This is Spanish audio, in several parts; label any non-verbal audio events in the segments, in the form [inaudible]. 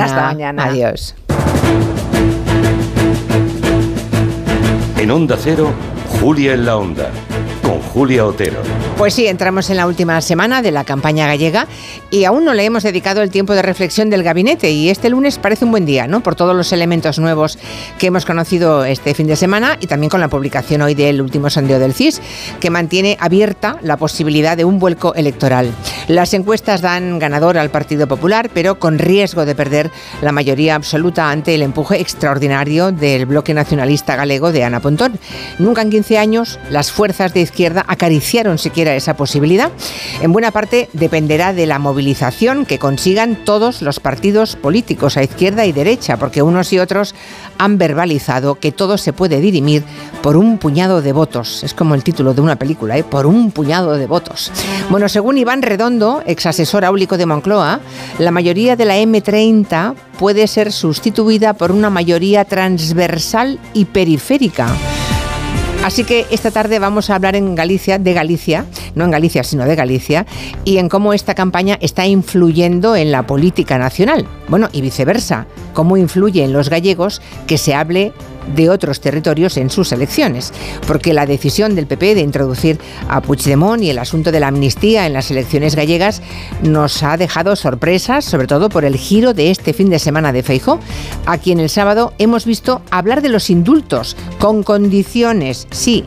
Hasta mañana. Adiós. En Onda Cero, Julia en la Onda, con Julia Otero. Pues sí, entramos en la última semana de la campaña gallega y aún no le hemos dedicado el tiempo de reflexión del gabinete y este lunes parece un buen día, ¿no? Por todos los elementos nuevos que hemos conocido este fin de semana y también con la publicación hoy del último sondeo del CIS, que mantiene abierta la posibilidad de un vuelco electoral. Las encuestas dan ganador al Partido Popular, pero con riesgo de perder la mayoría absoluta ante el empuje extraordinario del bloque nacionalista galego de Ana Pontón. Nunca en 15 años las fuerzas de izquierda acariciaron siquiera esa posibilidad. En buena parte dependerá de la movilización que consigan todos los partidos políticos a izquierda y derecha, porque unos y otros han verbalizado que todo se puede dirimir por un puñado de votos. Es como el título de una película, ¿eh? por un puñado de votos. Bueno, según Iván Redondo, ex asesor áulico de Moncloa, la mayoría de la M30 puede ser sustituida por una mayoría transversal y periférica. Así que esta tarde vamos a hablar en Galicia, de Galicia, no en Galicia, sino de Galicia, y en cómo esta campaña está influyendo en la política nacional. Bueno, y viceversa, cómo influye en los gallegos que se hable de otros territorios en sus elecciones, porque la decisión del PP de introducir a Puigdemont y el asunto de la amnistía en las elecciones gallegas nos ha dejado sorpresas, sobre todo por el giro de este fin de semana de Feijo, a quien el sábado hemos visto hablar de los indultos con condiciones, sí,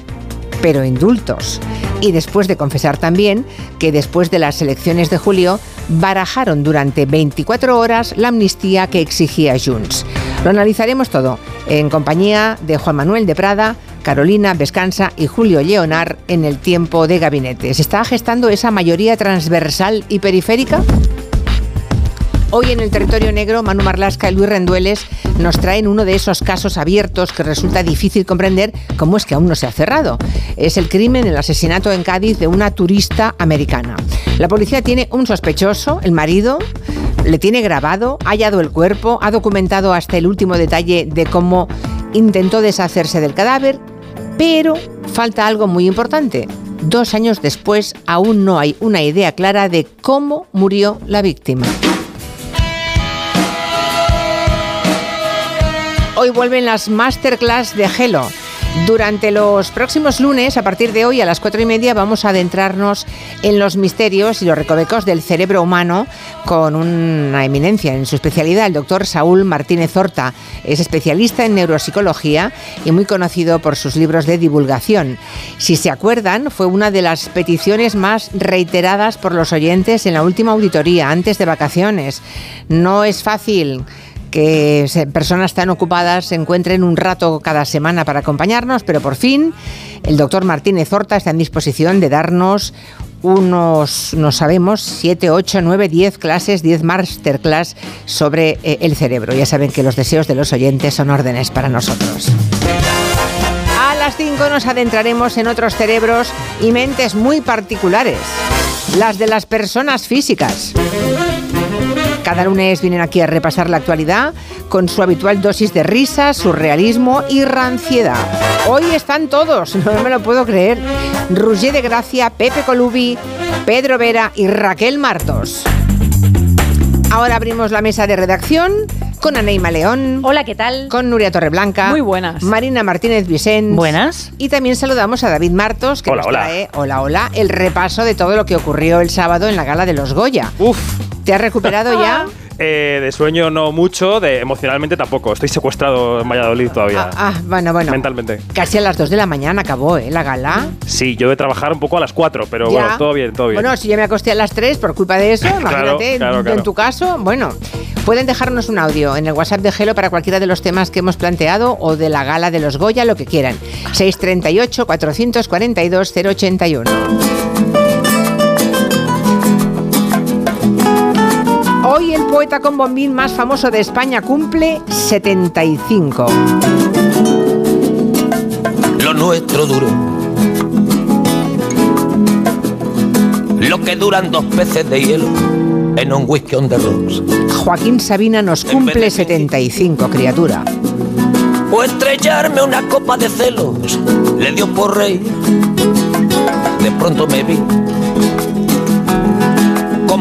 pero indultos. Y después de confesar también que después de las elecciones de julio barajaron durante 24 horas la amnistía que exigía Junts. Lo analizaremos todo en compañía de Juan Manuel de Prada, Carolina Vescanza y Julio Leonar en el tiempo de gabinete. ¿Se está gestando esa mayoría transversal y periférica? Hoy en el territorio negro, Manu Marlasca y Luis Rendueles nos traen uno de esos casos abiertos que resulta difícil comprender cómo es que aún no se ha cerrado. Es el crimen, el asesinato en Cádiz de una turista americana. La policía tiene un sospechoso, el marido, le tiene grabado, ha hallado el cuerpo, ha documentado hasta el último detalle de cómo intentó deshacerse del cadáver, pero falta algo muy importante. Dos años después aún no hay una idea clara de cómo murió la víctima. Hoy vuelven las masterclass de Gelo. Durante los próximos lunes, a partir de hoy a las cuatro y media, vamos a adentrarnos en los misterios y los recovecos del cerebro humano con una eminencia en su especialidad, el doctor Saúl Martínez Horta. Es especialista en neuropsicología y muy conocido por sus libros de divulgación. Si se acuerdan, fue una de las peticiones más reiteradas por los oyentes en la última auditoría, antes de vacaciones. No es fácil que personas tan ocupadas se encuentren un rato cada semana para acompañarnos, pero por fin el doctor Martínez Horta está en disposición de darnos unos, no sabemos, 7, 8, 9, 10 clases, 10 masterclass sobre eh, el cerebro. Ya saben que los deseos de los oyentes son órdenes para nosotros. A las 5 nos adentraremos en otros cerebros y mentes muy particulares, las de las personas físicas. Cada lunes vienen aquí a repasar la actualidad con su habitual dosis de risa, surrealismo y ranciedad. Hoy están todos, [laughs] no me lo puedo creer. Roger de Gracia, Pepe Colubi, Pedro Vera y Raquel Martos. Ahora abrimos la mesa de redacción con Aneima León. Hola, ¿qué tal? Con Nuria Torreblanca. Muy buenas. Marina Martínez Vicente. Buenas. Y también saludamos a David Martos, que Hola, nos hola. trae, hola, hola, el repaso de todo lo que ocurrió el sábado en la gala de los Goya. Uf, ¿Te has recuperado ya? [laughs] eh, de sueño no mucho, de emocionalmente tampoco. Estoy secuestrado en Valladolid todavía. Ah, ah, bueno, bueno. Mentalmente. Casi a las 2 de la mañana acabó, ¿eh? La gala. Sí, yo de trabajar un poco a las 4, pero Ya. bueno, todo bien, todo bien. Bueno, si yo me acosté a las 3 por culpa de eso, [laughs] imagínate, claro, en- claro. en tu caso, bueno, pueden dejarnos un audio en el WhatsApp de Gelo para cualquiera de los temas que hemos planteado o de la gala de los Goya, lo que quieran. 638 442 081. Hoy el poeta con bombín más famoso de España cumple 75. lo nuestro duro. Lo que duran dos peces de hielo en un whisky on the rocks. Joaquín Sabina nos cumple 75, criatura. O estrellarme una copa de celos le dio por rey. De pronto me vi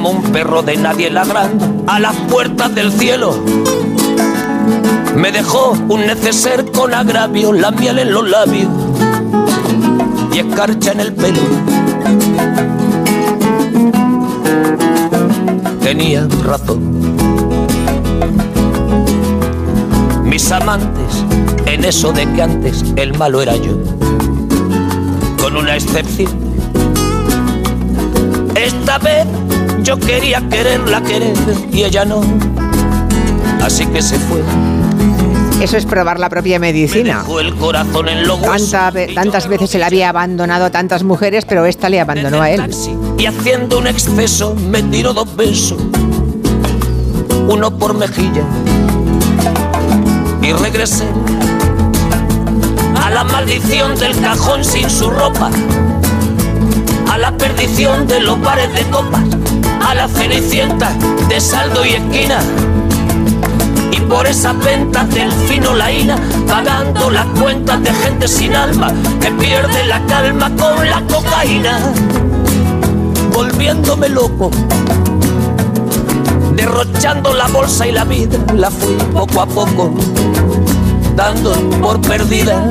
como un perro de nadie ladrando a las puertas del cielo. Me dejó un neceser con agravio, la miel en los labios y escarcha en el pelo. Tenía razón. Mis amantes, en eso de que antes el malo era yo, con una excepción. Esta vez yo quería quererla querer y ella no, así que se fue. Eso es probar la propia medicina. Dejó el corazón en huesos Tanta tantas veces él había abandonado a tantas mujeres, pero esta le abandonó a él. Y haciendo un exceso me tiró dos besos, uno por mejilla. Y regresé a la maldición del cajón sin su ropa, a la perdición de los bares de copas, a la cenicienta de saldo y esquina. Y por esas ventas del fino laína, pagando las cuentas de gente sin alma que pierde la calma con la cocaína volviéndome loco. Derrochando la bolsa y la vida, la fui poco a poco, dando por perdida.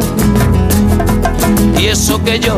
Y eso que yo,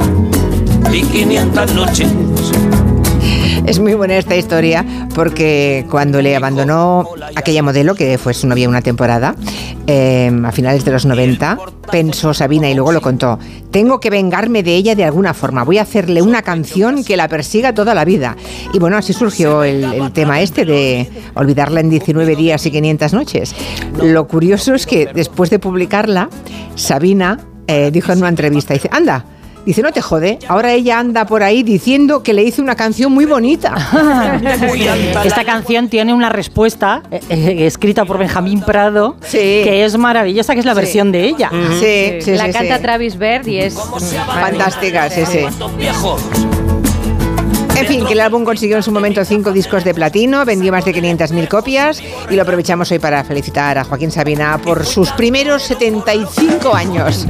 y 500 noches. Es muy buena esta historia porque cuando le abandonó aquella modelo, que fue su novia una temporada, eh, a finales de los 90, pensó Sabina y luego lo contó, tengo que vengarme de ella de alguna forma, voy a hacerle una canción que la persiga toda la vida. Y bueno, así surgió el, el tema este de olvidarla en 19 días y 500 noches. Lo curioso es que después de publicarla, Sabina eh, dijo en una entrevista, dice, anda, Dice, no te jode, ahora ella anda por ahí diciendo que le hice una canción muy bonita. [laughs] Esta canción tiene una respuesta eh, eh, escrita por Benjamín Prado Sí. que es maravillosa, que es la Sí. versión de ella. Sí, sí, la sí, canta sí. Travis Bird y es Fantástica, sí, sí. Viejos En fin, que el álbum consiguió en su momento cinco discos de platino, vendió más de 500.000 copias y lo aprovechamos hoy para felicitar a Joaquín Sabina por sus primeros 75 años.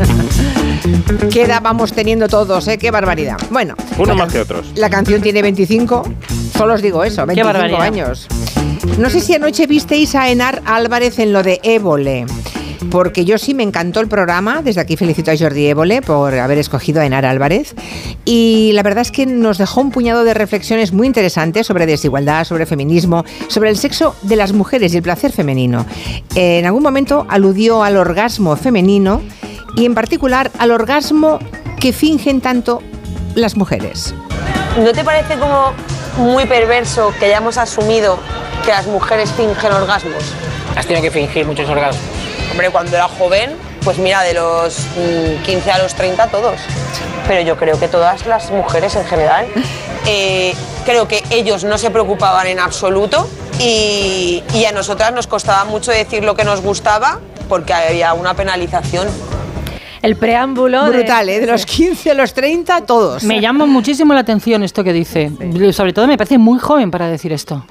[laughs] Queda vamos teniendo todos, ¿eh? Qué barbaridad. Bueno. Uno la más que otros. La canción tiene 25, solo os digo eso, 25 barbaridad. años. No sé si anoche visteis a Enar Álvarez en lo de Évole. Porque yo sí me encantó el programa. Desde aquí felicito a Jordi Évole por haber escogido a Enar Álvarez. Y la verdad es que nos dejó un puñado de reflexiones muy interesantes sobre desigualdad, sobre feminismo, sobre el sexo de las mujeres y el placer femenino. En algún momento aludió al orgasmo femenino y en particular al orgasmo que fingen tanto las mujeres. ¿No te parece como muy perverso que hayamos asumido que las mujeres fingen orgasmos? Has tenido que fingir muchos orgasmos. Hombre, cuando era joven, pues mira, de los mm, 15 a los 30 todos. Pero yo creo que todas las mujeres en general, [laughs] eh, creo que ellos no se preocupaban en absoluto y, y a nosotras nos costaba mucho decir lo que nos gustaba porque había una penalización. El preámbulo. de- Brutal, ¿eh? De los 15 a los 30, todos. Me llama muchísimo la atención esto que dice. Sobre todo me parece muy joven para decir esto.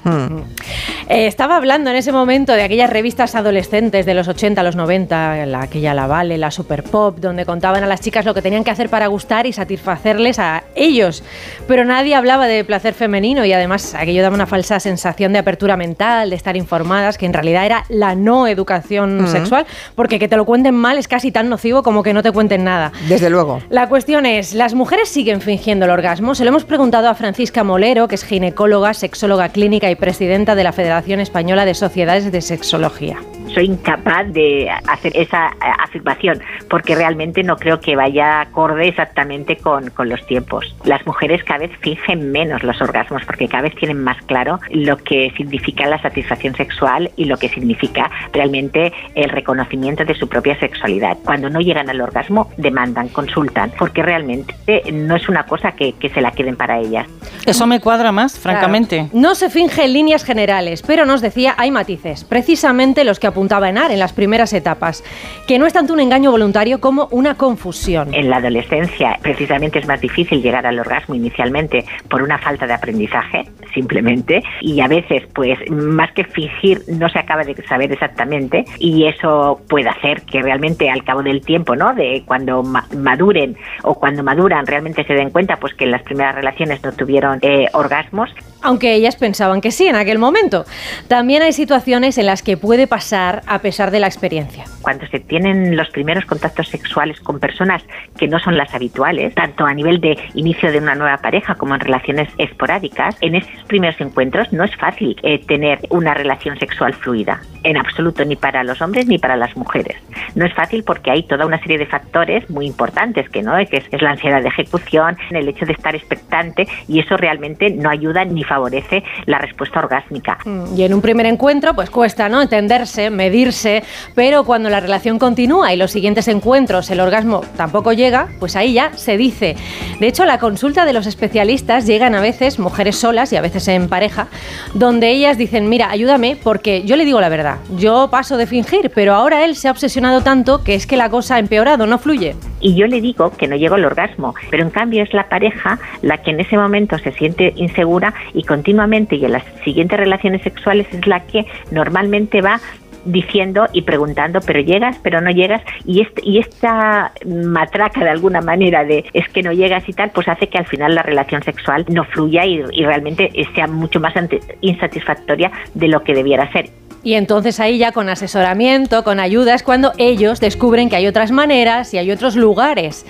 Eh, estaba hablando en ese momento de aquellas revistas adolescentes de los 80 a los 90, la, aquella La Vale, la Super Pop, donde contaban a las chicas lo que tenían que hacer para gustar y satisfacerles a ellos. Pero nadie hablaba de placer femenino y además aquello daba una falsa sensación de apertura mental, de estar informadas, que en realidad era la no educación sexual, porque que te lo cuenten mal es casi tan nocivo como que no te cuenten nada. Desde luego. La cuestión es, ¿las mujeres siguen fingiendo el orgasmo? Se lo hemos preguntado a Francisca Molero, que es ginecóloga, sexóloga clínica y presidenta de la Federación Española de Sociedades de Sexología. Soy incapaz de hacer esa eh, afirmación, porque realmente no creo que vaya acorde exactamente con, con los tiempos. Las mujeres cada vez fingen menos los orgasmos, porque cada vez tienen más claro lo que significa la satisfacción sexual y lo que significa realmente el reconocimiento de su propia sexualidad. Cuando no llegan al orgasmo, demandan, consultan, porque realmente no es una cosa que, que se la queden para ellas. Eso me cuadra más, francamente. No se finge en líneas generales, pero nos decía hay matices, precisamente los que apuntaba Enar en las primeras etapas, que no es tanto un engaño voluntario como una confusión. En la adolescencia, precisamente es más difícil llegar al orgasmo inicialmente por una falta de aprendizaje, simplemente, y a veces, pues, más que fingir, no se acaba de saber exactamente, y eso puede hacer que realmente al cabo del tiempo, ¿no? De cuando ma- maduren o cuando maduran, realmente se den cuenta, pues, que en las primeras relaciones no tuvieron eh, orgasmos, Aunque ellas pensaban que sí en aquel momento. También hay situaciones en las que puede pasar a pesar de la experiencia. cuando se tienen los primeros contactos sexuales con personas que no son las habituales, tanto a nivel de inicio de una nueva pareja como en relaciones esporádicas, en esos primeros encuentros no es fácil eh, tener una relación sexual fluida, en absoluto, ni para los hombres ni para las mujeres. No es fácil porque hay toda una serie de factores muy importantes, que no es, es la ansiedad de ejecución, el hecho de estar expectante, y eso realmente no ayuda ni favorece la respuesta orgásmica. Mm, Y en un primer encuentro, pues cuesta, ¿no? Entenderse, medirse, pero cuando la relación continúa y los siguientes encuentros el orgasmo tampoco llega, pues ahí ya se dice. De hecho, a la consulta de los especialistas llegan a veces mujeres solas y a veces en pareja, donde ellas dicen, mira, ayúdame porque yo le digo la verdad, yo paso de fingir, pero ahora él se ha obsesionado tanto que es que la cosa ha empeorado, no fluye. y yo le digo que no llego al orgasmo, pero en cambio es la pareja la que en ese momento se siente insegura y continuamente y en las siguientes relaciones sexuales es la que normalmente va diciendo y preguntando, pero llegas, pero no llegas, y, este, y esta matraca de alguna manera de es que no llegas y tal, pues hace que al final la relación sexual no fluya y, y realmente sea mucho más insatisfactoria de lo que debiera ser. Y entonces ahí ya con asesoramiento, con ayuda, es cuando ellos descubren que hay otras maneras y hay otros lugares.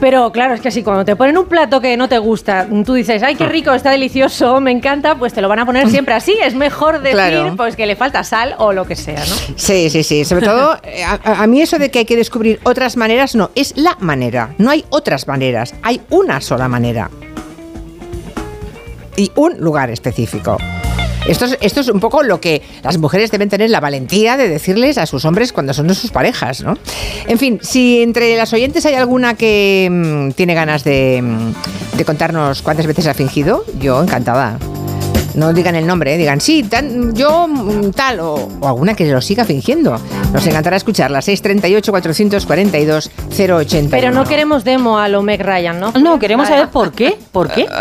Pero claro, es que si cuando te ponen un plato que no te gusta, tú dices, ay, qué rico, está delicioso, me encanta, pues te lo van a poner [laughs] siempre así. Es mejor decir Claro. pues que le falta sal o lo que sea, ¿no? Sí, sí, sí. Sobre [laughs] todo, eh, a, a- a mí eso de que hay que descubrir otras maneras, no, es la manera. No hay otras maneras, hay una sola manera. Y un lugar específico. Esto es, esto es un poco lo que las mujeres deben tener la valentía de decirles a sus hombres cuando son sus parejas, ¿no? En fin, si entre las oyentes hay alguna que mm, tiene ganas de, mm, de contarnos cuántas veces ha fingido, yo encantada. No digan el nombre, ¿eh? digan, sí, tan- yo mm, tal, o, o alguna que lo siga fingiendo. Nos encantará escucharla. 638-442-080. Pero no queremos demo a lo Meg Ryan, ¿no? No, queremos saber por qué. ¿Por qué? [laughs]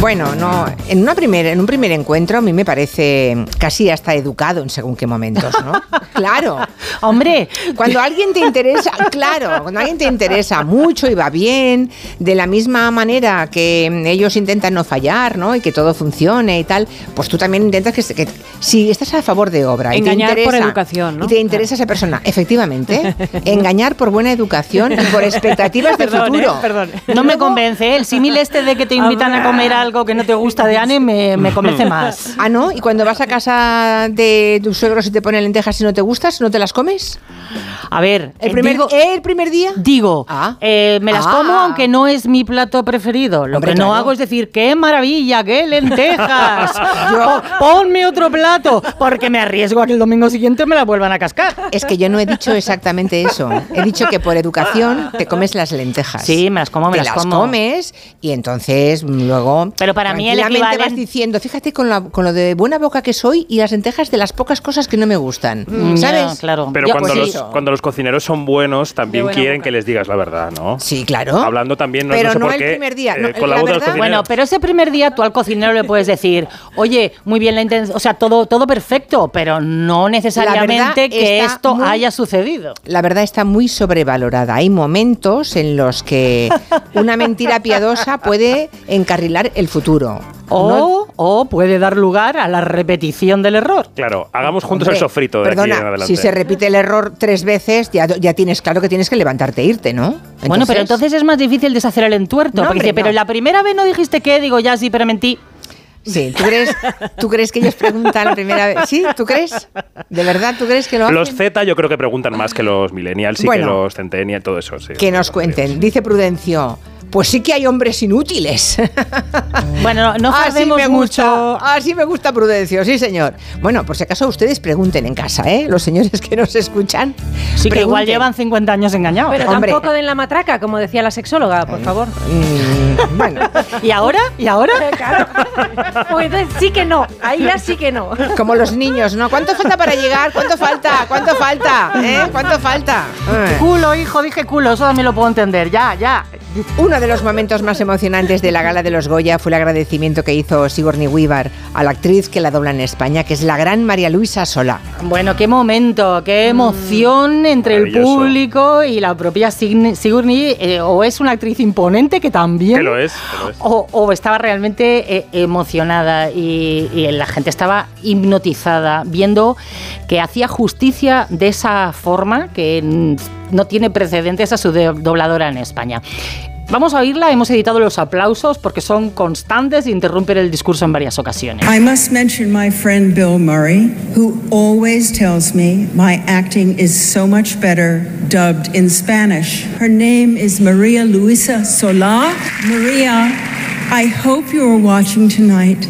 Bueno, no, en, una primer, en un primer encuentro a mí me parece casi hasta educado en según qué momentos, ¿no? [laughs] claro. Hombre, Cuando alguien te interesa, claro, cuando alguien te interesa mucho y va bien, de la misma manera que ellos intentan no fallar, ¿no? Y que todo funcione y tal, pues tú también intentas que, que si estás a favor de obra Engañar y te por interesa, educación, ¿no? y te interesa esa persona, efectivamente, [laughs] engañar por buena educación y por expectativas de [laughs] Perdón, futuro. ¿eh? Perdón. no me convence. ¿eh? El símil este de que te [laughs] invitan a comer algo que no te gusta de Anne me, me convence más. Ah, ¿no? ¿Y cuando vas a casa de tus suegros y te ponen lentejas y no te gustas, no te las comes? A ver, ¿El eh, primer, digo, ¿El primer día? digo, Ah. eh, me las Ah. como aunque no es mi plato preferido. Lo Hombre, que no claro. hago es decir, qué maravilla, qué lentejas. [laughs] Yo- Po- Ponme otro plato, porque me arriesgo a que el domingo siguiente me la vuelvan a cascar. Es que yo no he dicho exactamente eso. He dicho que por educación te comes las lentejas. Sí, me las como, me Te las las como. comes y entonces mm, luego. Pero para mí el tranquilamente vas diciendo, fíjate con, la- con lo de buena boca que soy y las lentejas de las pocas cosas que no me gustan. Mm, ¿Sabes? claro. Pero Yo, cuando, pues los, cuando los cocineros son buenos, también quieren boca. que les digas la verdad, ¿no? Sí, claro. Hablando también, no, Pero no sé no por el qué, primer día, eh, no, con la la verdad- cocinero. Bueno, pero ese primer día tú al cocinero le puedes decir, oye, muy bien la intención, o sea, todo, todo perfecto, pero no necesariamente que esto muy- haya sucedido. La verdad está muy sobrevalorada. Hay momentos en los que una mentira piadosa puede encarrilar el futuro. O, No- o puede dar lugar a la repetición del error. Claro, hagamos juntos Hombre, el sofrito de Perdona, aquí en adelante. si se repite el error tres veces, ya, ya tienes claro que tienes que levantarte e irte, ¿no? bueno, pero entonces es más difícil deshacer el entuerto. No, porque hombre, dice, pero la primera vez no dijiste qué, digo ya sí, pero mentí. Sí, ¿tú crees, ¿tú crees que ellos preguntan la primera vez? ¿Sí? ¿Tú crees? ¿De verdad tú crees que lo hacen? Los Z yo creo que preguntan más que los millennials y que los centennials, todo eso. Sí, que nos cuenten. Dice Prudencio, pues sí que hay hombres inútiles. [laughs] Bueno, no así me mucho. Gusta, así me gusta Prudencio, sí señor. Bueno, por si acaso ustedes pregunten en casa, ¿eh? Los señores que nos escuchan. Sí, que igual llevan 50 años engañados. Pero tampoco den la matraca, como decía la sexóloga, por favor. Mm, bueno. [laughs] ¿Y ahora? ¿Y ahora? [laughs] Claro. [laughs] Pues sí que no, ahí ya sí que no. Como los niños, ¿no? ¿Cuánto falta para llegar? ¿Cuánto falta? ¿Cuánto falta? ¿Eh? ¿Cuánto falta? Culo, hijo, dije culo, eso también lo puedo entender, ya, ya. Uno de los momentos más emocionantes de la gala de los Goya fue el agradecimiento que hizo Sigourney Weaver a la actriz que la dobla en España, que es la gran María Luisa Sola. Bueno, qué momento, qué emoción entre el público y la propia Sigourney. Eh, o es una actriz imponente que también. Que lo es. O, estaba realmente eh, emocionada y, y la gente estaba hipnotizada viendo que hacía justicia de esa forma que no tiene precedentes a su dobladora en España. Vamos a oírla, hemos editado los aplausos porque son constantes e interrumpen el discurso en varias ocasiones. I must mention my friend Bill Murray, who always tells me my acting is so much better dubbed in Spanish. Her name is Maria Luisa Sola. Maria, I hope you are watching tonight.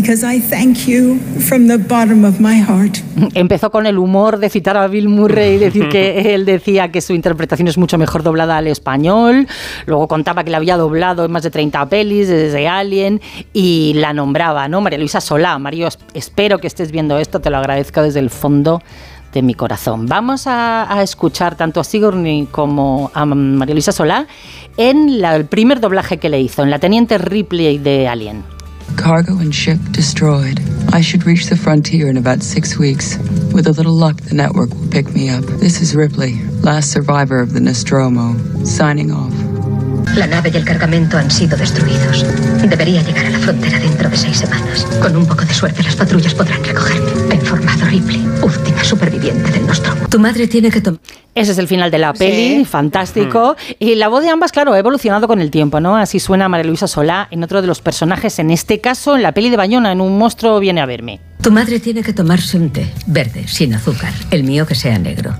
Because I thank you from the bottom of my heart. Empezó con el humor de citar a Bill Murray y decir que [laughs] él decía que su interpretación es mucho mejor doblada al español. Luego contaba que la había doblado en más de 30 pelis desde Alien y la nombraba, ¿no? María Luisa Solá. Mario, espero que estés viendo esto, te lo agradezco desde el fondo de mi corazón. Vamos a, escuchar tanto a Sigourney como a María Luisa Solá en el primer doblaje que le hizo, en la Teniente Ripley de Alien. Cargo and ship destroyed. I should reach the frontier in about six weeks. With a little luck, the network will pick me up. This is Ripley, last survivor of the Nostromo, signing off. La nave y el cargamento han sido destruidos. Debería llegar a la frontera dentro de seis semanas. Con un poco de suerte, las patrullas podrán recogerme. Ha informado Ripley, última superviviente del Nostromo. Tu madre tiene que tomar. Ese es el final de la peli, fantástico. Mm. Y la voz de ambas, claro, ha evolucionado con el tiempo, ¿no? Así suena María Luisa Solá en otro de los personajes, en este caso en la peli de Bayona, en Un monstruo viene a verme. Tu madre tiene que tomarse un té verde, sin azúcar. El mío que sea negro.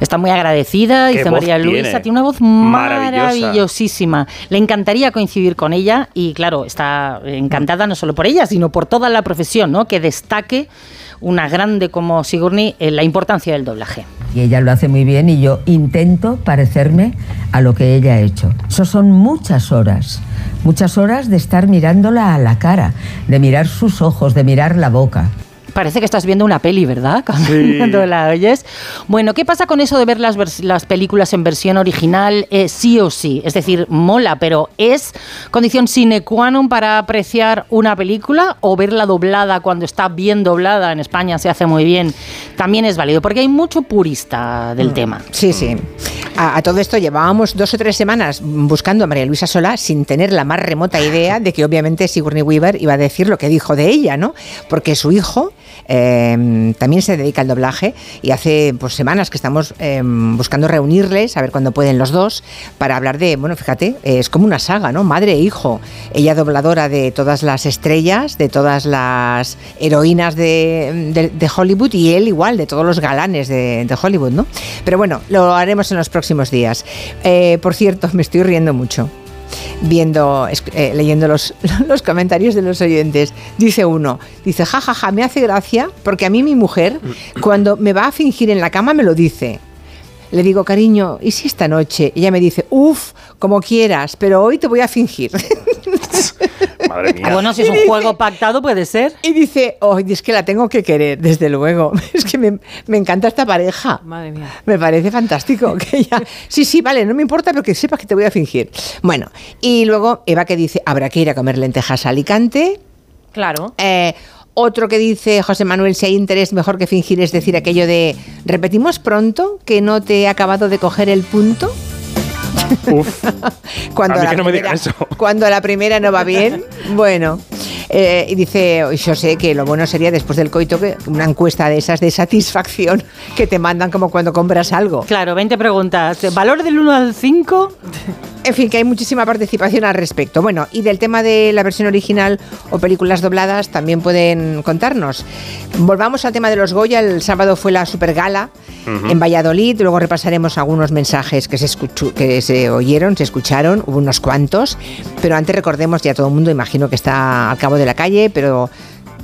Está muy agradecida, dice María Luisa, tiene? una voz maravillosísima. Le encantaría coincidir con ella y claro, está encantada no solo por ella, sino por toda la profesión, ¿no? Que destaque una grande como Sigourney en la importancia del doblaje. Y ella lo hace muy bien y yo intento parecerme a lo que ella ha hecho. Eso son muchas horas, muchas horas de estar mirándola a la cara, de mirar sus ojos, de mirar la boca parece que estás viendo una peli, ¿verdad? [laughs] Cuando [laughs] la oyes. Bueno, ¿qué pasa con eso de ver las, las películas en versión original eh, sí o sí? Es decir, mola, pero ¿es condición sine qua non para apreciar una película o verla doblada cuando está bien doblada? En España se hace muy bien. También es válido, porque hay mucho purista del mm. tema. Sí, sí. A, todo esto llevábamos dos o tres semanas buscando a María Luisa Solá sin tener la más remota idea de que obviamente Sigourney Weaver iba a decir lo que dijo de ella, ¿no? Porque su hijo Em, también se dedica al doblaje y hace pues, semanas que estamos em, buscando reunirles, a ver cuándo pueden los dos, para hablar de, bueno, fíjate, es como una saga, ¿no? Madre e hijo. Ella dobladora de todas las estrellas, de todas las heroínas de, Hollywood y él igual, de todos los galanes de, Hollywood, ¿no? Pero bueno, lo haremos en los próximos días. Eh, por cierto, [laughs] me estoy riendo mucho viendo, eh, leyendo los, [laughs] los, comentarios de los oyentes. Dice uno, dice, jajaja, ja, ja, me hace gracia porque a mí mi mujer, cuando me va a fingir en la cama, me lo dice. Le digo, cariño, ¿y si esta noche? ella me dice, uff, como quieras, pero hoy te voy a fingir. [laughs] [laughs] Madre mía. bueno, si es un juego pactado, puede ser. Y dice, oh, es que la tengo que querer, desde luego. [laughs] Es que me, encanta esta pareja. Madre mía. Me parece fantástico [laughs] que ella. Sí, sí, vale, no me importa, pero que sepas que te voy a fingir. Bueno, y luego Eva que dice, habrá que ir a comer lentejas a Alicante. Claro. Eh, otro que dice José Manuel, si hay interés, mejor que fingir, es decir, aquello de, repetimos pronto que no te he acabado de coger el punto. Uf. cuando, a la no primera, me eso. cuando la primera no va bien, bueno. Eh, y dice, yo sé que lo bueno sería después del coito que una encuesta de esas de satisfacción [laughs] que te mandan como cuando compras algo. Claro, 20 preguntas. ¿Valor del 1 al 5? En fin, que hay muchísima participación al respecto. Bueno, y del tema de la versión original o películas dobladas también pueden contarnos. Volvamos al tema de los Goya. El sábado fue la super gala Ujú. en Valladolid. Luego repasaremos algunos mensajes que se, escuchó- que se oyeron, se escucharon. Hubo unos cuantos. Pero antes recordemos, ya todo el mundo imagino que está al cabo de la calle, pero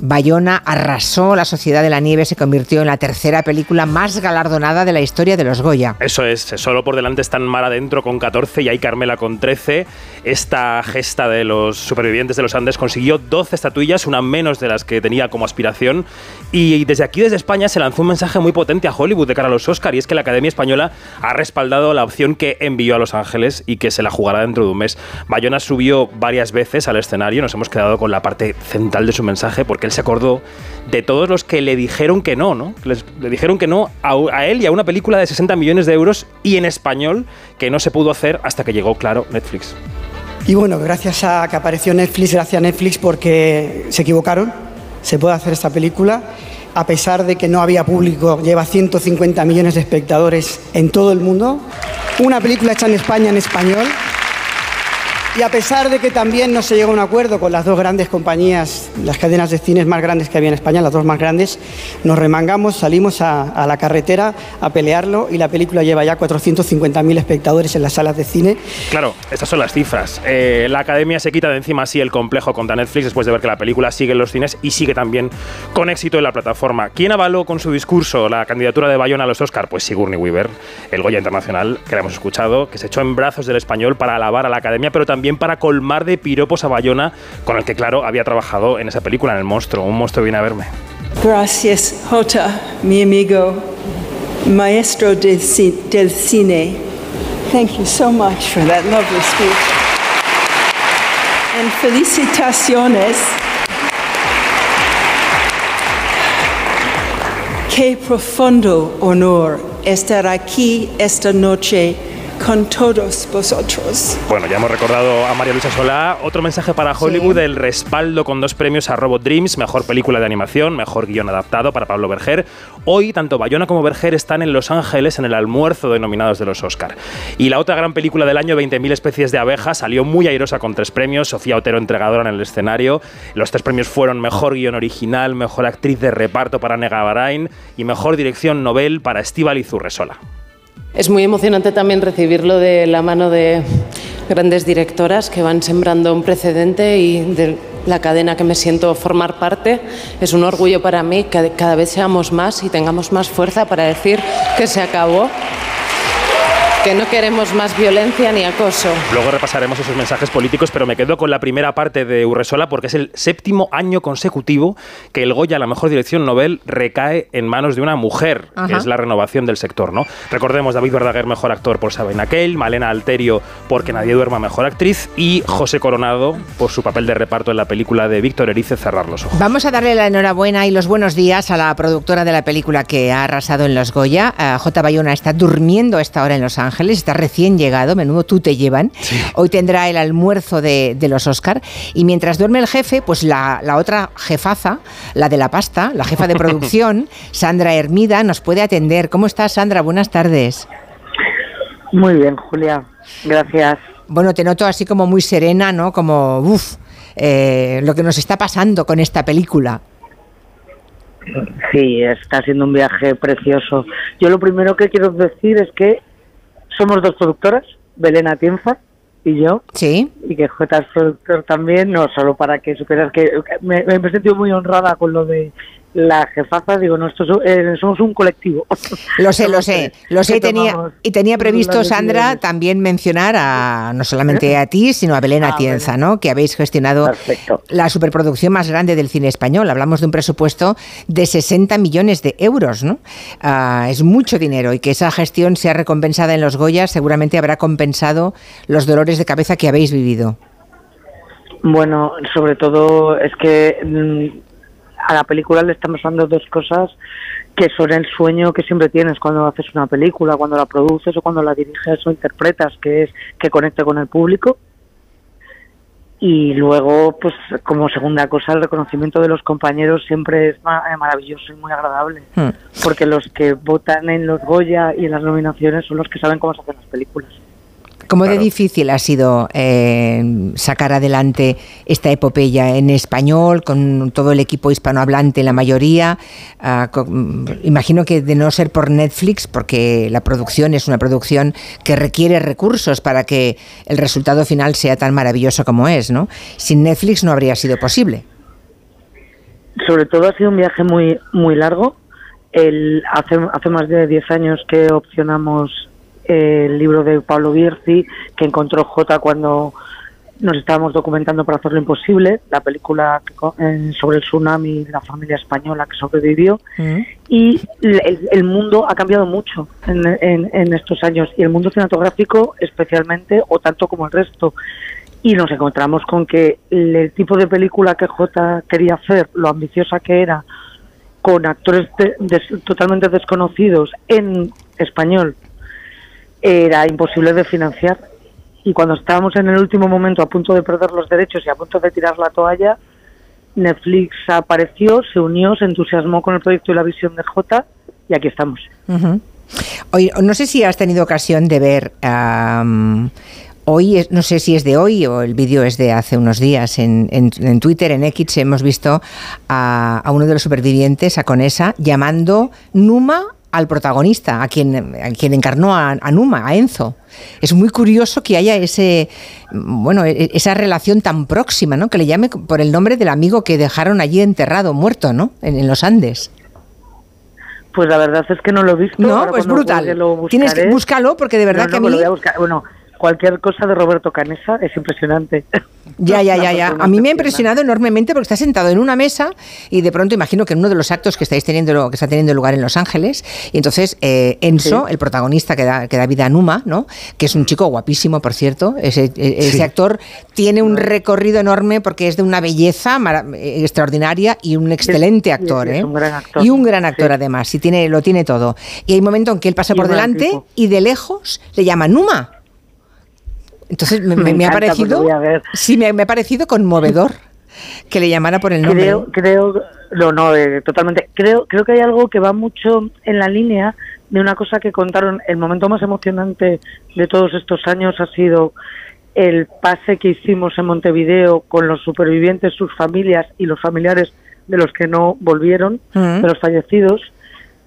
Bayona arrasó La Sociedad de la Nieve, se convirtió en la tercera película más galardonada de la historia de los Goya. Eso es, solo por delante están Mar adentro con 14 y hay Carmela con 13. Esta gesta de los supervivientes de los Andes consiguió 12 estatuillas, una menos de las que tenía como aspiración. Y desde aquí, desde España, se lanzó un mensaje muy potente a Hollywood de cara a los Oscar y es que la Academia Española ha respaldado la opción que envió a Los Ángeles y que se la jugará dentro de un mes. Bayona subió varias veces al escenario, nos hemos quedado con la parte central de su mensaje porque él se acordó de todos los que le dijeron que no, ¿no? Les- le dijeron que no a, a él y a una película de 60 millones de euros y en español que no se pudo hacer hasta que llegó, claro, Netflix. Y bueno, gracias a que apareció Netflix, gracias a Netflix porque se equivocaron, se puede hacer esta película, a pesar de que no había público, lleva 150 millones de espectadores en todo el mundo, una película hecha en España en español, y a pesar de que también no se llegó a un acuerdo con las dos grandes compañías, las cadenas de cines más grandes que había en España, las dos más grandes, nos remangamos, salimos a, a la carretera a pelearlo y la película lleva ya 450.000 espectadores en las salas de cine. Claro, estas son las cifras. Eh, la academia se quita de encima así el complejo contra Netflix después de ver que la película sigue en los cines y sigue también con éxito en la plataforma. ¿Quién avaló con su discurso la candidatura de Bayona a los Oscar? Pues Sigourney Weaver, el Goya Internacional, que la hemos escuchado, que se echó en brazos del español para alabar a la academia, pero también para colmar de piropos a Bayona, con el que, claro, había trabajado en esa película, en El Monstruo. Un monstruo viene a verme. Gracias, Jota, mi amigo, maestro del, del cine. Thank you so much for that lovely speech. And felicitaciones. Qué profundo honor estar aquí esta noche con todos vosotros. Bueno, ya hemos recordado a María Luisa Solá. Otro mensaje para Hollywood, el respaldo con dos premios a Robot Dreams, mejor película de animación, mejor guion adaptado para Pablo Berger. Hoy, tanto Bayona como Berger están en Los Ángeles en el almuerzo de nominados de los Oscar. Y la otra gran película del año, 20.000 especies de abejas, salió muy airosa con tres premios. Sofía Otero, entregadora en el escenario. Los tres premios fueron mejor guion original, mejor actriz de reparto para Nega Barain y mejor dirección novel para Estíbaliz Urresola. Es muy emocionante también recibirlo de la mano de grandes directoras que van sembrando un precedente y de la cadena que me siento formar parte. Es un orgullo para mí que cada vez seamos más y tengamos más fuerza para decir que se acabó, que no queremos más violencia ni acoso. Luego repasaremos esos mensajes políticos, pero me quedo con la primera parte de Urresola porque es el séptimo año consecutivo que el Goya, la mejor dirección Nobel, recae en manos de una mujer, que es la renovación del sector, ¿no? Recordemos David Verdaguer, mejor actor por Sabina Kell, Malena Alterio porque Nadie duerma, mejor actriz, y José Coronado por su papel de reparto en la película de Víctor Erice, Cerrar los ojos. Vamos a darle la enhorabuena y los buenos días a la productora de la película que ha arrasado en los Goya. Eh, J. Bayona está durmiendo a esta hora en Los Ángeles, está recién llegado, menudo tú te llevan. Hoy tendrá el almuerzo de, de los Oscar. Y mientras duerme el jefe, pues la, la otra jefaza, la de la pasta, la jefa de producción, [laughs] Sandra Hermida, nos puede atender. ¿Cómo estás, Sandra? Buenas tardes. Muy bien, Julia. Gracias. Bueno, te noto así como muy serena, ¿no? Como, uff, lo que nos está pasando con esta película. Sí, está siendo un viaje precioso. Yo lo primero que quiero decir es que somos dos productoras, Belén Atienza y yo. Sí. Y que J es productor también, no solo para que supieras que me, me he sentido muy honrada con lo de la jefaza, digo, no, esto so- eh, somos un colectivo. Lo sé, lo sé, lo sé tenía, y tenía previsto, Sandra, también mencionar a no solamente a ti, sino a Belén Ah, Atienza, ¿no? que habéis gestionado la superproducción más grande del cine español. Hablamos de un presupuesto de 60 millones de euros, ¿no? Ah, es mucho dinero y que esa gestión sea recompensada en los Goyas seguramente habrá compensado los dolores de cabeza que habéis vivido. Bueno, sobre todo es que mm, a la película le estamos dando dos cosas que son el sueño que siempre tienes cuando haces una película, cuando la produces o cuando la diriges o interpretas, que es que conecte con el público. Y luego, pues como segunda cosa, el reconocimiento de los compañeros siempre es eh, maravilloso y muy agradable, porque los que votan en los Goya y en las nominaciones son los que saben cómo se hacen las películas. ¿Cómo de difícil ha sido eh, sacar adelante esta epopeya en español, con todo el equipo hispanohablante, la mayoría? Ah, con- imagino que de no ser por Netflix, porque la producción es una producción que requiere recursos para que el resultado final sea tan maravilloso como es, ¿no? Sin Netflix no habría sido posible. sobre todo ha sido un viaje muy muy largo. El, hace, hace más de 10 años que opcionamos el libro de Pablo Bierzi, que encontró J cuando nos estábamos documentando para hacer lo imposible, la película sobre el tsunami de la familia española que sobrevivió. Y el, el mundo ha cambiado mucho en, en- en estos años, y el mundo cinematográfico especialmente, o tanto como el resto. Y nos encontramos con que el, el tipo de película que J quería hacer, lo ambiciosa que era, con actores de- des- totalmente desconocidos en español, era imposible de financiar. Y cuando estábamos en el último momento a punto de perder los derechos y a punto de tirar la toalla, Netflix apareció, se unió, se entusiasmó con el proyecto y la visión de J y aquí estamos. Oye, no sé si has tenido ocasión de ver hoy, no sé si es de hoy o el vídeo es de hace unos días, en, en- en Twitter, en X, hemos visto a, a uno de los supervivientes, a Conesa, llamando Numa al protagonista, a quien, a quien encarnó a, a Numa, a Enzo. Es muy curioso que haya ese, bueno, e- esa relación tan próxima, ¿no? Que le llame por el nombre del amigo que dejaron allí enterrado, muerto, ¿no? En, en los Andes. Pues la verdad es que no lo he visto. No, pues brutal. lo Tienes que búscalo porque de verdad No, que a no, mí lo voy a buscar. Bueno, cualquier cosa de Roberto Canesa es impresionante. [laughs] Ya, ya, ya, ya. A mí me ha impresionado enormemente porque está sentado en una mesa y de pronto imagino que en uno de los actos que estáis teniendo, que está teniendo lugar en Los Ángeles, y entonces eh, Enzo, el protagonista que da, que da vida a Numa, ¿no? Que es un chico guapísimo, por cierto. Ese, e- ese Sí. actor tiene un recorrido enorme porque es de una belleza eh, extraordinaria y un excelente actor, es ¿eh? un gran actor. Y un gran actor además, y tiene, lo tiene todo. Y hay un momento en que él pasa Y por delante tipo. y de lejos le llama Numa. Entonces me, Me ha parecido, sí, me, me ha parecido conmovedor que le llamara por el nombre. Creo, creo, no, no, eh, totalmente. Creo, creo que hay algo que va mucho en la línea de una cosa que contaron. El momento más emocionante de todos estos años ha sido el pase que hicimos en Montevideo con los supervivientes, sus familias y los familiares de los que no volvieron, Mm. de los fallecidos.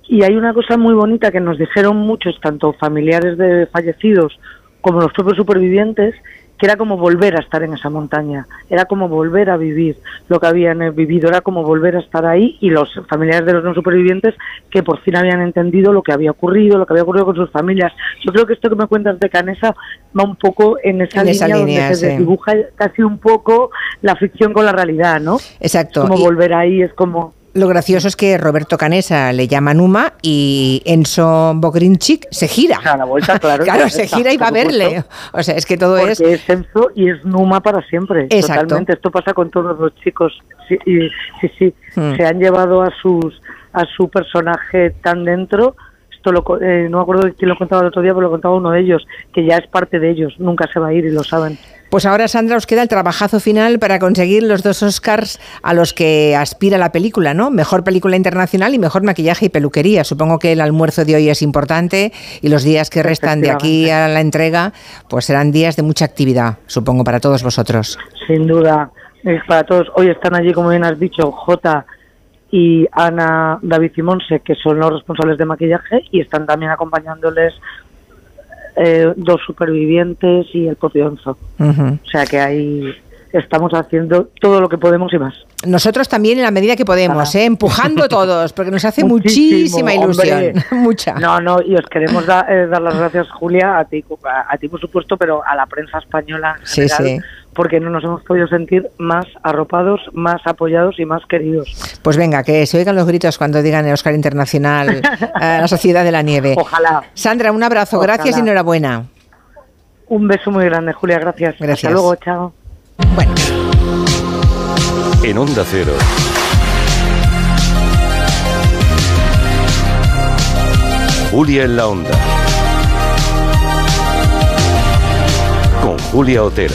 Y hay una cosa muy bonita que nos dijeron muchos, tanto familiares de fallecidos como los propios supervivientes, que era como volver a estar en esa montaña, era como volver a vivir lo que habían eh, vivido, era como volver a estar ahí y los familiares de los no supervivientes que por fin habían entendido lo que había ocurrido, lo que había ocurrido con sus familias. Yo creo que esto que me cuentas de Canesa va un poco en esa En esa línea, donde se sí. desdibuja casi un poco la ficción con la realidad, ¿no? Exacto. Es como Y- volver ahí, es como... Lo gracioso es que Roberto Canesa le llama Numa y Enzo Bogrinchik se gira. A la vuelta, claro. [laughs] claro, se gira y va a verle. O sea, es que todo Porque es... es Enzo y es Numa para siempre. Exacto. Totalmente. Esto pasa con todos los chicos. Sí, y- sí, sí. Hmm. Se han llevado a sus a su personaje tan dentro. Esto lo, eh, no me acuerdo de quién lo contaba el otro día, pero lo contaba uno de ellos, que ya es parte de ellos. Nunca se va a ir y lo saben. Pues ahora, Sandra, os queda el trabajazo final para conseguir los dos Oscars a los que aspira la película, ¿no? Mejor película internacional y mejor maquillaje y peluquería. Supongo que el almuerzo de hoy es importante y los días que restan de aquí a la entrega, pues serán días de mucha actividad, supongo, para todos vosotros. Sin duda. Es para todos. Hoy están allí, como bien has dicho, J y Ana, David y Monse, que son los responsables de maquillaje, y están también acompañándoles eh, dos supervivientes y el propio Enzo. Ujú. O sea que ahí estamos haciendo todo lo que podemos y más. Nosotros también en la medida que podemos, ¿eh? empujando todos, porque nos hace [laughs] muchísima ilusión. [laughs] Mucha. No, no, y os queremos da- eh, dar las gracias, Julia, a ti, a, a ti por supuesto, pero a la prensa española en Sí, general, sí. Porque no nos hemos podido sentir más arropados, más apoyados y más queridos. Pues venga, que se oigan los gritos cuando digan el Oscar Internacional a [laughs] la Sociedad de la Nieve. Ojalá. Sandra, un abrazo, Ojalá. gracias y enhorabuena. Un beso muy grande, Julia, gracias. Gracias. Hasta luego, chao. En Onda Cero. Julia en la Onda. Con Julia Otero.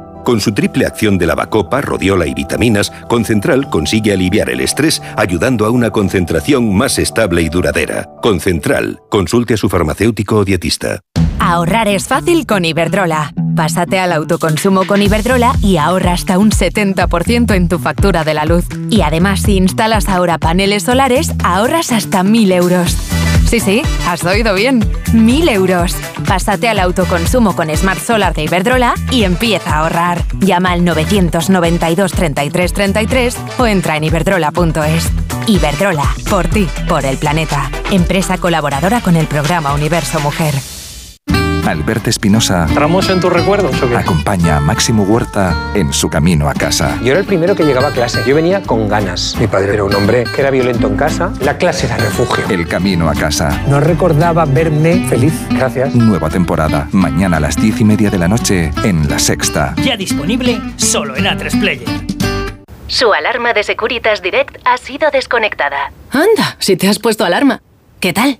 Con su triple acción de lavacopa, rodiola y vitaminas, Concentral consigue aliviar el estrés ayudando a una concentración más estable y duradera. Concentral. Consulte a su farmacéutico o dietista. Ahorrar es fácil con Iberdrola. Pásate al autoconsumo con Iberdrola y ahorra hasta un 70% en tu factura de la luz. Y además, si instalas ahora paneles solares, ahorras hasta 1.000 euros. Sí, sí, has oído bien. 1.000 euros. Pásate al autoconsumo con Smart Solar de Iberdrola y empieza a ahorrar. Llama al 992 33 33 o entra en iberdrola.es. Iberdrola, por ti, por el planeta. Empresa colaboradora con el programa Universo Mujer. Alberto Espinosa. ¿Tramos en tus recuerdos o qué? Acompaña a Máximo Huerta en su camino a casa. Yo era el primero que llegaba a clase. Yo venía con ganas. Mi padre era un hombre que era violento en casa. La clase era refugio. El camino a casa. No recordaba verme feliz. Gracias. Nueva temporada. Mañana a las diez y media de la noche en La Sexta. Ya disponible solo en A3 Player. Su alarma de Securitas Direct ha sido desconectada. Anda, si te has puesto alarma. ¿Qué tal?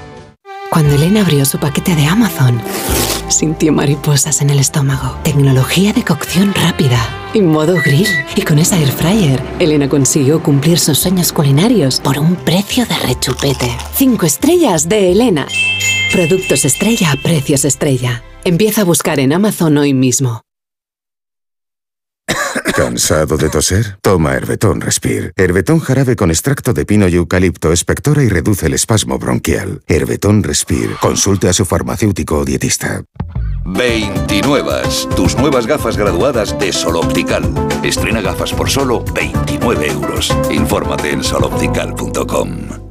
Cuando Elena abrió su paquete de Amazon, sintió mariposas en el estómago. Tecnología de cocción rápida y modo grill. Y con esa air fryer, Elena consiguió cumplir sus sueños culinarios por un precio de rechupete. Cinco estrellas de Elena. Productos estrella precios estrella. Empieza a buscar en Amazon hoy mismo. ¿Cansado de toser? Toma Herbetón Respire. Herbetón jarabe con extracto de pino y eucalipto espectora y reduce el espasmo bronquial. Herbetón Respire. Consulte a su farmacéutico o dietista. 29. Tus nuevas gafas graduadas de Sol Optical. Estrena gafas por solo 29 euros. Infórmate en soloptical.com.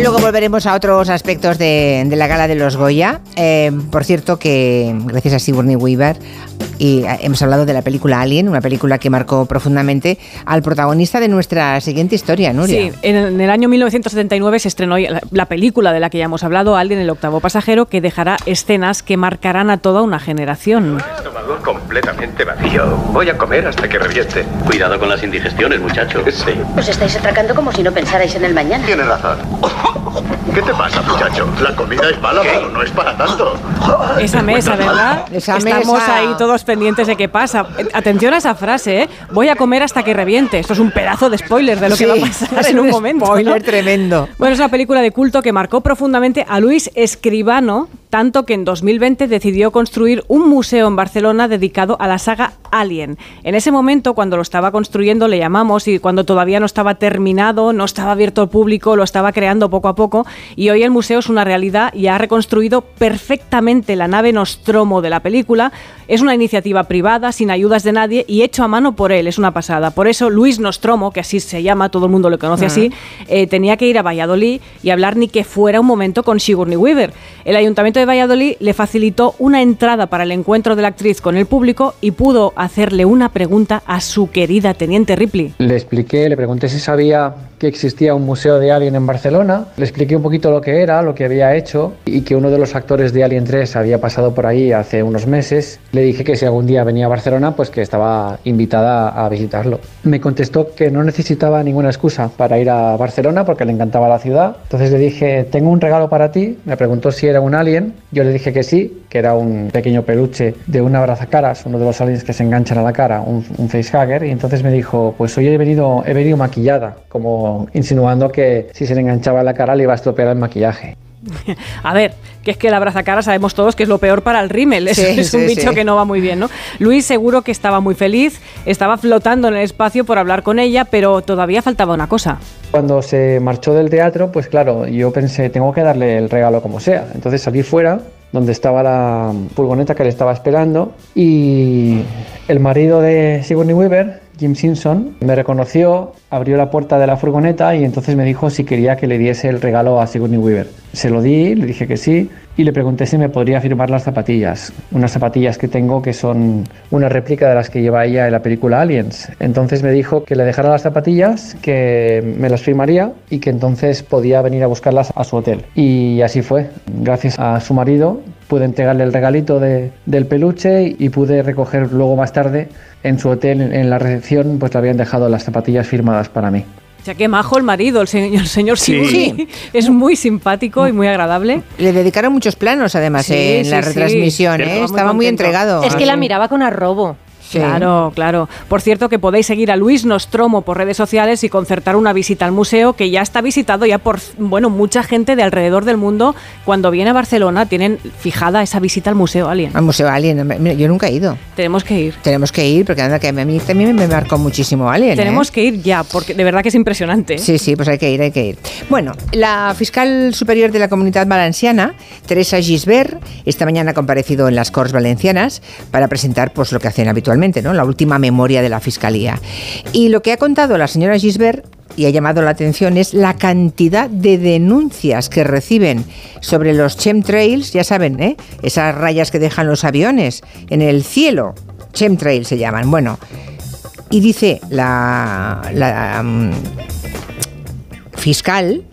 Luego volveremos a otros aspectos de, de la gala de los Goya. Eh, por cierto, que gracias a Sigourney Weaver y eh, hemos hablado de la película Alien, una película que marcó profundamente al protagonista de nuestra siguiente historia, Nuria. Sí, en, el año 1979 se estrenó la, la película de la que ya hemos hablado, Alien, el octavo pasajero, que dejará escenas que marcarán a toda una generación. Estómago completamente vacío. Voy a comer hasta que reviente. Cuidado con las indigestiones, muchachos. [laughs] Sí. Os estáis atracando como si no pensarais en el mañana. Tienes razón. ¿Qué te pasa, muchacho? La comida es mala, pero no es para tanto. Esa mesa, ¿verdad? Esa Estamos mesa. ahí todos pendientes de qué pasa. Atención a esa frase, ¿eh? Voy a comer hasta que reviente. Esto es un pedazo de spoiler de lo que Sí, va a pasar es en un, un momento. spoiler tremendo. Bueno, es una película de culto que marcó profundamente a Luis Escribano, tanto que en 2020 decidió construir un museo en Barcelona dedicado a la saga Alien. En ese momento, cuando lo estaba construyendo, le llamamos y cuando todavía no estaba terminado, no estaba abierto al público, lo estaba creando poco a poco y hoy el museo es una realidad y ha reconstruido perfectamente la nave Nostromo de la película. Es una iniciativa privada, sin ayudas de nadie y hecho a mano por él, es una pasada. Por eso Luis Nostromo, que así se llama, todo el mundo lo conoce así, eh, tenía que ir a Valladolid y hablar ni que fuera un momento con Sigourney Weaver. El Ayuntamiento de Valladolid le facilitó una entrada para el encuentro de la actriz con el público y pudo hacerle una pregunta a su querida teniente Ripley. Le expliqué, le pregunté si sabía que existía un museo de Alien en Barcelona. Le expliqué un poquito lo que era, lo que había hecho y que uno de los actores de Alien 3 había pasado por ahí hace unos meses. Le dije que si algún día venía a Barcelona, pues que estaba invitada a visitarlo. Me contestó que no necesitaba ninguna excusa para ir a Barcelona porque le encantaba la ciudad. Entonces le dije, tengo un regalo para ti. Me preguntó si era un alien. Yo le dije que sí, que era un pequeño peluche de un abrazacaras, uno de los aliens que se enganchan a la cara, un, un facehugger. Y entonces me dijo, pues hoy he venido, he venido maquillada, como insinuando que si se le enganchaba a la cara le iba a estropear el maquillaje. [laughs] A ver, que es que la brazacara sabemos todos que es lo peor para el rímel. Es, Sí, [laughs] es un sí, bicho sí. que no va muy bien, ¿no? Luis seguro que estaba muy feliz, estaba flotando en el espacio por hablar con ella, pero todavía faltaba una cosa. Cuando se marchó del teatro, pues claro, yo pensé, tengo que darle el regalo como sea. Entonces salí fuera, donde estaba la furgoneta que le estaba esperando, y el marido de Sigourney Weaver, Jim Simpson, me reconoció, abrió la puerta de la furgoneta y entonces me dijo si quería que le diese el regalo a Sigourney Weaver. Se lo di, le dije que sí, y le pregunté si me podría firmar las zapatillas. Unas zapatillas que tengo que son una réplica de las que lleva ella en la película Aliens. Entonces me dijo que le dejara las zapatillas, que me las firmaría y que entonces podía venir a buscarlas a su hotel. Y así fue. Gracias a su marido pude entregarle el regalito de- del peluche y pude recoger luego más tarde en su hotel, en, la recepción, pues le habían dejado las zapatillas firmadas para mí. O sea, qué majo el marido, el señor, el señor Sí. Es muy simpático y muy agradable. Le dedicaron muchos planos, además, Sí, en sí, la sí. retransmisión. ¿eh? Estaba muy entregado. Es que la miraba con arrobo. Claro, claro. Por cierto, que podéis seguir a Luis Nostromo por redes sociales y concertar una visita al museo que ya está visitado ya por, bueno, mucha gente de alrededor del mundo. Cuando viene a Barcelona tienen fijada esa visita al Museo Alien. Al Museo Alien. Yo nunca he ido. Tenemos que ir. Tenemos que ir, porque anda, que a mí también me marcó muchísimo Alien. Tenemos ¿eh? que ir ya, porque de verdad que es impresionante. ¿eh? Sí, sí, pues hay que ir, hay que ir. Bueno, la fiscal superior de la Comunidad Valenciana, Teresa Gisbert, esta mañana ha comparecido en las Corts Valencianas para presentar pues lo que hacen habitualmente, ¿no? La última memoria de la Fiscalía. Y lo que ha contado la señora Gisbert y ha llamado la atención es la cantidad de denuncias que reciben sobre los chemtrails, ya saben, ¿eh? esas rayas que dejan los aviones en el cielo. Chemtrails se llaman. Bueno, y dice la, la, mm, fiscal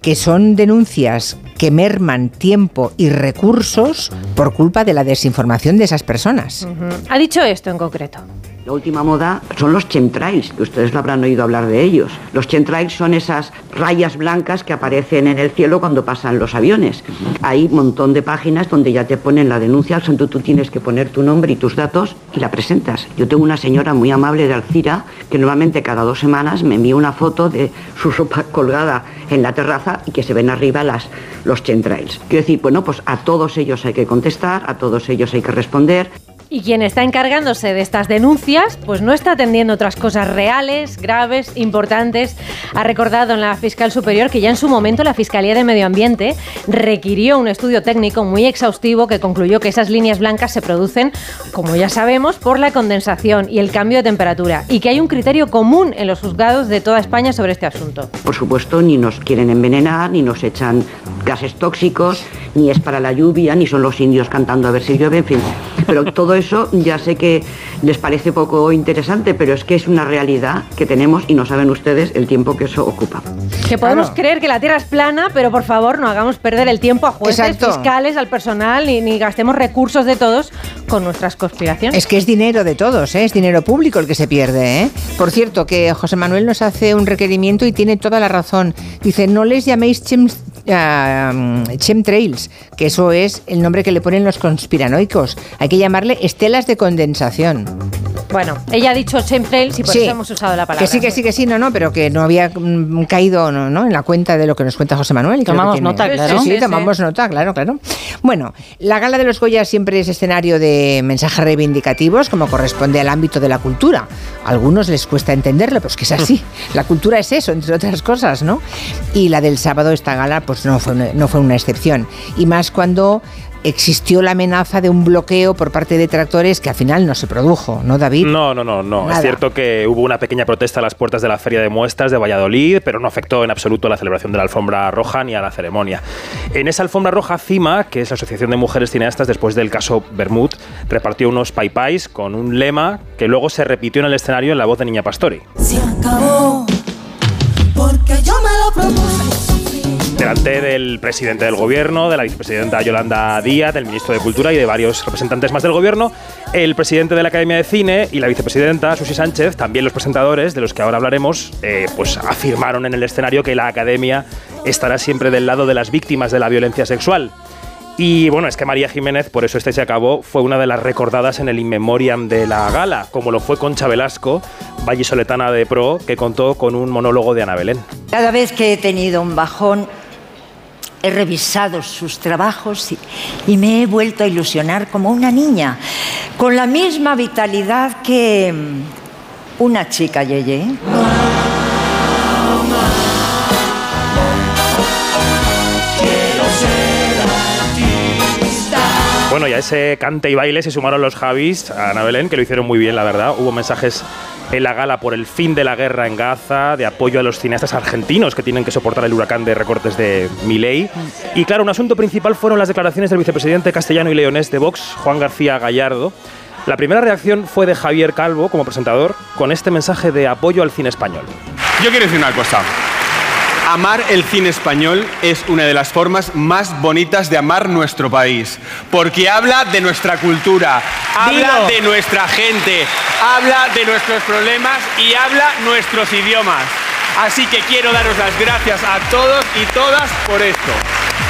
que son denuncias que merman tiempo y recursos por culpa de la desinformación de esas personas. Ha dicho esto en concreto. La última moda son los chemtrails, que ustedes lo habrán oído hablar de ellos. Los chemtrails son esas rayas blancas que aparecen en el cielo cuando pasan los aviones. Hay un montón de páginas donde ya te ponen la denuncia, donde tú tienes que poner tu nombre y tus datos y la presentas. Yo tengo una señora muy amable de Alcira que normalmente cada dos semanas me envía una foto de su ropa [laughs] colgada en la terraza y que se ven arriba las, los chemtrails. Quiero decir, bueno, pues a todos ellos hay que contestar, a todos ellos hay que responder. Y quien está encargándose de estas denuncias, pues no está atendiendo otras cosas reales, graves, importantes. Ha recordado en la fiscal superior que ya en su momento la Fiscalía de Medio Ambiente requirió un estudio técnico muy exhaustivo que concluyó que esas líneas blancas se producen, como ya sabemos, por la condensación y el cambio de temperatura y que hay un criterio común en los juzgados de toda España sobre este asunto. Por supuesto, ni nos quieren envenenar, ni nos echan gases tóxicos, ni es para la lluvia, ni son los indios cantando a ver si llueve, en fin. Pero todo eso ya sé que les parece poco interesante, pero es que es una realidad que tenemos y no saben ustedes el tiempo que eso ocupa. Que podemos creer que la Tierra es plana, pero por favor no hagamos perder el tiempo a jueces, Exacto. fiscales, al personal, ni, ni gastemos recursos de todos con nuestras conspiraciones. Es que es dinero de todos, ¿eh? es dinero público el que se pierde. ¿eh? Por cierto, que José Manuel nos hace un requerimiento y tiene toda la razón. Dice, no les llaméis chem- ah, chemtrails, que eso es el nombre que le ponen los conspiranoicos. Hay que llamarle estelas de condensación. Bueno, ella ha dicho chemtrails y por Sí. eso hemos usado la palabra. Que sí, que sí, que sí, no, no, pero que no había mm, caído ¿no? ¿no? en la cuenta de lo que nos cuenta José Manuel. Tomamos tiene- nota, claro. Sí, sí, Sí, sí, tomamos nota, claro, claro. Bueno, la gala de los Goya siempre es escenario de mensajes reivindicativos, como corresponde al ámbito de la cultura. A algunos les cuesta entenderlo, pero es que es así. [laughs] La cultura es eso, entre otras cosas, ¿no? Y la del sábado, esta gala, pues no fue una, no fue una excepción. Y más cuando existió la amenaza de un bloqueo por parte de detractores que al final no se produjo, ¿no, David? No, no, no, no. Nada. Es cierto que hubo una pequeña protesta a las puertas de la Feria de Muestras de Valladolid, pero no afectó en absoluto a la celebración de la alfombra roja ni a la ceremonia. En esa alfombra roja, CIMA, que es la Asociación de Mujeres Cineastas, después del caso Bermud, repartió unos paipais con un lema que luego se repitió en el escenario en la voz de Niña Pastori. Se acabó, porque yo me delante del presidente del gobierno, de la vicepresidenta Yolanda Díaz, del ministro de Cultura y de varios representantes más del gobierno, el presidente de la Academia de Cine y la vicepresidenta Susi Sánchez, también los presentadores de los que ahora hablaremos, eh, pues afirmaron en el escenario que la Academia estará siempre del lado de las víctimas de la violencia sexual. Y bueno, es que María Jiménez, por eso este se acabó, fue una de las recordadas en el In Memoriam de la gala, como lo fue Concha Velasco, vallisoletana de pro, que contó con un monólogo de Ana Belén. Cada vez que he tenido un bajón, he revisado sus trabajos y, me he vuelto a ilusionar como una niña, con la misma vitalidad que mm, una chica Yeye. Bueno, y a ese cante y baile se sumaron los Javis, a Ana Belén, que lo hicieron muy bien, la verdad. Hubo mensajes en la gala por el fin de la guerra en Gaza, de apoyo a los cineastas argentinos que tienen que soportar el huracán de recortes de Milei. Y claro, un asunto principal fueron las declaraciones del vicepresidente castellano y leonés de Vox, Juan García Gallardo. La primera reacción fue de Javier Calvo como presentador con este mensaje de apoyo al cine español. Yo quiero decir una cosa. Amar el cine español es una de las formas más bonitas de amar nuestro país, porque habla de nuestra cultura, habla de nuestra gente, habla de nuestros problemas y habla nuestros idiomas. Así que quiero daros las gracias a todos y todas por esto.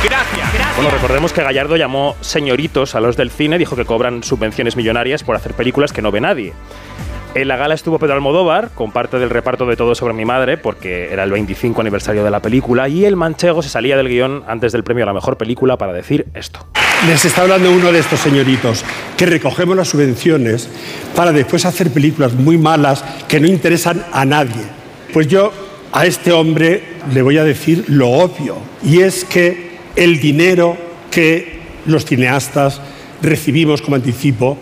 Gracias. Bueno, recordemos que Gallardo llamó señoritos a los del cine, dijo que cobran subvenciones millonarias por hacer películas que no ve nadie. En la gala estuvo Pedro Almodóvar, con parte del reparto de Todo sobre mi madre, porque era el 25 aniversario de la película, y el manchego se salía del guion antes del premio a la mejor película para decir esto. Les está hablando uno de estos señoritos, que recogemos las subvenciones para después hacer películas muy malas que no interesan a nadie. Pues yo a este hombre le voy a decir lo obvio, y es que el dinero que los cineastas recibimos como anticipo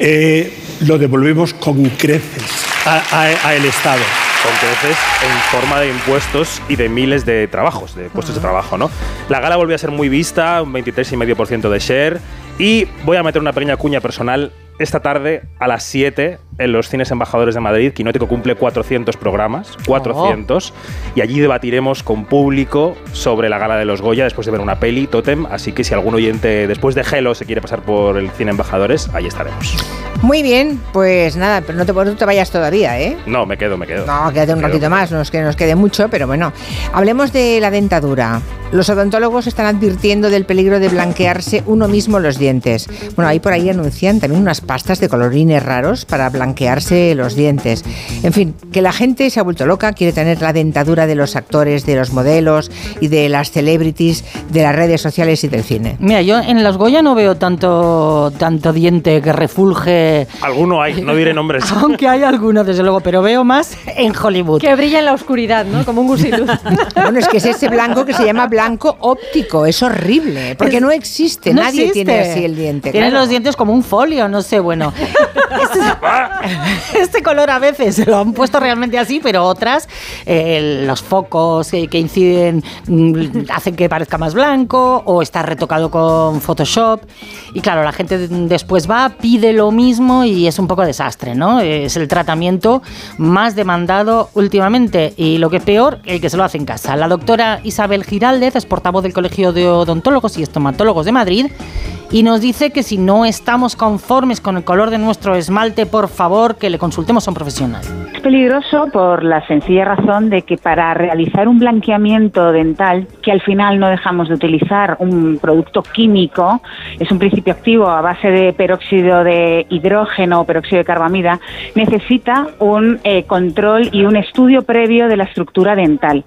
eh, lo devolvemos con creces a, el Estado. Con creces en forma de impuestos y de miles de trabajos, de puestos de trabajo, ¿no? La gala volvió a ser muy vista, un 23,5% de share. Y voy a meter una pequeña cuña personal. Esta tarde, a las 7, en los cines embajadores de Madrid, Quinótico cumple 400 programas, 400, y allí debatiremos con público sobre la gala de los Goya después de ver una peli, Totem, así que si algún oyente después de Gelo se quiere pasar por el cine embajadores, ahí estaremos. Muy bien, pues nada, pero no te, no te vayas todavía, ¿eh? No, me quedo, me quedo. No, quédate un Me quedo. ratito más, no es que nos quede mucho, pero bueno. Hablemos de la dentadura. Los odontólogos están advirtiendo del peligro de blanquearse uno mismo los dientes. Bueno, ahí por ahí anuncian también unas pastas de colorines raros para blanquearse los dientes. En fin, que la gente se ha vuelto loca, quiere tener la dentadura de los actores, de los modelos y de las celebrities, de las redes sociales y del cine. Mira, yo en los Goya no veo tanto, tanto diente que refulge, Alguno hay, no diré nombres. [laughs] aunque hay algunos desde luego, pero veo más en Hollywood. Que brilla en la oscuridad, ¿no? Como un gusiluz. [laughs] Bueno, es que es ese blanco que se llama blanco óptico, es horrible, porque no existe, No nadie existe. tiene así el diente. Tienen claro. los dientes como un folio, no sé, bueno. [laughs] [laughs] este, color a veces lo han puesto realmente así, pero otras, eh, los focos que inciden mm, hacen que parezca más blanco o está retocado con Photoshop. Y claro, la gente después va, pide lo mismo y es un poco desastre, ¿no? Es el tratamiento más demandado últimamente y lo que es peor, el que se lo hace en casa. La doctora Isabel Giraldez es portavoz del Colegio de Odontólogos y Estomatólogos de Madrid y nos dice que si no estamos conformes con el color de nuestro esmalte, por favor, que le consultemos a un profesional. Es peligroso por la sencilla razón de que para realizar un blanqueamiento dental, que al final no dejamos de utilizar un producto químico, es un principio activo a base de peróxido de hidrógeno o peróxido de carbamida, necesita un eh, control y un estudio previo de la estructura dental.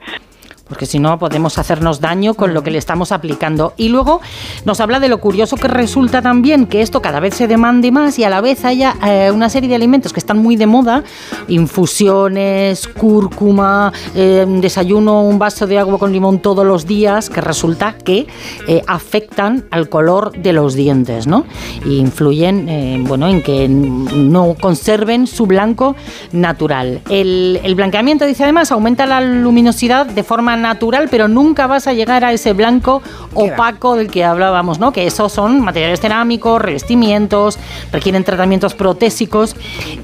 Porque si no podemos hacernos daño con lo que le estamos aplicando. Y luego nos habla de lo curioso que resulta también que esto cada vez se demande más y a la vez haya eh, una serie de alimentos que están muy de moda, infusiones, cúrcuma, eh, desayuno, un vaso de agua con limón todos los días, que resulta que eh, afectan al color de los dientes, ¿no? Y influyen, bueno, en que no conserven su blanco natural. El, el blanqueamiento, dice además, aumenta la luminosidad de forma natural, pero nunca vas a llegar a ese blanco opaco del que hablábamos, ¿no? Que esos son materiales cerámicos, revestimientos, requieren tratamientos protésicos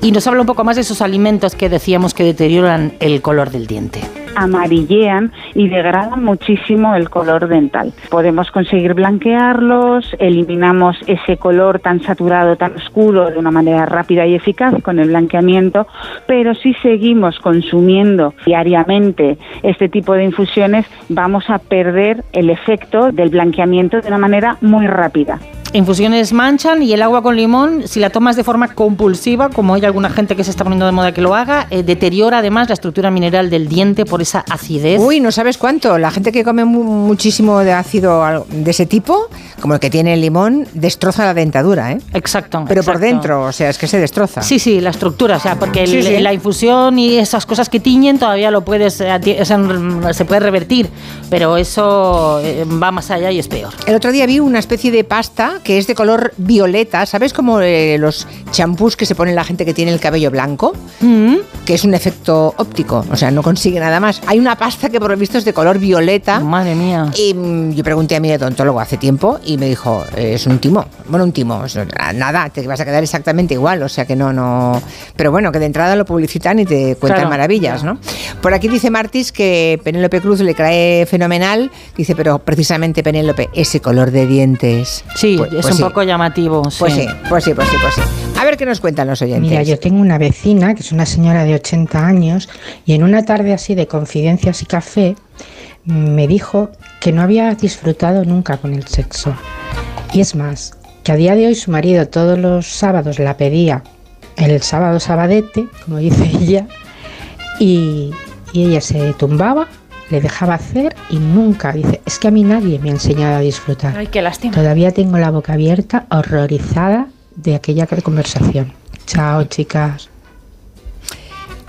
y nos habla un poco más de esos alimentos que decíamos que deterioran el color del diente. Amarillean y degradan muchísimo el color dental. Podemos conseguir blanquearlos, eliminamos ese color tan saturado, tan oscuro de una manera rápida y eficaz con el blanqueamiento, pero si seguimos consumiendo diariamente este tipo de infusiones, vamos a perder el efecto del blanqueamiento de una manera muy rápida. Infusiones manchan y el agua con limón, si la tomas de forma compulsiva, como hay alguna gente que se está poniendo de moda que lo haga, eh, deteriora además la estructura mineral del diente por esa acidez. Uy, no sabes cuánto. La gente que come mu- muchísimo de ácido de ese tipo, como el que tiene el limón, destroza la dentadura, ¿eh? Exacto. Pero por dentro, o sea, es que se destroza. Sí, sí, la estructura, o sea, porque el- Sí, sí. la infusión y esas cosas que tiñen todavía lo puedes, eh, o sea, se puede revertir, pero eso eh, va más allá y es peor. El otro día vi una especie de pasta que es de color violeta, ¿sabes como eh, los champús que se ponen la gente que tiene el cabello blanco? Que es un efecto óptico, o sea, no consigue nada más. Hay una pasta que por lo visto es de color violeta. Madre mía. Y mm, yo pregunté a mi odontólogo hace tiempo y me dijo, eh, es un timo. Bueno, un timo, nada, te vas a quedar exactamente igual, o sea que no, no... Pero bueno, que de entrada lo publicitan y te cuentan Claro, maravillas, ¿no? Por aquí dice Martis que Penélope Cruz le cae fenomenal, dice, pero precisamente Penélope, ese color de dientes. Sí, Pues- es pues un sí. poco llamativo. Pues sí, pues sí, pues sí, pues sí. A ver qué nos cuentan los oyentes. Mira, yo tengo una vecina que es una señora de 80 años y en una tarde así de confidencias y café me dijo que no había disfrutado nunca con el sexo. Y es más, que a día de hoy su marido todos los sábados la pedía el sábado sabadete, como dice [laughs] ella, y, y ella se tumbaba, le dejaba hacer y nunca, dice, es que a mí nadie me ha enseñado a disfrutar. Ay, qué lástima. Todavía tengo la boca abierta, horrorizada de aquella conversación. Chao, chicas.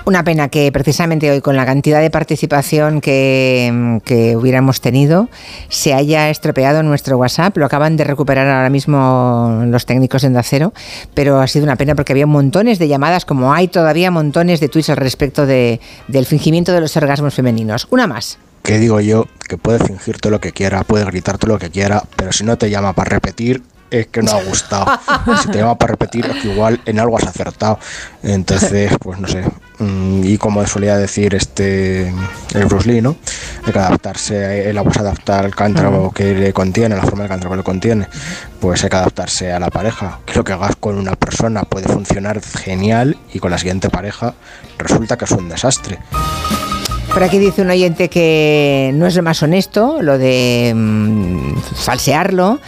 Una pena que precisamente hoy con la cantidad de participación que, que hubiéramos tenido se haya estropeado nuestro WhatsApp. Lo acaban de recuperar ahora mismo los técnicos de Onda Cero, pero ha sido una pena porque había montones de llamadas, como hay todavía montones de tweets al respecto de- del fingimiento de los orgasmos femeninos. Una más. que digo yo que puede fingir todo lo que quiera, puede gritar todo lo que quiera, pero si no te llama para repetir, es que no ha gustado. [laughs] si te llama para repetir, es que igual en algo has acertado. Entonces, pues no sé. Mm, Y como solía decir este el Bruce Lee, ¿no? Hay que adaptarse, el agua se adapta al cántaro que le contiene, la forma del cántaro que le contiene. Pues hay que adaptarse a la pareja. Que lo que hagas con una persona puede funcionar genial y con la siguiente pareja resulta que es un desastre. Por aquí dice un oyente que no es lo más honesto, lo de mm, falsearlo.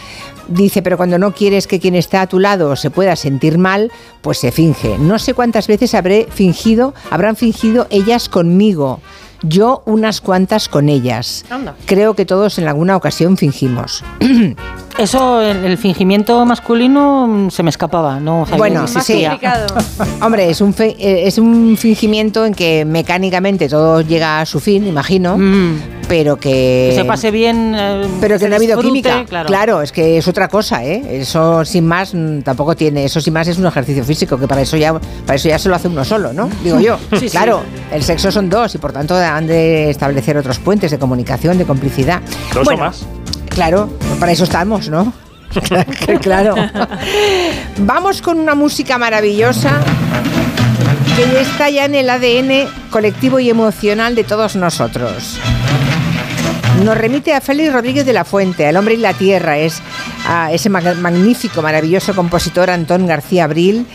Dice, pero cuando no quieres que quien está a tu lado se pueda sentir mal, pues se finge. No sé cuántas veces habré fingido, habrán fingido ellas conmigo. Yo unas cuantas con ellas. Creo que todos en alguna ocasión fingimos. [clears throat] Eso, el, el fingimiento masculino mm, se me escapaba, no sabía Bueno, sí, existía. Hombre, es un, fe- eh, es un fingimiento en que mecánicamente todo llega a su fin, imagino, pero que... Que se pase bien. eh, Pero que no ha habido disfrute, química. Claro. Claro. es que es otra cosa, ¿eh? Eso sin más mm, tampoco tiene. Eso sin más es un ejercicio físico, que para eso ya, para eso ya se lo hace uno solo, ¿no? Digo yo. [laughs] Sí, sí. claro, el sexo son dos y por tanto han de establecer otros puentes de comunicación, de complicidad. Dos Bueno, o más. Claro, para eso estamos, ¿no? [laughs] claro. Vamos con una música maravillosa que está ya en el ADN colectivo y emocional de todos nosotros. Nos remite a Félix Rodríguez de la Fuente, al hombre y la tierra, es a ese mag- magnífico, maravilloso compositor Antón García Abril,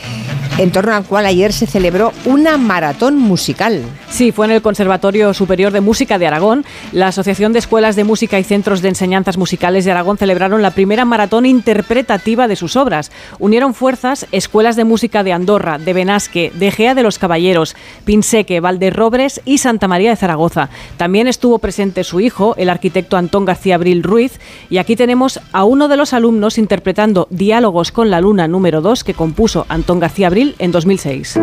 en torno al cual ayer se celebró una maratón musical. Sí, fue en el Conservatorio Superior de Música de Aragón. La Asociación de Escuelas de Música y Centros de Enseñanzas Musicales de Aragón celebraron la primera maratón interpretativa de sus obras. Unieron fuerzas escuelas de música de Andorra, de Benasque, de Gea de los Caballeros, Pinseque, Valderrobres y Santa María de Zaragoza. También estuvo presente su hijo, el arquitecto Antón García Abril Ruiz, y aquí tenemos a uno de los alumnos interpretando Diálogos con la Luna número 2 que compuso Antón García Abril en 2006.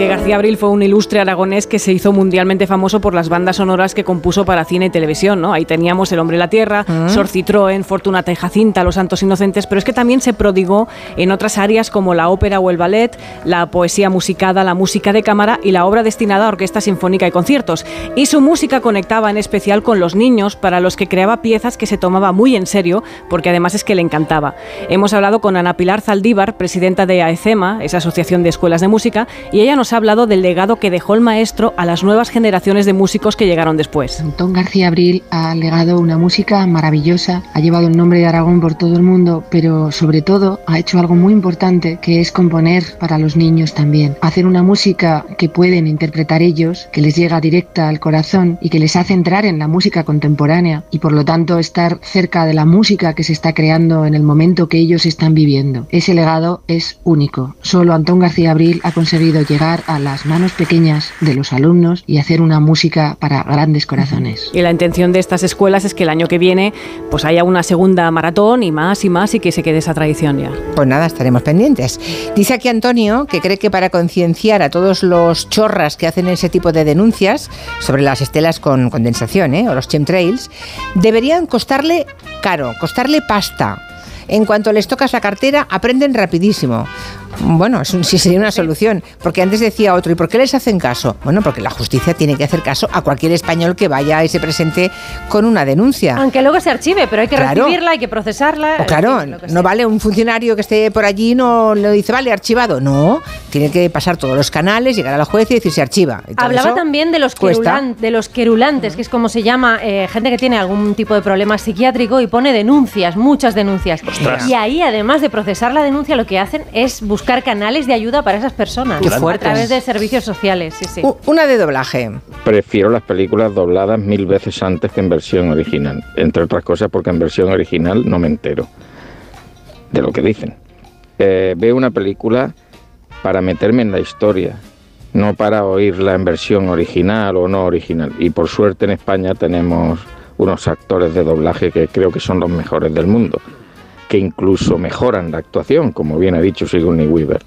Que García Abril fue un ilustre aragonés que se hizo mundialmente famoso por las bandas sonoras que compuso para cine y televisión. ¿no? Ahí teníamos El Hombre y la Tierra, Sor Citroën, Fortunata y Jacinta, Los Santos Inocentes, pero es que también se prodigó en otras áreas como la ópera o el ballet, la poesía musicada, la música de cámara y la obra destinada a orquesta sinfónica y conciertos. Y su música conectaba en especial con los niños, para los que creaba piezas que se tomaba muy en serio, porque además es que le encantaba. Hemos hablado con Ana Pilar Zaldívar, presidenta de AECEMA, esa asociación de escuelas de música, y ella nos ha hablado del legado que dejó el maestro a las nuevas generaciones de músicos que llegaron después. Antón García Abril ha legado una música maravillosa, ha llevado el nombre de Aragón por todo el mundo, pero sobre todo ha hecho algo muy importante que es componer para los niños también. Hacer una música que pueden interpretar ellos, que les llega directa al corazón y que les hace entrar en la música contemporánea y por lo tanto estar cerca de la música que se está creando en el momento que ellos están viviendo. Ese legado es único. Solo Antón García Abril ha conseguido llegar a las manos pequeñas de los alumnos y hacer una música para grandes corazones. Y la intención de estas escuelas es que el año que viene pues haya una segunda maratón y más y más y que se quede esa tradición ya. Pues nada, estaremos pendientes. Dice aquí Antonio que cree que para concienciar a todos los chorras que hacen ese tipo de denuncias sobre las estelas con condensación ¿eh? o los chemtrails, deberían costarle caro, costarle pasta. En cuanto les tocas la cartera, aprenden rapidísimo. Bueno, eso sí sería una solución, porque antes decía otro, ¿y por qué les hacen caso? Bueno, porque la justicia tiene que hacer caso a cualquier español que vaya y se presente con una denuncia. Aunque luego se archive, pero hay que Claro. recibirla, hay que procesarla. O claro, no vale un funcionario que esté por allí no le dice, vale, archivado. No, tiene que pasar todos los canales, llegar a la juez y decir se archiva. Y Hablaba también de los, cuesta. querulan- de los querulantes, que es como se llama, eh, gente que tiene algún tipo de problema psiquiátrico y pone denuncias, muchas denuncias. Ostras. Y ahí, además de procesar la denuncia, lo que hacen es buscar canales de ayuda para esas personas. Qué a través de servicios sociales, sí, sí. Una de doblaje. Prefiero las películas dobladas mil veces antes que en versión original. Entre otras cosas porque en versión original no me entero de lo que dicen. Eh, veo una película para meterme en la historia, no para oírla en versión original o no original. Y por suerte en España tenemos unos actores de doblaje que creo que son los mejores del mundo, que incluso mejoran la actuación, como bien ha dicho Sigourney Weaver.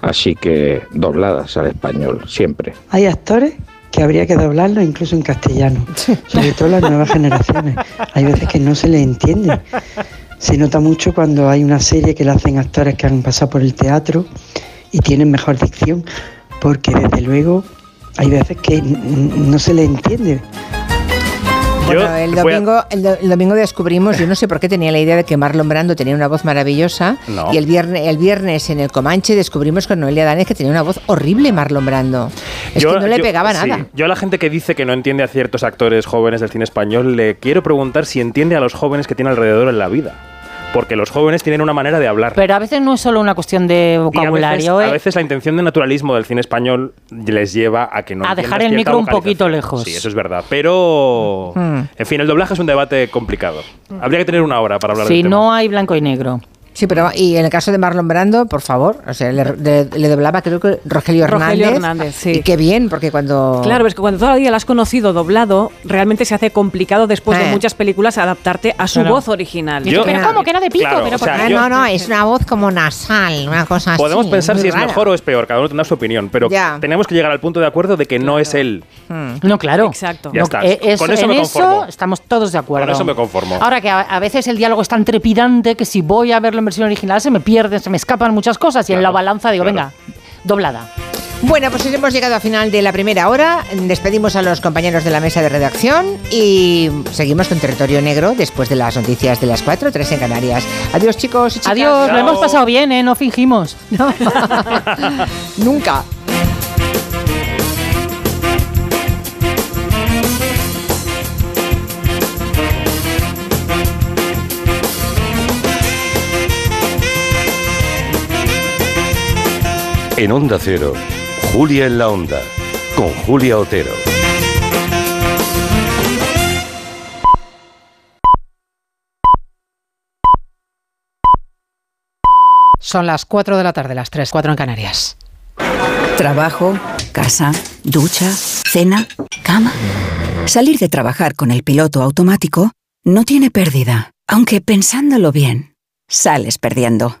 Así que dobladas al español, siempre. Hay actores que habría que doblarlos incluso en castellano, [laughs] sobre todo las nuevas generaciones. Hay veces que no se les entiende. Se nota mucho cuando hay una serie que la hacen actores que han pasado por el teatro y tienen mejor dicción, porque desde luego hay veces que no se les entiende. Bueno, el a- domingo, el, do- el domingo descubrimos, yo no sé por qué tenía la idea de que Marlon Brando tenía una voz maravillosa No. y el viernes, el viernes en el Comanche descubrimos con Noelia Danés que tenía una voz horrible Marlon Brando. Es Yo- que no le yo- pegaba sí. nada. Yo a la gente que dice que no entiende a ciertos actores jóvenes del cine español, le quiero preguntar si entiende a los jóvenes que tiene alrededor en la vida. Porque los jóvenes tienen una manera de hablar. Pero a veces no es solo una cuestión de a vocabulario. veces, a ¿eh? veces la intención de naturalismo del cine español les lleva a que no A dejar el micro un poquito lejos. Sí, eso es verdad. Pero, Hmm. en fin, el doblaje es un debate complicado. Habría que tener una hora para hablar Si tema. no hay blanco y negro. Sí, pero y en el caso de Marlon Brando, por favor, o sea, le, le- le doblaba creo que Rogelio Hernández. Rogelio Hernández, sí. Y qué bien, porque cuando... Claro, es que cuando todavía la has conocido doblado, realmente se hace complicado después de Eh. muchas películas adaptarte a su Claro. voz original. Yo- pero ¿cómo que era de pito? Claro, pero o sea, ¿por Ah, yo- no, no, es una voz como nasal, una cosa así. Podemos pensar si es rara. mejor o es peor, cada uno tendrá su opinión, pero Ya. tenemos que llegar al punto de acuerdo de que no es él. No, claro. Exacto. Ya No, está. eh, eso- Con eso en me conformo. eso estamos todos de acuerdo. Con eso me conformo. Ahora que a, a veces el diálogo es tan trepidante que si voy a verlo en versión original se me pierden, se me escapan muchas cosas y en la balanza digo, venga, doblada. Bueno, pues hemos llegado al final de la primera hora. Despedimos a los compañeros de la mesa de redacción y seguimos con Territorio Negro después de las noticias de las 4, 3 en Canarias. Adiós, chicos. y chicas. Adiós, lo hemos pasado bien, ¿eh? No fingimos. [laughs] Nunca. En Onda Cero, Julia en la Onda, con Julia Otero. Son las 4 de la tarde, las 3, 4 en Canarias. Trabajo, casa, ducha, cena, cama. Salir de trabajar con el piloto automático no tiene pérdida, aunque pensándolo bien, sales perdiendo.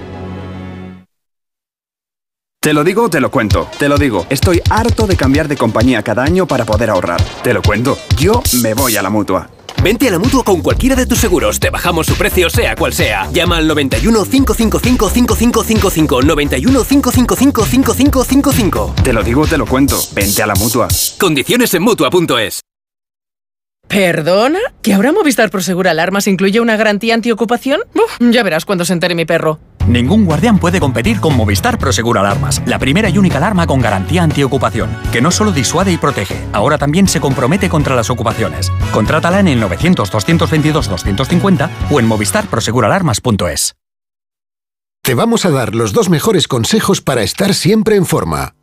Te lo digo, te lo cuento. Te lo digo, estoy harto de cambiar de compañía cada año para poder ahorrar. Te lo cuento, yo me voy a la mutua. Vente a la mutua con cualquiera de tus seguros. Te bajamos su precio, sea cual sea. Llama al 91 555 5555. 91 555 5555. Te lo digo, te lo cuento. Vente a la mutua. Condiciones en mutua.es. ¿Perdona? ¿Que ahora Movistar Prosegur Alarmas incluye una garantía antiocupación? Uf, ya verás cuando se entere mi perro. Ningún guardián puede competir con Movistar Prosegur Alarmas, la primera y única alarma con garantía antiocupación, que no solo disuade y protege, ahora también se compromete contra las ocupaciones. Contrátala en el 900-222-250 o en movistarproseguralarmas.es. Te vamos a dar los dos mejores consejos para estar siempre en forma.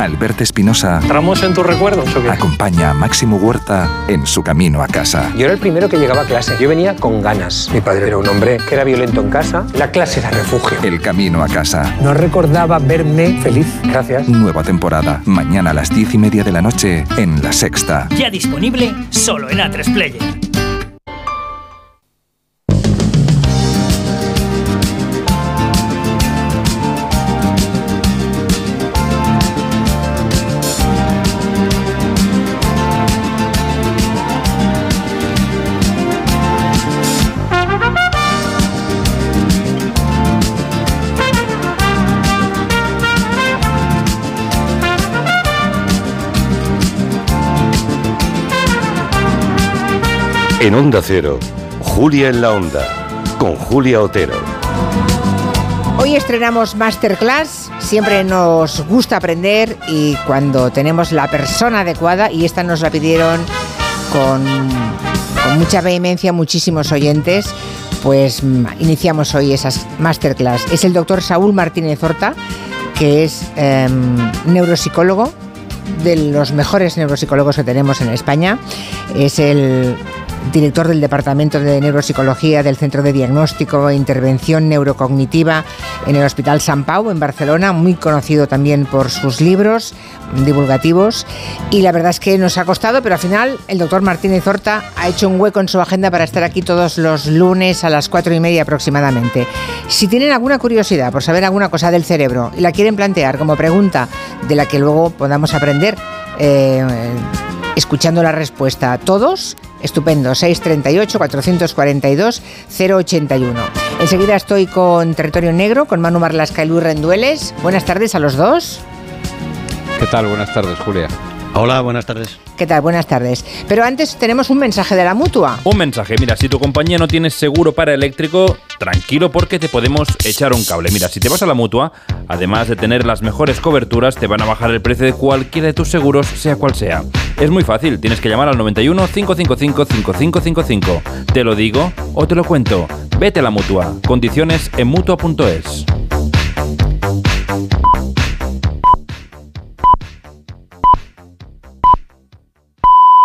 Alberto Espinosa ¿Tramos en tus recuerdos o qué? acompaña a Máximo Huerta en su camino a casa. Yo era el primero que llegaba a clase. Yo venía con ganas. Mi padre era un hombre que era violento en casa. La clase era refugio. El camino a casa. No recordaba verme feliz. Gracias. Nueva temporada. Mañana a las diez y media de la noche en La Sexta. Ya disponible solo en A3 Player. En Onda Cero, Julia en la Onda, con Julia Otero. Hoy estrenamos Masterclass, siempre nos gusta aprender y cuando tenemos la persona adecuada, y esta nos la pidieron con, mucha vehemencia muchísimos oyentes, pues mm, iniciamos hoy esas Masterclass. Es el doctor Saúl Martínez Horta, que es em, neuropsicólogo, de los mejores neuropsicólogos que tenemos en España. Es el director del Departamento de Neuropsicología del Centro de Diagnóstico e Intervención Neurocognitiva en el Hospital San Pau, en Barcelona, muy conocido también por sus libros divulgativos. Y la verdad es que nos ha costado, pero al final el doctor Martínez Horta ha hecho un hueco en su agenda para estar aquí todos los lunes a las cuatro y media aproximadamente. Si tienen alguna curiosidad por saber alguna cosa del cerebro y la quieren plantear como pregunta de la que luego podamos aprender, eh, escuchando la respuesta. Todos, estupendo, 638-442-081. Enseguida estoy con Territorio Negro, con Manu Marlasca y Luis Rendueles. Buenas tardes a los dos. ¿Qué tal? Buenas tardes, Julia. Hola, buenas tardes. ¿Qué tal? Buenas tardes. Pero antes tenemos un mensaje de la mutua. Un mensaje, mira, si tu compañía no tiene seguro para eléctrico, tranquilo porque te podemos echar un cable. Mira, si te vas a la mutua, además de tener las mejores coberturas, te van a bajar el precio de cualquiera de tus seguros, sea cual sea. Es muy fácil, tienes que llamar al 91 555 5555. Te lo digo o te lo cuento. Vete a la mutua. Condiciones en mutua.es.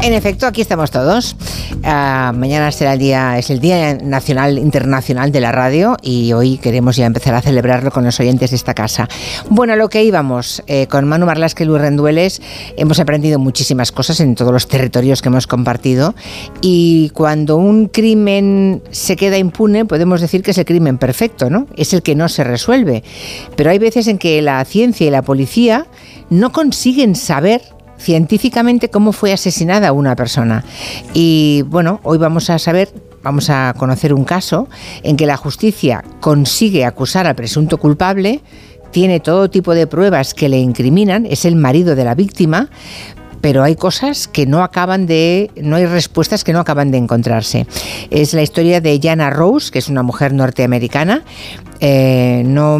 En efecto, aquí estamos todos. Ah, mañana será el día, es el Día Nacional Internacional de la Radio y hoy queremos ya empezar a celebrarlo con los oyentes de esta casa. Bueno, lo que íbamos eh, con Manu Marlasque y Luis Rendueles, hemos aprendido muchísimas cosas en todos los territorios que hemos compartido y cuando un crimen se queda impune, podemos decir que es el crimen perfecto, ¿no? Es el que no se resuelve. Pero hay veces en que la ciencia y la policía no consiguen saber científicamente cómo fue asesinada una persona. Y bueno, hoy vamos a saber vamos a conocer un caso en que la justicia consigue acusar al presunto culpable, tiene todo tipo de pruebas que le incriminan, es el marido de la víctima, pero hay cosas que no acaban de, no hay respuestas que no acaban de encontrarse. Es la historia de Jana Rose, que es una mujer norteamericana. Eh, no,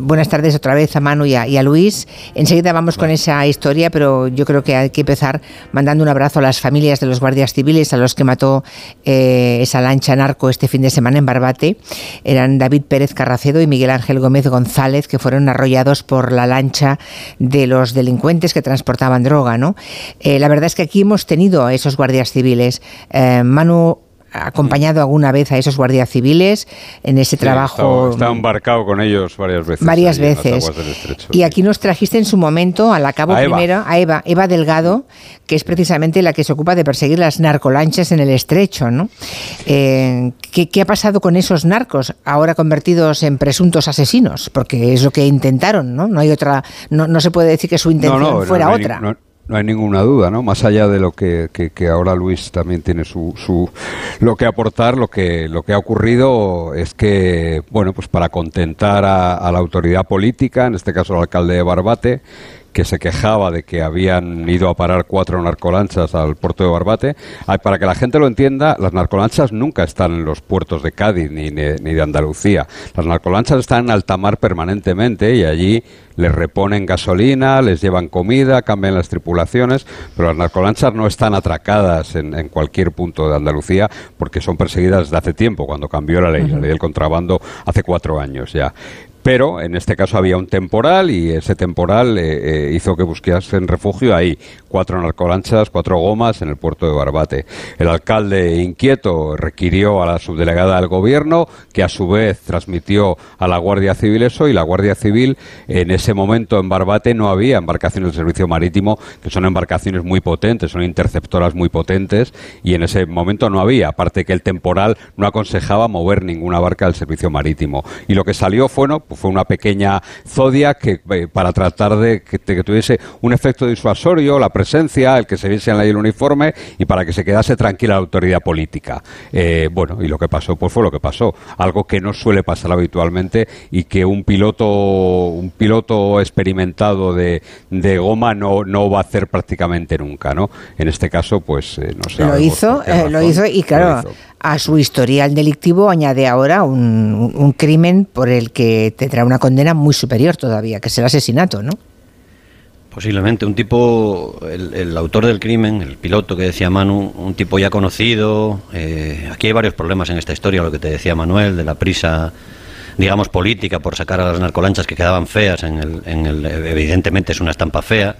buenas tardes otra vez a Manu y a, Luis. Enseguida vamos con esa historia, pero yo creo que hay que empezar mandando un abrazo a las familias de los guardias civiles a los que mató eh, esa lancha narco este fin de semana en Barbate. Eran David Pérez Carracedo y Miguel Ángel Gómez González, que fueron arrollados por la lancha de los delincuentes que transportaban droga, ¿no? Eh, la verdad es que aquí hemos tenido a esos guardias civiles. Eh, Manu ha acompañado alguna vez a esos guardias civiles en ese trabajo. Está embarcado con ellos varias veces. Varias veces. Y aquí nos trajiste en su momento a la cabo primero a Eva, Eva Delgado, que es precisamente la que se ocupa de perseguir las narcolanchas en el estrecho. ¿no? Eh, ¿qué, ha pasado con esos narcos ahora convertidos en presuntos asesinos? Porque es lo que intentaron, ¿no? No hay otra, no, no se puede decir que su intención fuera otra. No hay ninguna duda, ¿no? Más allá de lo que, que, ahora Luis también tiene su, su, lo que aportar, lo que, lo que ha ocurrido es que, bueno, pues para contentar a, a la autoridad política, en este caso el alcalde de Barbate, que se quejaba de que habían ido a parar cuatro narcolanchas al puerto de Barbate. Para que la gente lo entienda, las narcolanchas nunca están en los puertos de Cádiz ni, ni de Andalucía. Las narcolanchas están en alta mar permanentemente y allí les reponen gasolina, les llevan comida, cambian las tripulaciones, pero las narcolanchas no están atracadas en, en cualquier punto de Andalucía porque son perseguidas desde hace tiempo, cuando cambió la ley, la ley del contrabando hace cuatro años ya pero en este caso había un temporal y ese temporal eh, eh, hizo que buscasen refugio ahí. Cuatro narcolanchas, cuatro gomas en el puerto de Barbate. El alcalde inquieto requirió a la subdelegada del gobierno, que a su vez transmitió a la Guardia Civil eso, y la Guardia Civil en ese momento en Barbate no había embarcaciones de servicio marítimo, que son embarcaciones muy potentes, son interceptoras muy potentes, y en ese momento no había, aparte que el temporal no aconsejaba mover ninguna barca del servicio marítimo. Y lo que salió fue, no, fue una pequeña zodia que eh, para tratar de que, tuviese un efecto disuasorio, la presencia, el que se viese en la el uniforme y para que se quedase tranquila la autoridad política. Eh, bueno, y lo que pasó pues fue lo que pasó, algo que no suele pasar habitualmente y que un piloto un piloto experimentado de, de goma no, no va a hacer prácticamente nunca, ¿no? En este caso, pues eh, no sé. Lo hizo, lo hizo y claro, a su historial delictivo añade ahora un, crimen por el que tendrá una condena muy superior todavía, que es el asesinato, ¿no? Posiblemente, un tipo, el, autor del crimen, el piloto que decía Manu, un tipo ya conocido. Eh, aquí hay varios problemas en esta historia, lo que te decía Manuel, de la prisa, digamos, política por sacar a las narcolanchas que quedaban feas. En el, en el, evidentemente es una estampa fea.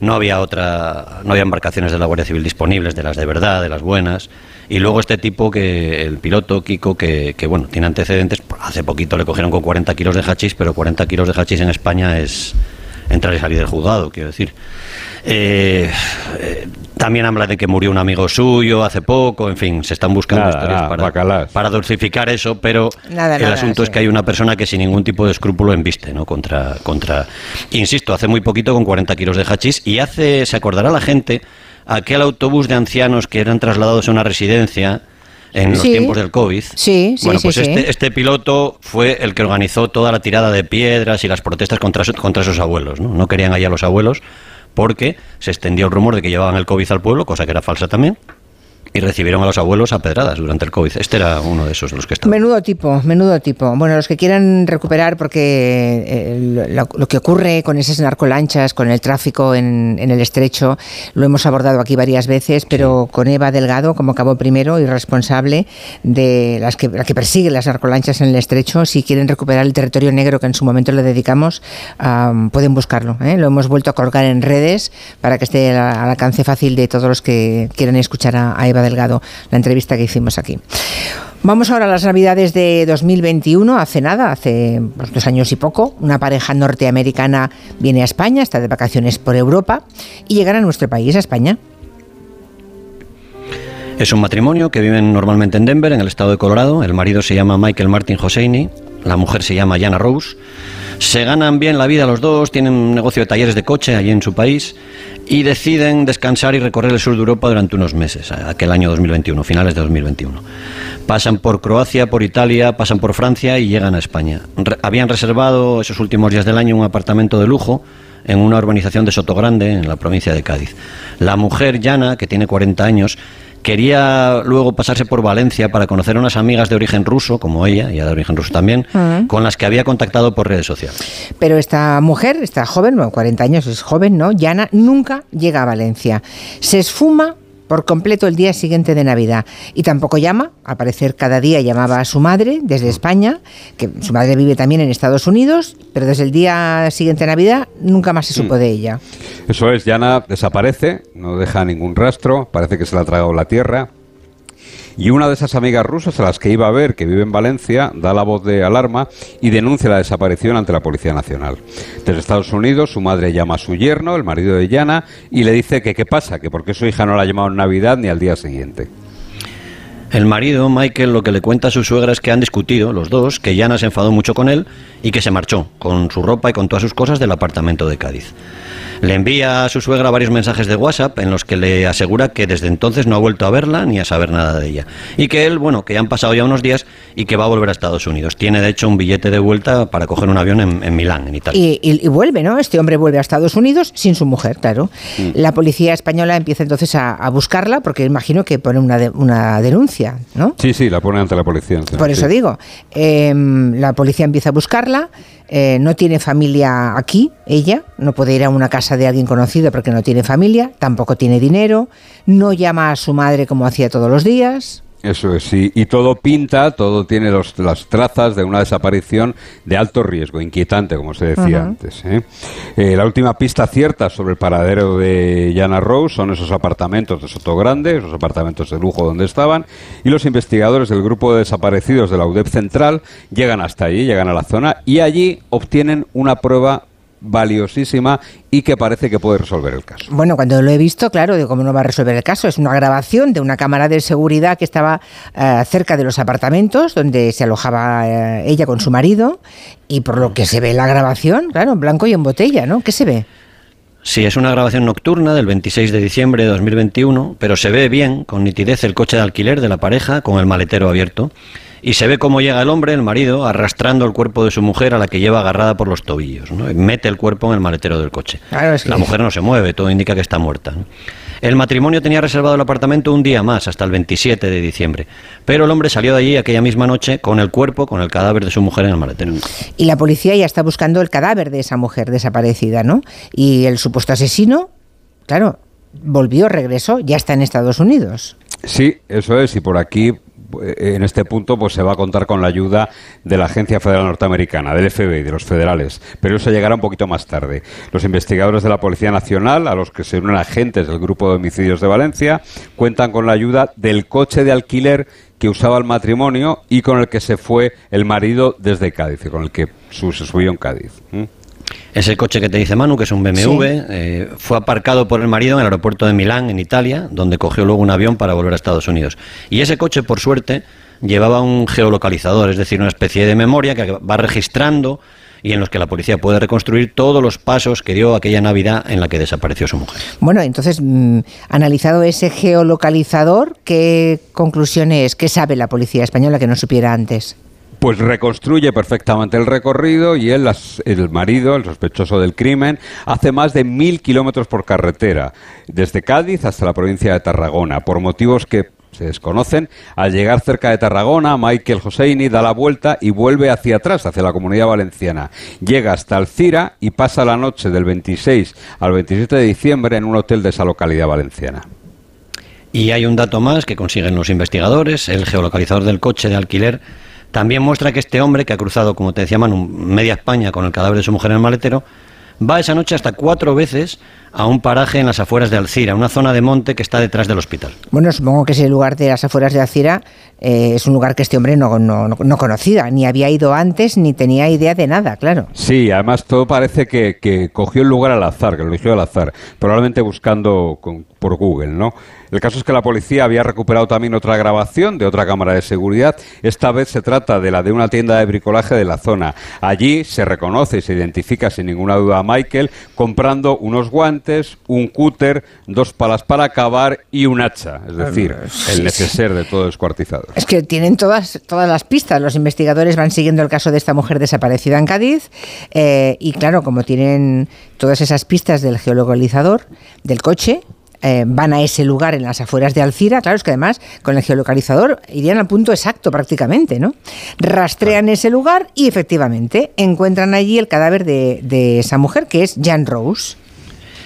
No había otra, no había embarcaciones de la Guardia Civil disponibles, de las de verdad, de las buenas. Y luego este tipo que, el piloto, Kiko, que, que bueno, tiene antecedentes, hace poquito le cogieron con 40 kilos de hachís, pero 40 kilos de hachís en España es entrar y salir del juzgado, quiero decir. Eh, eh, también habla de que murió un amigo suyo hace poco, en fin, se están buscando historias para, para, dulcificar eso, pero el asunto es que hay una persona que sin ningún tipo de escrúpulo embiste, ¿no? Contra, contra, insisto, hace muy poquito con 40 kilos de hachís y hace, se acordará la gente, aquel autobús de ancianos que eran trasladados a una residencia en los tiempos del COVID. Sí, sí, bueno, pues este, este, piloto fue el que organizó toda la tirada de piedras y las protestas contra, contra esos abuelos. ¿no? no querían allá los abuelos porque se extendió el rumor de que llevaban el COVID al pueblo, cosa que era falsa también y recibieron a los abuelos a pedradas durante el COVID. Este era uno de esos los que estaban. Menudo tipo, menudo tipo. Bueno, los que quieran recuperar, porque eh, lo, que ocurre con esas narcolanchas, con el tráfico en, el estrecho, lo hemos abordado aquí varias veces, pero con Eva Delgado como cabo primero y responsable de las que, la que persigue las narcolanchas en el estrecho, si quieren recuperar el territorio negro que en su momento le dedicamos, pueden buscarlo. ¿eh? Lo hemos vuelto a colgar en redes para que esté al alcance fácil de todos los que quieran escuchar a, a Eva Delgado, la entrevista que hicimos aquí. Vamos ahora a las Navidades de 2021. Hace nada, hace pues, dos años y poco, una pareja norteamericana viene a España, está de vacaciones por Europa y llegan a nuestro país, a España. Es un matrimonio que viven normalmente en Denver, en el estado de Colorado. El marido se llama Michael Martin Hosseini, la mujer se llama Jana Rose. Se ganan bien la vida los dos, tienen un negocio de talleres de coche allí en su país y deciden descansar y recorrer el sur de Europa durante unos meses, aquel año 2021, finales de 2021. Pasan por Croacia, por Italia, pasan por Francia y llegan a España. habían reservado esos últimos días del año un apartamento de lujo en una urbanización de Sotogrande, en la provincia de Cádiz. La mujer, Llana, que tiene 40 años, Quería luego pasarse por Valencia para conocer a unas amigas de origen ruso, como ella, ella de origen ruso también, con las que había contactado por redes sociales. Pero esta mujer, esta joven, bueno, 40 años es joven, ¿no? Yana, nunca llega a Valencia. Se esfuma por completo el día siguiente de Navidad. Y tampoco llama, al parecer cada día llamaba a su madre desde España, que su madre vive también en Estados Unidos, pero desde el día siguiente de Navidad nunca más se supo mm. de ella. Eso es, Yana desaparece, no deja ningún rastro, parece que se la ha tragado la tierra. Y una de esas amigas rusas a las que iba a ver, que vive en Valencia, da la voz de alarma y denuncia la desaparición ante la Policía Nacional. Desde Estados Unidos, su madre llama a su yerno, el marido de Yana, y le dice que qué pasa, que por qué su hija no la ha llamado en Navidad ni al día siguiente. El marido, Michael, lo que le cuenta a su suegra es que han discutido los dos, que Yana se enfadó mucho con él y que se marchó con su ropa y con todas sus cosas del apartamento de Cádiz. Le envía a su suegra varios mensajes de WhatsApp en los que le asegura que desde entonces no ha vuelto a verla ni a saber nada de ella. Y que él, bueno, que ya han pasado ya unos días y que va a volver a Estados Unidos. Tiene de hecho un billete de vuelta para coger un avión en, Milán, en Italia. Y, vuelve, ¿no? Este hombre vuelve a Estados Unidos sin su mujer, claro. Mm. La policía española empieza entonces a, buscarla porque imagino que pone una, una denuncia, ¿no? Sí, sí, la pone ante la policía. Por eso digo, em, la policía empieza a buscarla. Eh, no tiene familia aquí, ella, no puede ir a una casa de alguien conocido porque no tiene familia, tampoco tiene dinero, no llama a su madre como hacía todos los días. Eso es, sí. Y todo pinta, todo tiene los, las trazas de una desaparición de alto riesgo, inquietante, como se decía antes. ¿eh? Eh, la última pista cierta sobre el paradero de Jana Rose son esos apartamentos de Soto Grande, esos apartamentos de lujo donde estaban, y los investigadores del grupo de desaparecidos de la UDEP Central llegan hasta allí, llegan a la zona, y allí obtienen una prueba valiosísima y que parece que puede resolver el caso. Bueno, cuando lo he visto, claro, de cómo no va a resolver el caso. Es una grabación de una cámara de seguridad que estaba eh, cerca de los apartamentos donde se alojaba eh, ella con su marido y por lo que se ve la grabación, claro, en blanco y en botella, ¿no? ¿Qué se ve? Sí, es una grabación nocturna del 26 de diciembre de 2021, pero se ve bien, con nitidez, el coche de alquiler de la pareja con el maletero abierto y se ve cómo llega el hombre, el marido, arrastrando el cuerpo de su mujer a la que lleva agarrada por los tobillos. ¿no? mete el cuerpo en el maletero del coche. La mujer no se mueve, todo indica que está muerta. El matrimonio tenía reservado el apartamento un día más, hasta el 27 de diciembre. Pero el hombre salió de allí aquella misma noche con el cuerpo, con el cadáver de su mujer en el maletero. Y la policía ya está buscando el cadáver de esa mujer desaparecida, ¿no? Y el supuesto asesino, claro, volvió, regresó, ya está en Estados Unidos. Sí, eso es, y por aquí en este punto pues se va a contar con la ayuda de la Agencia Federal Norteamericana, del FBI, de los federales, pero eso llegará un poquito más tarde. Los investigadores de la Policía Nacional, a los que se unen agentes del Grupo de Homicidios de Valencia, cuentan con la ayuda del coche de alquiler que usaba el matrimonio y con el que se fue el marido desde Cádiz, con el que se subió en Cádiz. Ese coche que te dice Manu, que es un BMW, eh, fue aparcado por el marido en el aeropuerto de Milán, en Italia, donde cogió luego un avión para volver a Estados Unidos. Y ese coche, por suerte, llevaba un geolocalizador, es decir, una especie de memoria que va registrando y en los que la policía puede reconstruir todos los pasos que dio aquella Navidad en la que desapareció su mujer. Bueno, entonces, mm, analizado ese geolocalizador, ¿qué conclusiones, qué sabe la policía española que no supiera antes? Pues reconstruye perfectamente el recorrido y él, el marido, el sospechoso del crimen, hace más de mil kilómetros por carretera, desde Cádiz hasta la provincia de Tarragona, por motivos que se desconocen. Al llegar cerca de Tarragona, Michael Hosseini da la vuelta y vuelve hacia atrás, hacia la comunidad valenciana. Llega hasta Alcira y pasa la noche del 26 al 27 de diciembre en un hotel de esa localidad valenciana. Y hay un dato más que consiguen los investigadores, el geolocalizador del coche de alquiler también muestra que este hombre, que ha cruzado, como te decía Manu, media España con el cadáver de su mujer en el maletero, va esa noche hasta cuatro veces a un paraje en las afueras de Alcira, una zona de monte que está detrás del hospital. Bueno, supongo que ese lugar de las afueras de Alcira eh, es un lugar que este hombre no, no, no, conocía, ni había ido antes, ni tenía idea de nada, claro. Sí, además todo parece que, que cogió el lugar al azar, que lo eligió al azar, probablemente buscando por Google, ¿no? El caso es que la policía había recuperado también otra grabación de otra cámara de seguridad. Esta vez se trata de la de una tienda de bricolaje de la zona. Allí se reconoce y se identifica sin ninguna duda a Michael comprando unos guantes, un cúter, dos palas para acabar y un hacha. Es decir, el neceser de todo descuartizado. Es que tienen todas, todas las pistas. Los investigadores van siguiendo el caso de esta mujer desaparecida en Cádiz. Eh, y claro, como tienen todas esas pistas del geolocalizador, del coche, eh, van a ese lugar en las afueras de Alcira, claro, es que además con el geolocalizador irían al punto exacto prácticamente, ¿no? Rastrean ese lugar y efectivamente encuentran allí el cadáver de, esa mujer que es Jan Rose.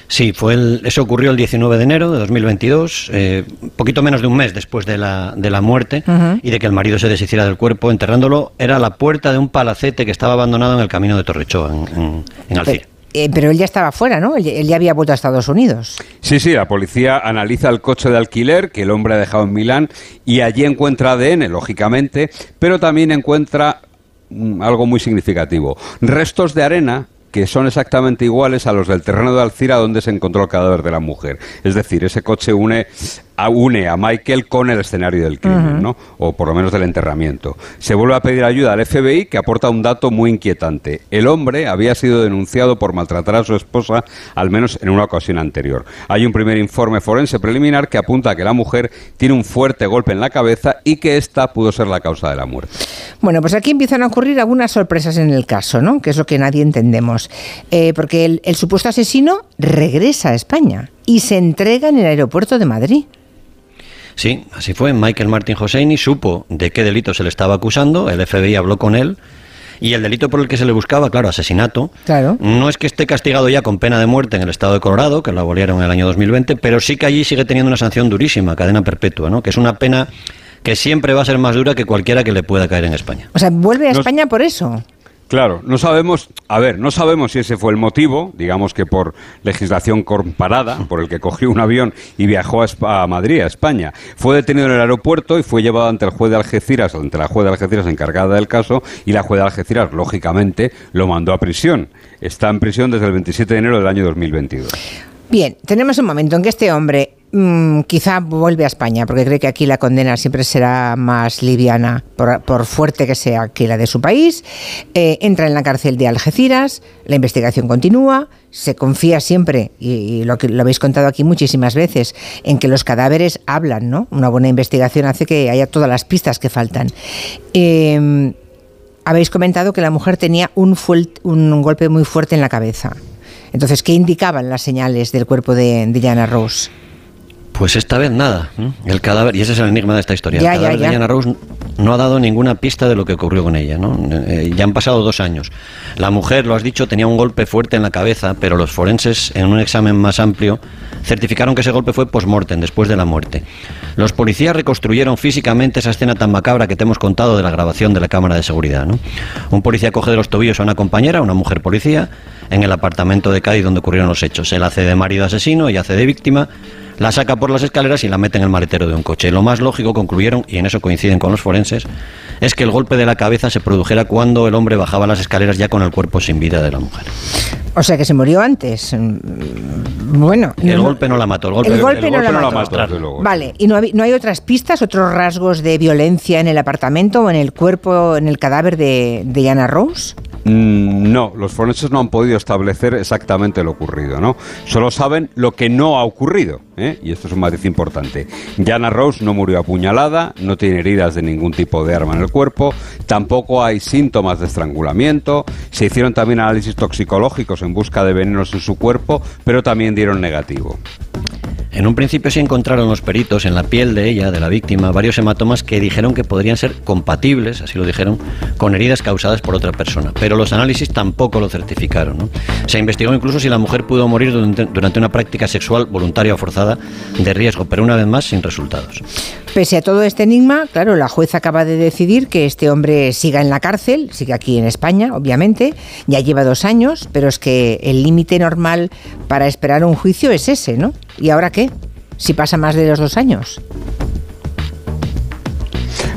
Sí, fue el, eso ocurrió el 19 de enero de 2022, eh, poquito menos de un mes después de la, de la muerte y de que el marido se deshiciera del cuerpo, enterrándolo, era la puerta de un palacete que estaba abandonado en el camino de Torrechoa, en, en Alcira. Eh, pero él ya estaba fuera, ¿no? Él, ya había vuelto a Estados Unidos. Sí, sí, la policía analiza el coche de alquiler que el hombre ha dejado en Milán y allí encuentra ADN, lógicamente, pero también encuentra mm, algo muy significativo. Restos de arena que son exactamente iguales a los del terreno de Alcira donde se encontró el cadáver de la mujer. Es decir, ese coche une une a Michael con el escenario del crimen, ¿no? O por lo menos del enterramiento. Se vuelve a pedir ayuda al FBI que aporta un dato muy inquietante. El hombre había sido denunciado por maltratar a su esposa al menos en una ocasión anterior. Hay un primer informe forense preliminar que apunta a que la mujer tiene un fuerte golpe en la cabeza y que esta pudo ser la causa de la muerte. Bueno, pues aquí empiezan a ocurrir algunas sorpresas en el caso, ¿no? Que es lo que nadie entendemos. Eh, porque el, el supuesto asesino regresa a España y se entrega en el aeropuerto de Madrid. Sí, así fue. Michael Martin Hosseini supo de qué delito se le estaba acusando, el FBI habló con él. Y el delito por el que se le buscaba, claro, asesinato, claro. no es que esté castigado ya con pena de muerte en el estado de Colorado, que lo abolieron en el año 2020, pero sí que allí sigue teniendo una sanción durísima, cadena perpetua, ¿no? que es una pena que siempre va a ser más dura que cualquiera que le pueda caer en España. O sea, vuelve a España por eso. Claro, no sabemos, a ver, no sabemos si ese fue el motivo, digamos que por legislación comparada, por el que cogió un avión y viajó a, Madrid, a España. Fue detenido en el aeropuerto y fue llevado ante el juez de Algeciras, ante la juez de Algeciras encargada del caso, y la juez de Algeciras, lógicamente, lo mandó a prisión. Está en prisión desde el 27 de enero del año 2022. Bien, tenemos un momento en que este hombre Mm, quizá vuelve a España, porque cree que aquí la condena siempre será más liviana, por, fuerte que sea que la de su país. Eh, entra en la cárcel de Algeciras, la investigación continúa, se confía siempre, y, lo habéis contado aquí muchísimas veces, en que los cadáveres hablan, ¿no? Una buena investigación hace que haya todas las pistas que faltan. Em, habéis comentado que la mujer tenía un, golpe muy fuerte en la cabeza. Entonces, ¿qué indicaban las señales del cuerpo de, de Rose? Pues esta vez nada. El cadáver, y ese es el enigma de esta historia. Ya, el cadáver ya, ya. de Diana Rose no ha dado ninguna pista de lo que ocurrió con ella. ¿no? Eh, ya han pasado dos años. La mujer, lo has dicho, tenía un golpe fuerte en la cabeza, pero los forenses, en un examen más amplio, certificaron que ese golpe fue post-mortem, después de la muerte. Los policías reconstruyeron físicamente esa escena tan macabra que te hemos contado de la grabación de la cámara de seguridad. ¿no? Un policía coge de los tobillos a una compañera, una mujer policía, en el apartamento de Cádiz donde ocurrieron los hechos. Él hace de marido asesino, ella hace de víctima, la saca por las escaleras y la mete en el maletero de un coche. Lo más lógico, concluyeron, y en eso coinciden con los forenses, es que el golpe de la cabeza se produjera cuando el hombre bajaba las escaleras ya con el cuerpo sin vida de la mujer. O sea que se murió antes. Bueno. El no- golpe no la mató. El golpe, El golpe no la mató. mató. Vale, ¿y no hay, no hay otras pistas, otros rasgos de violencia en el apartamento o en el cuerpo, en el cadáver de, de Diana Rose? Mm, No, los forenses no han podido establecer exactamente lo ocurrido, ¿no? Solo saben lo que no ha ocurrido, ¿eh? y esto es un matiz importante. Jana Rose no murió apuñalada, no tiene heridas de ningún tipo de arma en el cuerpo, tampoco hay síntomas de estrangulamiento, se hicieron también análisis toxicológicos en busca de venenos en su cuerpo, pero también dieron negativo. En un principio se encontraron los peritos en la piel de ella, de la víctima, varios hematomas que dijeron que podrían ser compatibles, así lo dijeron, con heridas causadas por otra persona. Pero los análisis tampoco lo certificaron. Se investigó incluso si la mujer pudo morir durante una práctica sexual voluntaria o forzada de riesgo, pero una vez más sin resultados. Pese a todo este enigma, claro, la jueza acaba de decidir que este hombre siga en la cárcel, sigue aquí en España, obviamente, ya lleva dos años, pero es que el límite normal para esperar un juicio es ese, ¿no? ¿Y ahora qué? Si pasa más de los dos años.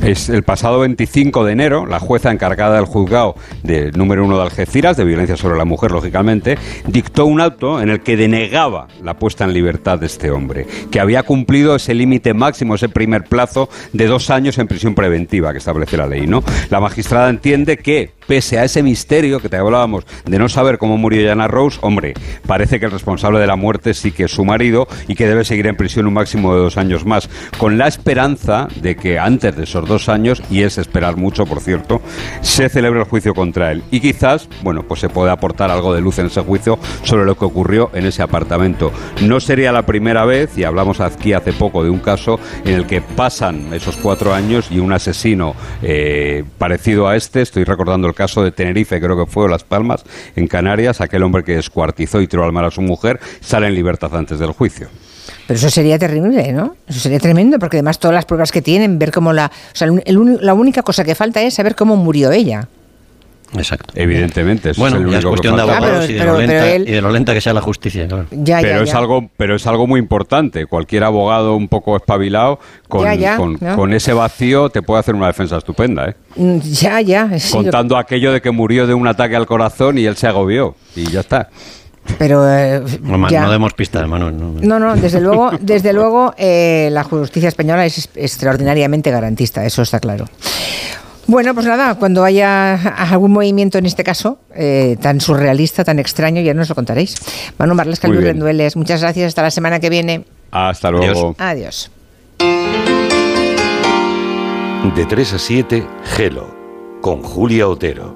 Es el pasado 25 de enero, la jueza encargada del juzgado de número uno de Algeciras, de violencia sobre la mujer, lógicamente, dictó un auto en el que denegaba la puesta en libertad de este hombre, que había cumplido ese límite máximo, ese primer plazo de dos años en prisión preventiva que establece la ley. ¿no? La magistrada entiende que, pese a ese misterio que te hablábamos de no saber cómo murió Jana Rose, hombre, parece que el responsable de la muerte sí que es su marido y que debe seguir en prisión un máximo de dos años más, con la esperanza de que antes de esos dos años, y es esperar mucho, por cierto, se celebre el juicio contra él. Y quizás, bueno, pues se puede aportar algo de luz en ese juicio sobre lo que ocurrió en ese apartamento. No sería la primera vez, y hablamos aquí hace poco de un caso en el que pasan esos cuatro años y un asesino eh, parecido a este, estoy recordando el caso de Tenerife, creo que fue, o Las Palmas, en Canarias, aquel hombre que descuartizó y tiró al mar a su mujer, sale en libertad antes del juicio. Pero eso sería terrible, ¿no? Eso sería tremendo, porque además todas las pruebas que tienen, ver cómo la... O sea, el la única cosa que falta es saber cómo murió ella. Exacto. Evidentemente, eso Bueno, es el es que cuestión de abogados Ah, pero- y, de pero- lenta, pero él- y de lo lenta que sea la justicia, claro. Ya, pero ya, es ya. algo pero es algo muy importante cualquier abogado un poco espabilado con, Ya, ya, con, ¿no? con ese vacío te puede hacer una defensa estupenda ¿eh? Mm, Ya, ya. sí, lo- contando aquello de que murió de un ataque al corazón y él se agobió y ya está Pero eh, No, ma- ya. no demos pistas, Manuel. no. No, no, desde luego, [laughs] desde luego eh, la justicia española es extraordinariamente garantista, eso está claro. Bueno, pues nada, cuando haya algún movimiento en este caso, eh, tan surrealista, tan extraño, ya nos lo contaréis. Manu Marlesca, Muy Luis. Rendueles, muchas gracias, hasta la semana que viene. hasta luego Adiós. De 3 a 7, Gelo, con Julia Otero.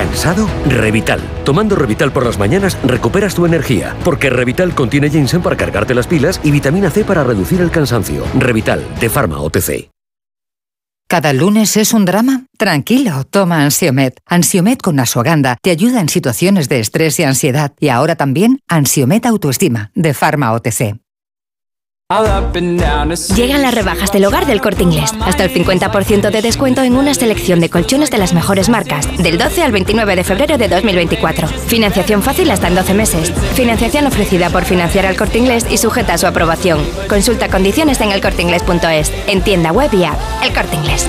¿Cansado? Revital. Tomando Revital por las mañanas recuperas tu energía, porque Revital contiene ginseng para cargarte las pilas y vitamina C para reducir el cansancio. Revital, de Pharma OTC. ¿Cada lunes es un drama? Tranquilo, toma Ansiomet. Ansiomet con Asuaganda te ayuda en situaciones de estrés y ansiedad. Y ahora también Ansiomet Autoestima, de Pharma OTC. Llegan las rebajas del hogar del corte inglés. Hasta el 50% de descuento en una selección de colchones de las mejores marcas. Del 12 al 29 de febrero de 2024. Financiación fácil hasta en 12 meses. Financiación ofrecida por financiar al corte inglés y sujeta a su aprobación. Consulta condiciones en elcorteinglés.es. En tienda web y app. El corte inglés.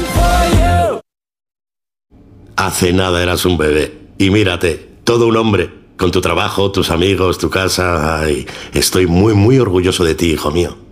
Hace nada eras un bebé. Y mírate, todo un hombre. Con tu trabajo, tus amigos, tu casa. Estoy muy, muy orgulloso de ti, hijo mío.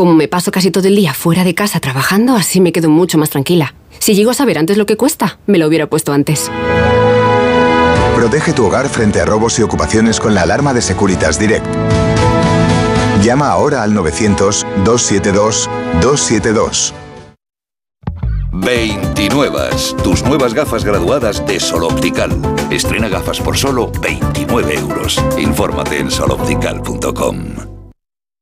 Como me paso casi todo el día fuera de casa trabajando, así me quedo mucho más tranquila. Si llego a saber antes lo que cuesta, me lo hubiera puesto antes. Protege tu hogar frente a robos y ocupaciones con la alarma de Securitas Direct. Llama ahora al 900-272-272. 29. Tus nuevas gafas graduadas de Sol Optical. Estrena gafas por solo 29 euros. Infórmate en soloptical.com.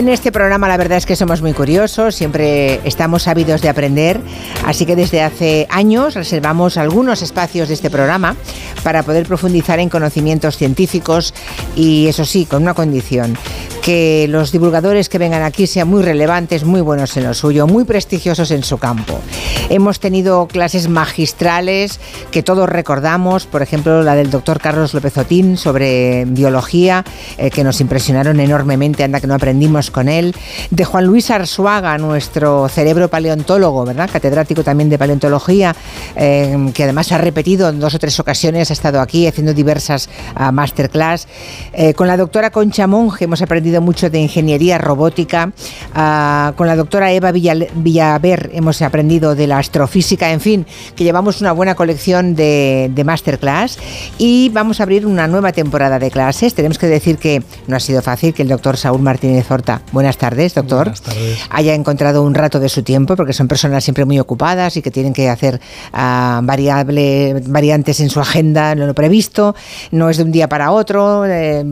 En este programa la verdad es que somos muy curiosos, siempre estamos ávidos de aprender, así que desde hace años reservamos algunos espacios de este programa para poder profundizar en conocimientos científicos y eso sí, con una condición, que los divulgadores que vengan aquí sean muy relevantes, muy buenos en lo suyo, muy prestigiosos en su campo. Hemos tenido clases magistrales que todos recordamos, por ejemplo la del doctor Carlos López Otín sobre biología, eh, que nos impresionaron enormemente, anda que no aprendimos con él, de Juan Luis Arzuaga, nuestro cerebro paleontólogo, ¿verdad? Catedrático también de paleontología, eh, que además ha repetido en dos o tres ocasiones, ha estado aquí haciendo diversas uh, masterclass. Eh, con la doctora Concha Monge hemos aprendido mucho de ingeniería robótica. Uh, con la doctora Eva Villaver hemos aprendido de la astrofísica, en fin, que llevamos una buena colección de, de masterclass y vamos a abrir una nueva temporada de clases. Tenemos que decir que no ha sido fácil que el doctor Saúl Martínez Horta, buenas tardes, doctor, buenas tardes. haya encontrado un rato de su tiempo, porque son personas siempre muy ocupadas y que tienen que hacer uh, variable, variantes en su agenda, lo previsto, no es de un día para otro. Eh,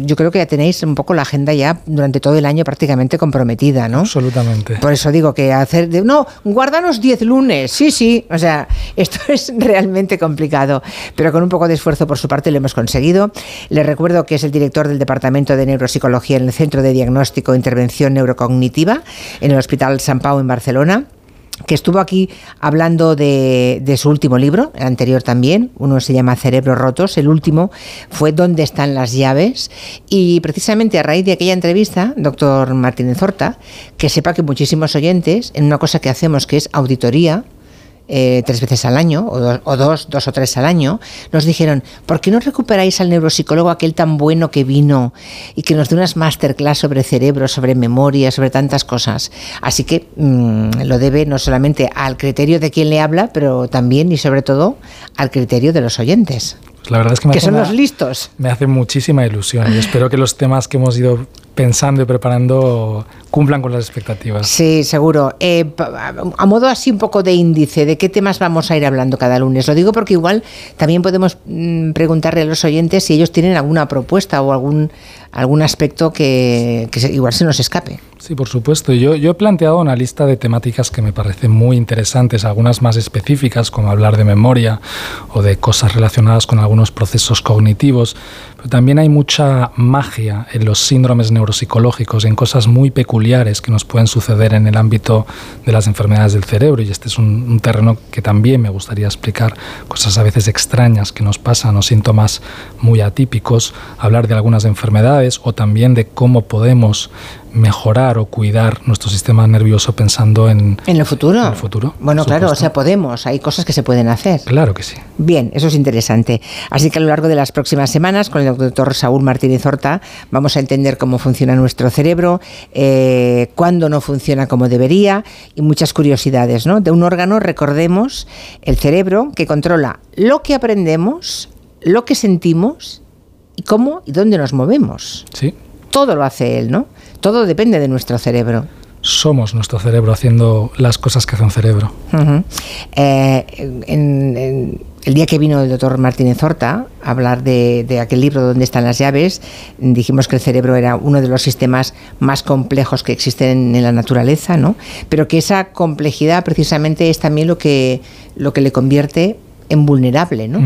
yo creo que ya tenéis un poco la agenda ya durante todo el año prácticamente comprometida, ¿no? Absolutamente. Por eso digo que hacer, de, no, guárdanos 10 lunes, sí, sí, o sea, [laughs] esto es realmente complicado, pero con un poco de esfuerzo por su parte lo hemos conseguido. Les recuerdo que es el director del Departamento de Neuropsicología en el Centro de Diagnóstico Intervención Neurocognitiva en el Hospital San Pau en Barcelona que estuvo aquí hablando de, de, su último libro, el anterior también, uno se llama Cerebros Rotos, el último fue ¿Dónde están las llaves? Y precisamente a raíz de aquella entrevista, doctor Martínez Horta, que sepa que muchísimos oyentes, en una cosa que hacemos que es auditoría, eh, tres veces al año, o, do, o, dos, dos o tres al año, nos dijeron, ¿por qué no recuperáis al neuropsicólogo aquel tan bueno que vino y que nos dio unas masterclass sobre cerebro, sobre memoria, sobre tantas cosas? Así que mmm, lo debe no solamente al criterio de quien le habla, pero también y sobre todo al criterio de los oyentes. La verdad es que, me que son una, los listos. Me hace muchísima ilusión y espero que los temas que hemos ido pensando y preparando cumplan con las expectativas. Sí, seguro. Eh, a modo así un poco de índice, ¿de qué temas vamos a ir hablando cada lunes? Lo digo porque igual también podemos mmm, preguntarle a los oyentes si ellos tienen alguna propuesta o algún, algún aspecto que, que igual se nos escape. Sí, por supuesto. Yo, he planteado una lista de temáticas que me parecen muy interesantes, algunas más específicas, como hablar de memoria o de cosas relacionadas con algunos procesos cognitivos, pero también hay mucha magia en los síndromes neuropsicológicos, en cosas muy peculiares que nos pueden suceder en el ámbito de las enfermedades del cerebro. Y este es un, un terreno que también me gustaría explicar, cosas a veces extrañas que nos pasan o síntomas muy atípicos, hablar de algunas enfermedades o también de cómo podemos mejorar o cuidar nuestro sistema nervioso pensando en, ¿En el futuro? en el futuro. Bueno, claro, o sea, podemos, hay cosas que se pueden hacer. Claro que sí. Bien, eso es interesante. Así que a lo largo de las próximas semanas, con el doctor Saúl Martínez Horta, vamos a entender cómo funciona nuestro cerebro, eh, cuándo no funciona como debería y muchas curiosidades, ¿no? De un órgano, recordemos, el cerebro, que controla lo que aprendemos, lo que sentimos y cómo y dónde nos movemos. Sí. Todo lo hace él, ¿no? Todo depende de nuestro cerebro. Somos nuestro cerebro haciendo las cosas que hace un cerebro. Eh, en- en- el día que vino el doctor Martínez Horta a hablar de, de aquel libro donde están las llaves, dijimos que el cerebro era uno de los sistemas más complejos que existen en la naturaleza, ¿no? Pero que esa complejidad precisamente es también lo que, lo que le convierte en vulnerable, ¿no?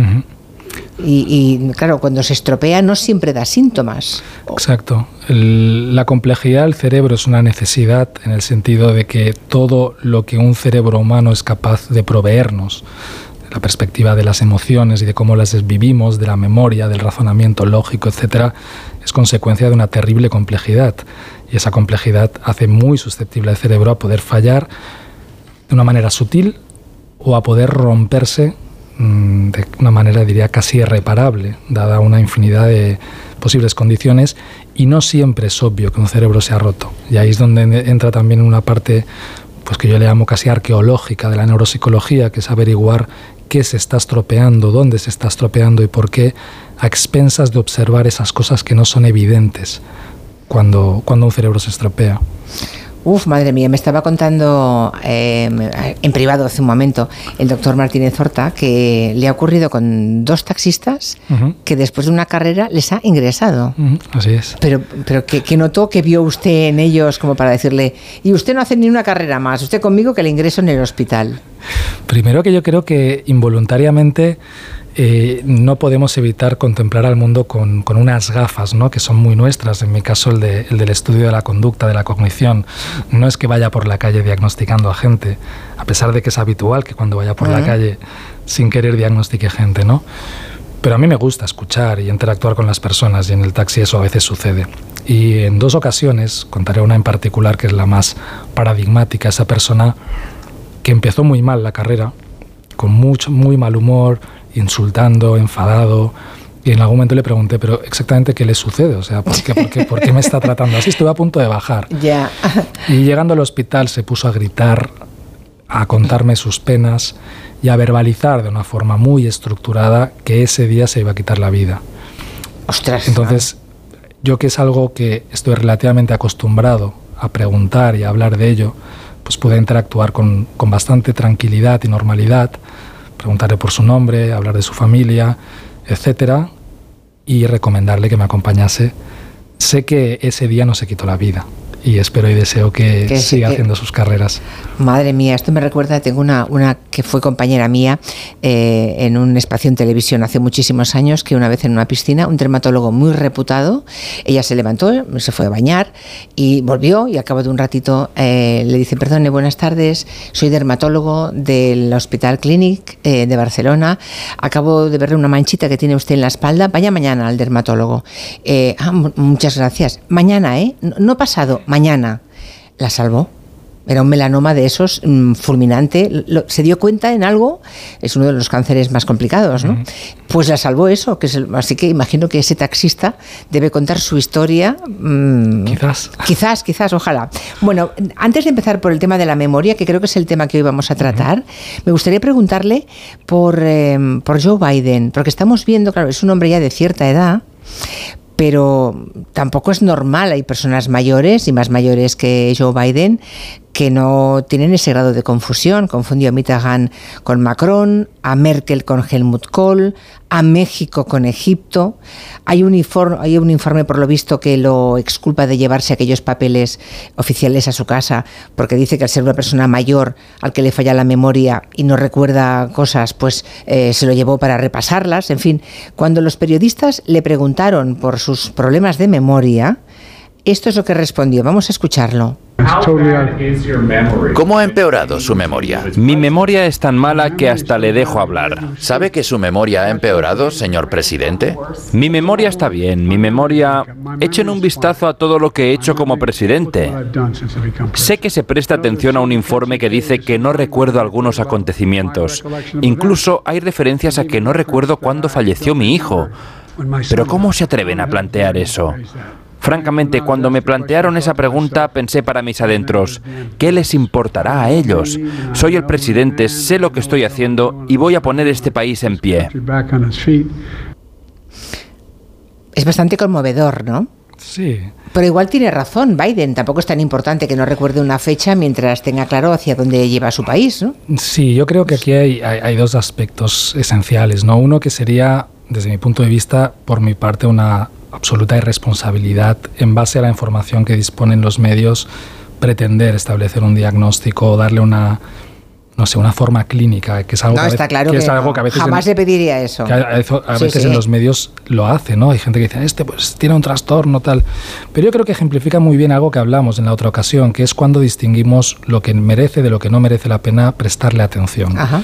Y, claro, cuando se estropea no siempre da síntomas. Exacto. La complejidad del cerebro es una necesidad en el sentido de que todo lo que un cerebro humano es capaz de proveernos, la perspectiva de las emociones y de cómo las vivimos, de la memoria, del razonamiento lógico, etcétera, es consecuencia de una terrible complejidad. Y esa complejidad hace muy susceptible al cerebro a poder fallar de una manera sutil o a poder romperse de una manera, diría, casi irreparable, dada una infinidad de posibles condiciones, y no siempre es obvio que un cerebro se ha roto. Y ahí es donde en- entra también una parte pues que yo le llamo casi arqueológica de la neuropsicología, que es averiguar qué se está estropeando, dónde se está estropeando y por qué, a expensas de observar esas cosas que no son evidentes cuando, cuando un cerebro se estropea. Uf, madre mía, me estaba contando eh, en privado hace un momento el doctor Martínez Horta que le ha ocurrido con dos taxistas que después de una carrera les ha ingresado. así es. Pero, pero ¿qué, qué notó que vio usted en ellos como para decirle, y usted no hace ni una carrera más, usted conmigo que le ingreso en el hospital? Primero que yo creo que involuntariamente eh, no podemos evitar contemplar al mundo con, con unas gafas, ¿no? que son muy nuestras, en mi caso el, de- el del estudio de la conducta, de la cognición. No es que vaya por la calle diagnosticando a gente, a pesar de que es habitual que cuando vaya por la Ujú. calle sin querer diagnostique gente, ¿no? Pero a mí me gusta escuchar y interactuar con las personas y en el taxi eso a veces sucede. Y en dos ocasiones, contaré una en particular que es la más paradigmática, esa persona que empezó muy mal la carrera, con mucho, muy mal humor, insultando, enfadado. Y en algún momento le pregunté, pero exactamente qué le sucede, o sea, ¿por qué, por qué, por qué me está tratando así? Estuve a punto de bajar. [laughs] Ya. Y llegando al hospital se puso a gritar, a contarme sus penas y a verbalizar de una forma muy estructurada que ese día se iba a quitar la vida. Ostras. Entonces, yo que es algo que estoy relativamente acostumbrado a preguntar y a hablar de ello, pues pude interactuar con, con bastante tranquilidad y normalidad, preguntarle por su nombre, hablar de su familia, etcétera, y recomendarle que me acompañase. Sé que ese día no se quitó la vida y espero y deseo que, Que siga que- haciendo sus carreras. Madre mía, esto me recuerda, tengo una, una que fue compañera mía eh, en un espacio en televisión hace muchísimos años, que una vez en una piscina, un dermatólogo muy reputado, ella se levantó, se fue a bañar y volvió y al cabo de un ratito eh, le dice, perdone, buenas tardes, soy dermatólogo del Hospital Clinic eh, de Barcelona, acabo de verle una manchita que tiene usted en la espalda, vaya mañana al dermatólogo. "Eh, ah, mu- muchas gracias. Mañana, ¿eh? No, no pasado, mañana. La salvó. Era un melanoma de esos mm, fulminante. Lo- se dio cuenta en algo, es uno de los cánceres más complicados, ¿no? Pues la salvó eso, que es el- así que imagino que ese taxista debe contar su historia. mm, Quizás. Quizás, quizás, ojalá. Bueno, antes de empezar por el tema de la memoria, que creo que es el tema que hoy vamos a tratar, me gustaría preguntarle por, eh, por Joe Biden, porque estamos viendo, claro, es un hombre ya de cierta edad, pero tampoco es normal. Hay personas mayores y más mayores que Joe Biden que no tienen ese grado de confusión. Confundió a Mitterrand con Macron, a Merkel con Helmut Kohl, a México con Egipto. Hay un, informe, hay un informe, por lo visto, que lo exculpa de llevarse aquellos papeles oficiales a su casa, porque dice que al ser una persona mayor al que le falla la memoria y no recuerda cosas, pues eh, se lo llevó para repasarlas. En fin, cuando los periodistas le preguntaron por sus problemas de memoria, esto es lo que respondió. Vamos a escucharlo. ¿Cómo ha empeorado su memoria? Mi memoria es tan mala que hasta le dejo hablar. ¿Sabe que su memoria ha empeorado, señor presidente? Mi memoria está bien, mi memoria... Echen un vistazo a todo lo que he hecho como presidente. Sé que se presta atención a un informe que dice que no recuerdo algunos acontecimientos. Incluso hay referencias a que no recuerdo cuándo falleció mi hijo. Pero ¿cómo se atreven a plantear eso? Francamente, cuando me plantearon esa pregunta pensé para mis adentros, ¿qué les importará a ellos? Soy el presidente, sé lo que estoy haciendo y voy a poner este país en pie. Es bastante conmovedor, ¿no? Sí. Pero igual tiene razón Biden, tampoco es tan importante que no recuerde una fecha mientras tenga claro hacia dónde lleva su país, ¿no? Sí, yo creo que aquí hay, hay dos aspectos esenciales, ¿no? Uno que sería, desde mi punto de vista, por mi parte, una absoluta irresponsabilidad en base a la información que disponen los medios pretender establecer un diagnóstico o darle una no sé, una forma clínica, que es algo, no, que, está claro que, que es algo que a veces jamás en, le pediría eso. Que a, a, veces sí, sí. en los medios lo hace, ¿no? Hay gente que dice, este pues tiene un trastorno tal, pero yo creo que ejemplifica muy bien algo que hablamos en la otra ocasión, que es cuando distinguimos lo que merece de lo que no merece la pena prestarle atención. Ajá.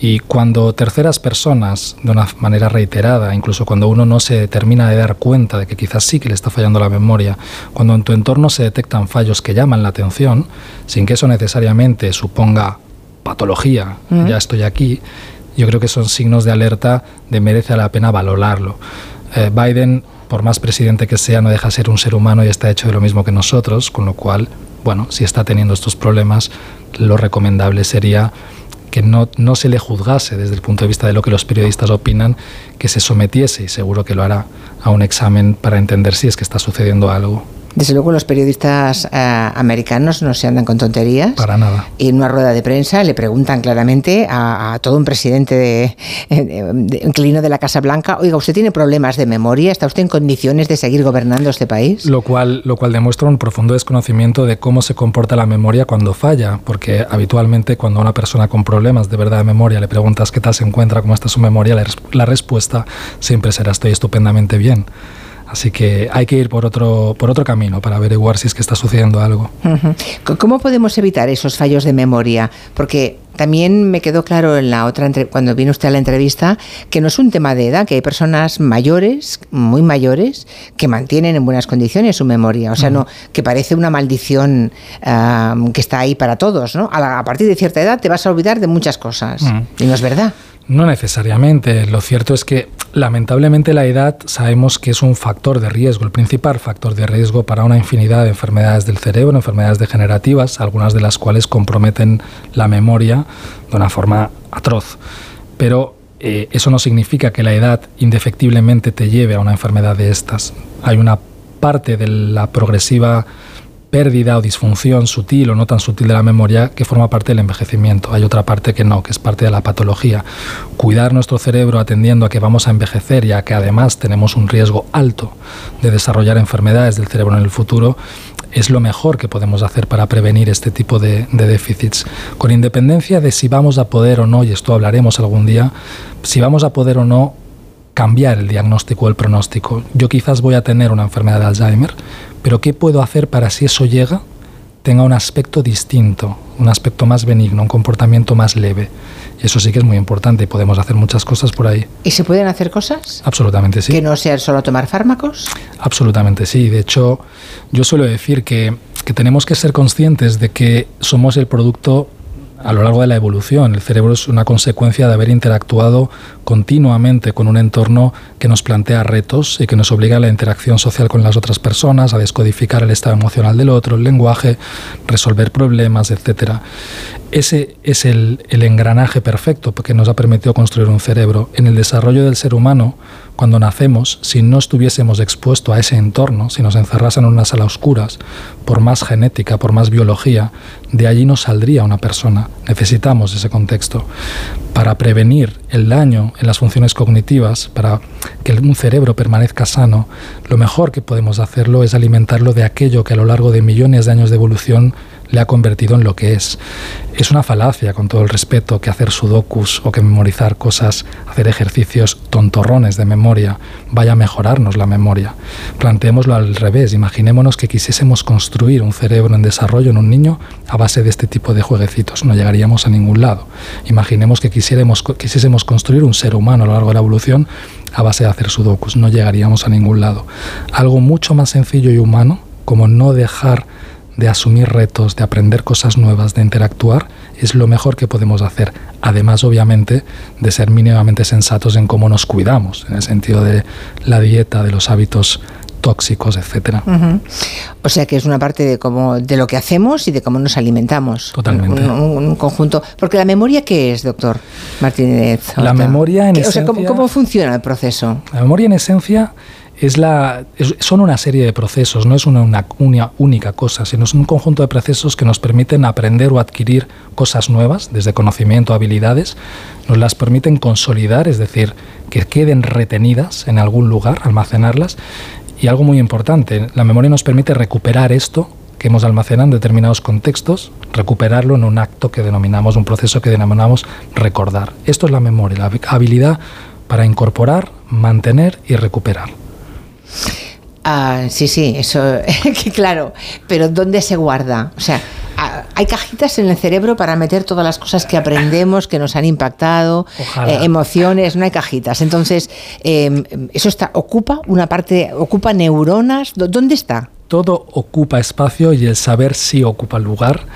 Y cuando terceras personas, de una manera reiterada, incluso cuando uno no se termina de dar cuenta de que quizás sí que le está fallando la memoria, cuando en tu entorno se detectan fallos que llaman la atención, sin que eso necesariamente suponga patología, mm. ya estoy aquí, yo creo que son signos de alerta de merece la pena valorarlo. Eh, Biden, por más presidente que sea, no deja de ser un ser humano y está hecho de lo mismo que nosotros, con lo cual, bueno, si está teniendo estos problemas, lo recomendable sería que no, no, se le juzgase desde el punto de vista de lo que los periodistas opinan, que se sometiese, y seguro que lo hará, a un examen para entender si es que está sucediendo algo. Desde luego los periodistas eh, americanos no se andan con tonterías. Para nada. Y en una rueda de prensa le preguntan claramente a, a todo un presidente de, de, de, inclino de la Casa Blanca, oiga, ¿usted tiene problemas de memoria? ¿Está usted en condiciones de seguir gobernando este país? Lo cual, lo cual demuestra un profundo desconocimiento de cómo se comporta la memoria cuando falla, porque habitualmente cuando a una persona con problemas de verdad de memoria le preguntas qué tal se encuentra, cómo está su memoria, la, la respuesta siempre será estoy estupendamente bien. Así que hay que ir por otro, por otro camino para averiguar si es que está sucediendo algo. ¿Cómo podemos evitar esos fallos de memoria? Porque también me quedó claro en la otra cuando vino usted a la entrevista que no es un tema de edad, que hay personas mayores, muy mayores, que mantienen en buenas condiciones su memoria. O sea, uh -huh. no que parece una maldición uh, que está ahí para todos, ¿no? A, la, a, partir de cierta edad te vas a olvidar de muchas cosas. Uh -huh. Y no es verdad. No necesariamente. Lo cierto es que lamentablemente la edad sabemos que es un factor de riesgo, el principal factor de riesgo para una infinidad de enfermedades del cerebro, enfermedades degenerativas, algunas de las cuales comprometen la memoria de una forma atroz. Pero eh, eso no significa que la edad indefectiblemente te lleve a una enfermedad de estas. Hay una parte de la progresiva pérdida o disfunción sutil o no tan sutil de la memoria que forma parte del envejecimiento. Hay otra parte que no, que es parte de la patología. Cuidar nuestro cerebro atendiendo a que vamos a envejecer y a que además tenemos un riesgo alto de desarrollar enfermedades del cerebro en el futuro es lo mejor que podemos hacer para prevenir este tipo de, déficits. Con independencia de si vamos a poder o no, y esto hablaremos algún día, si vamos a poder o no cambiar el diagnóstico o el pronóstico. Yo quizás voy a tener una enfermedad de Alzheimer, pero ¿qué puedo hacer para si eso llega tenga un aspecto distinto, un aspecto más benigno, un comportamiento más leve? Y eso sí que es muy importante y podemos hacer muchas cosas por ahí. ¿Y se pueden hacer cosas? Absolutamente sí. ¿Que no sea solo tomar fármacos? Absolutamente sí. De hecho, yo suelo decir que, que tenemos que ser conscientes de que somos el producto a lo largo de la evolución. El cerebro es una consecuencia de haber interactuado continuamente con un entorno que nos plantea retos y que nos obliga a la interacción social con las otras personas, a descodificar el estado emocional del otro, el lenguaje, resolver problemas, etc. ese es el, el, engranaje perfecto que nos ha permitido construir un cerebro. En el desarrollo del ser humano, cuando nacemos, si no estuviésemos expuestos a ese entorno, si nos encerrasen en una sala oscuras, por más genética, por más biología, de allí no saldría una persona. Necesitamos ese contexto. Para prevenir el daño en las funciones cognitivas, para que un cerebro permanezca sano, lo mejor que podemos hacerlo es alimentarlo de aquello que a lo largo de millones de años de evolución le ha convertido en lo que es. Es una falacia, con todo el respeto, que hacer sudokus o que memorizar cosas, hacer ejercicios tontorrones de memoria, vaya a mejorarnos la memoria. Planteémoslo al revés, imaginémonos que quisiésemos construir un cerebro en desarrollo en un niño a base de este tipo de jueguecitos, no llegaríamos a ningún lado. Imaginemos que quisiésemos construir un ser humano a lo largo de la evolución a base de hacer sudokus, no llegaríamos a ningún lado. Algo mucho más sencillo y humano, como no dejar de asumir retos, de aprender cosas nuevas, de interactuar, es lo mejor que podemos hacer. Además, obviamente, de ser mínimamente sensatos en cómo nos cuidamos, en el sentido de la dieta, de los hábitos tóxicos, etcétera. O sea que es una parte de cómo de lo que hacemos y de cómo nos alimentamos. Totalmente. Un, conjunto. Porque la memoria qué es, doctor Martínez. La memoria en esencia. O sea, ¿cómo, ¿cómo, funciona el proceso? La memoria en esencia es son una serie de procesos, no es una, una, única cosa, sino es un conjunto de procesos que nos permiten aprender o adquirir cosas nuevas, desde conocimiento, habilidades, nos las permiten consolidar, es decir, que queden retenidas en algún lugar, almacenarlas, y algo muy importante, la memoria nos permite recuperar esto que hemos almacenado en determinados contextos, recuperarlo en un acto que denominamos, un proceso que denominamos recordar. Esto es la memoria, la habilidad para incorporar, mantener y recuperar. Ah, sí, sí, eso, [laughs] claro, pero ¿dónde se guarda? O sea, hay cajitas en el cerebro para meter todas las cosas que aprendemos, que nos han impactado, eh, emociones, no hay cajitas. Entonces, em, eso está, ocupa una parte, ocupa neuronas, ¿dónde está? todo ocupa espacio y el saber sí ocupa lugar.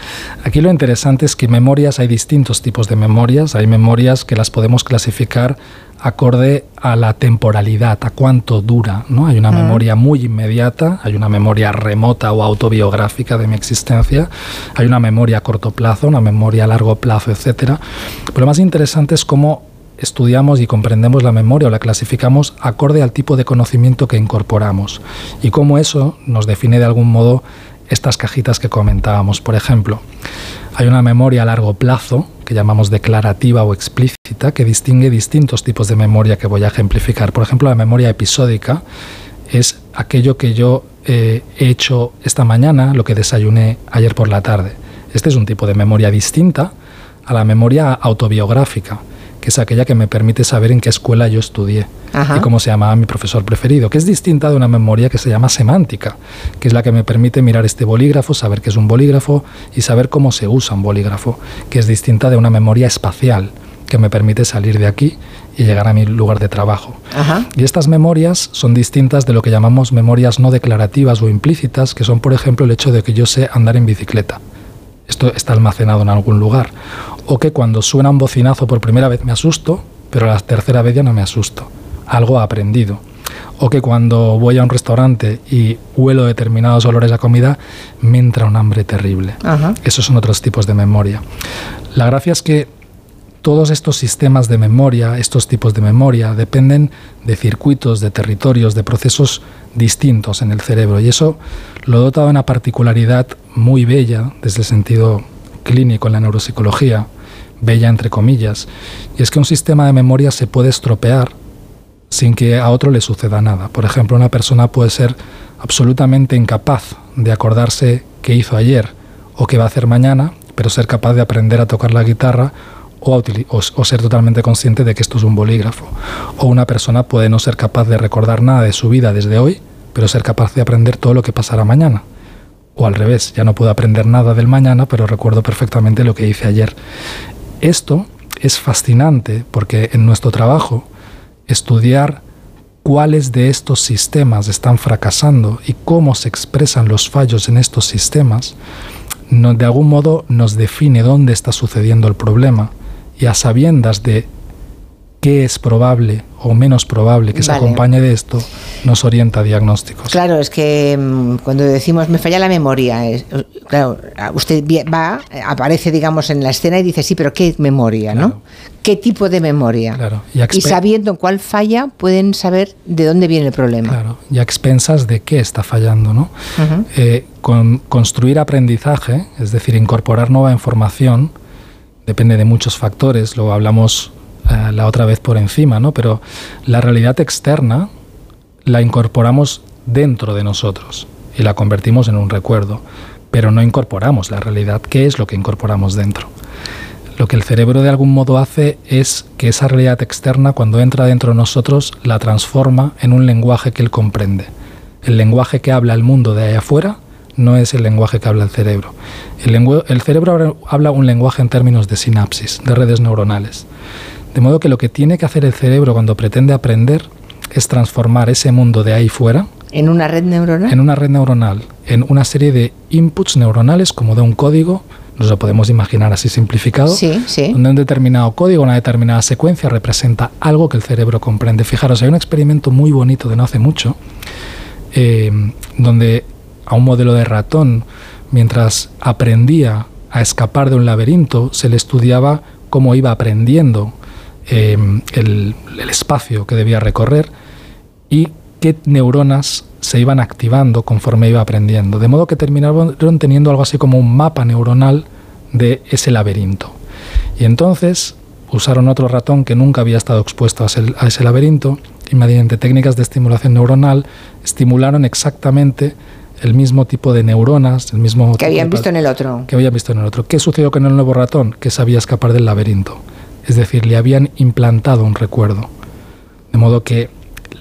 Aquí lo interesante es que memorias, hay distintos tipos de memorias. Hay memorias que las podemos clasificar acorde a la temporalidad, a cuánto dura. ¿no? Hay una memoria muy inmediata, hay una memoria remota o autobiográfica de mi existencia, hay una memoria a corto plazo, una memoria a largo plazo, etc. Pero lo más interesante es cómo estudiamos y comprendemos la memoria o la clasificamos acorde al tipo de conocimiento que incorporamos y cómo eso nos define de algún modo estas cajitas que comentábamos. Por ejemplo, hay una memoria a largo plazo, llamamos declarativa o explícita, que distingue distintos tipos de memoria que voy a ejemplificar. Por ejemplo, la memoria episódica es aquello que yo eh, he hecho esta mañana, lo que desayuné ayer por la tarde. Este es un tipo de memoria distinta a la memoria autobiográfica que es aquella que me permite saber en qué escuela yo estudié y cómo se llamaba mi profesor preferido, que es distinta de una memoria que se llama semántica, que es la que me permite mirar este bolígrafo, saber qué es un bolígrafo y saber cómo se usa un bolígrafo, que es distinta de una memoria espacial, que me permite salir de aquí y llegar a mi lugar de trabajo. Y estas memorias son distintas de lo que llamamos memorias no declarativas o implícitas, que son, por ejemplo, el hecho de que yo sé andar en bicicleta. Esto está almacenado en algún lugar o que cuando suena un bocinazo por primera vez me asusto, pero la tercera vez ya no me asusto. Algo aprendido. O que cuando voy a un restaurante y huelo determinados olores a comida, me entra un hambre terrible. Esos son otros tipos de memoria. La gracia es que todos estos sistemas de memoria, estos tipos de memoria, dependen de circuitos, de territorios, de procesos distintos en el cerebro. Y eso lo dota de una particularidad muy bella desde el sentido clínico en la neuropsicología, bella entre comillas, y es que un sistema de memoria se puede estropear sin que a otro le suceda nada. Por ejemplo, una persona puede ser absolutamente incapaz de acordarse qué hizo ayer o qué va a hacer mañana, pero ser capaz de aprender a tocar la guitarra o, o, ser totalmente consciente de que esto es un bolígrafo. O una persona puede no ser capaz de recordar nada de su vida desde hoy, pero ser capaz de aprender todo lo que pasará mañana o al revés, ya no puedo aprender nada del mañana, pero recuerdo perfectamente lo que hice ayer. Esto es fascinante porque en nuestro trabajo estudiar cuáles de estos sistemas están fracasando y cómo se expresan los fallos en estos sistemas, de algún modo nos define dónde está sucediendo el problema y a sabiendas de qué es probable o menos probable que se Vale. acompañe de esto, nos orienta a diagnósticos. Claro, es que mm, cuando decimos me falla la memoria, es- eh, claro, usted va, eh, aparece, digamos, en la escena y dice, sí, pero ¿qué memoria, no? ¿Qué tipo de memoria? Claro, y Y, sabiendo cuál falla, pueden saber de dónde viene el problema. Claro, y a expensas de qué está fallando, ¿no? Eh, con construir aprendizaje, es decir, incorporar nueva información, depende de muchos factores, lo hablamos eh, la otra vez por encima, ¿no? Pero la realidad externa la incorporamos dentro de nosotros y la convertimos en un recuerdo, pero no incorporamos la realidad. ¿Qué es lo que incorporamos dentro? Lo que el cerebro de algún modo hace es que esa realidad externa, cuando entra dentro de nosotros, la transforma en un lenguaje que él comprende. El lenguaje que habla el mundo de allá afuera no es el lenguaje que habla el cerebro. El, cerebro habla un lenguaje en términos de sinapsis, de redes neuronales. De modo que lo que tiene que hacer el cerebro cuando pretende aprender es transformar ese mundo de ahí fuera ¿En una red neuronal? en una red neuronal, en una serie de inputs neuronales como de un código, nos lo podemos imaginar así simplificado, Sí, sí. donde un determinado código, una determinada secuencia representa algo que el cerebro comprende. Fijaros, hay un experimento muy bonito de no hace mucho, eh, donde a un modelo de ratón, mientras aprendía a escapar de un laberinto, se le estudiaba cómo iba aprendiendo eh, el, el espacio que debía recorrer y qué neuronas se iban activando conforme iba aprendiendo. De modo que terminaron teniendo algo así como un mapa neuronal de ese laberinto. Y entonces usaron otro ratón que nunca había estado expuesto a ese, a ese laberinto y mediante técnicas de estimulación neuronal estimularon exactamente el mismo tipo de neuronas, el mismo Que tipo habían de visto en el otro. que habían visto en el otro. ¿Qué sucedió con el nuevo ratón? Que sabía escapar del laberinto. Es decir, le habían implantado un recuerdo. De modo que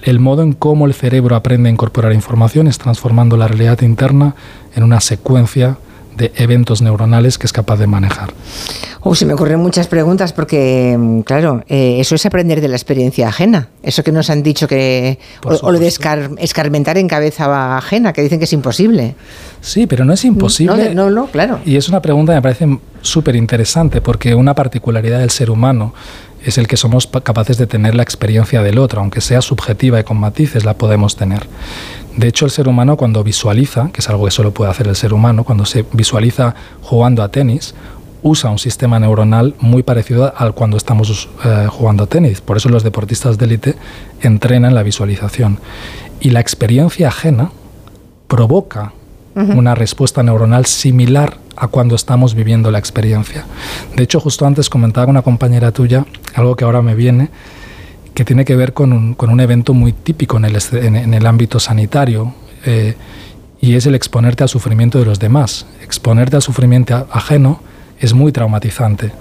el modo en cómo el cerebro aprende a incorporar información es transformando la realidad interna en una secuencia de eventos neuronales que es capaz de manejar. Uh, se me ocurren muchas preguntas porque, mm, claro, eh, eso es aprender de la experiencia ajena. Eso que nos han dicho que. O, o lo de escar- escarmentar en cabeza ajena, que dicen que es imposible. Sí, pero no es imposible. No, no, no, claro. Y es una pregunta que me parece súper interesante porque una particularidad del ser humano es el que somos pa- capaces de tener la experiencia del otro, aunque sea subjetiva y con matices, la podemos tener. De hecho, el ser humano cuando visualiza, que es algo que solo puede hacer el ser humano, cuando se visualiza jugando a tenis, usa un sistema neuronal muy parecido al cuando estamos eh, jugando a tenis. Por eso los deportistas de élite entrenan la visualización. Y la experiencia ajena provoca una respuesta neuronal similar a cuando estamos viviendo la experiencia. De hecho, justo antes comentaba una compañera tuya algo que ahora me viene, que tiene que ver con un, con un evento muy típico en el, en, el ámbito sanitario, eh, y es el exponerte al sufrimiento de los demás. Exponerte al sufrimiento ajeno es muy traumatizante.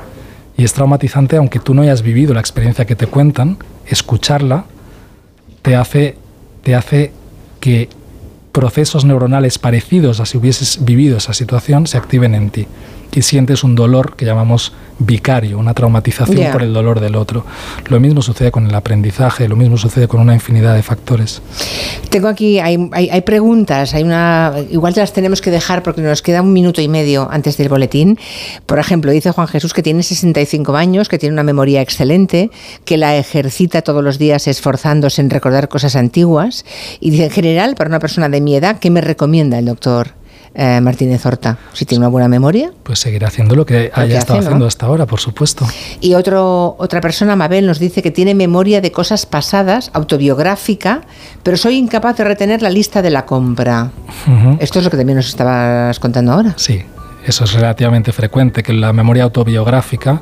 Y es traumatizante aunque tú no hayas vivido la experiencia que te cuentan, escucharla te hace, te hace que procesos neuronales parecidos a si hubieses vivido esa situación se activen en ti y sientes un dolor que llamamos vicario, una traumatización por el dolor del otro. Lo mismo sucede con el aprendizaje, lo mismo sucede con una infinidad de factores. Tengo aquí, hay, hay, hay preguntas, hay una, igual las tenemos que dejar porque nos queda un minuto y medio antes del boletín. Por ejemplo, dice Juan Jesús que tiene 65 años, que tiene una memoria excelente, que la ejercita todos los días esforzándose en recordar cosas antiguas. Y dice, en general, para una persona de mi edad, ¿qué me recomienda el doctor eh, Martínez Horta? Si tiene una buena memoria. Pues seguir haciendo lo que haya que estado hace, ¿no? haciendo hasta ahora, por supuesto. Y otro, otra persona, Mabel, nos dice que tiene memoria de cosas pasadas, autobiográfica, pero soy incapaz de retener la lista de la compra. Esto es lo que también nos estabas contando ahora. Sí, eso es relativamente frecuente, que la memoria autobiográfica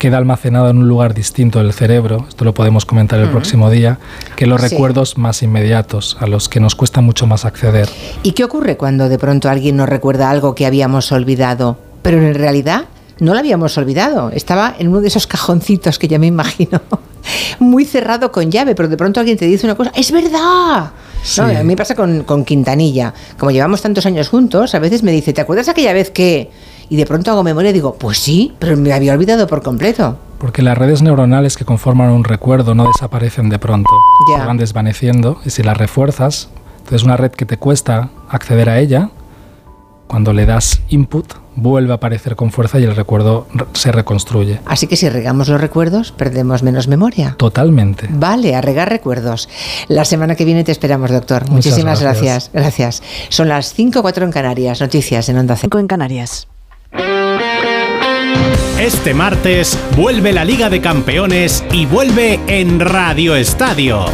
queda almacenada en un lugar distinto del cerebro, esto lo podemos comentar el próximo día, que los Sí. recuerdos más inmediatos, a los que nos cuesta mucho más acceder. ¿Y qué ocurre cuando de pronto alguien nos recuerda algo que habíamos olvidado, pero en realidad no lo habíamos olvidado? Estaba en uno de esos cajoncitos que ya me imagino, [laughs] muy cerrado con llave, pero de pronto alguien te dice una cosa, ¡es verdad! Sí. No, a mí me pasa con, con Quintanilla. Como llevamos tantos años juntos, a veces me dice, ¿te acuerdas aquella vez que...? Y de pronto hago memoria y digo, pues sí, pero me había olvidado por completo. Porque las redes neuronales que conforman un recuerdo no desaparecen de pronto, Ya. se van desvaneciendo y si las refuerzas, entonces una red que te cuesta acceder a ella, cuando le das input, vuelve a aparecer con fuerza y el recuerdo se reconstruye. Así que si regamos los recuerdos, perdemos menos memoria. Totalmente. Vale, a regar recuerdos. La semana que viene te esperamos, doctor. Muchísimas gracias. gracias. Son las 5 4 en Canarias. Noticias en Onda 5 en Canarias. Este martes vuelve la Liga de Campeones y vuelve en Radio Estadio.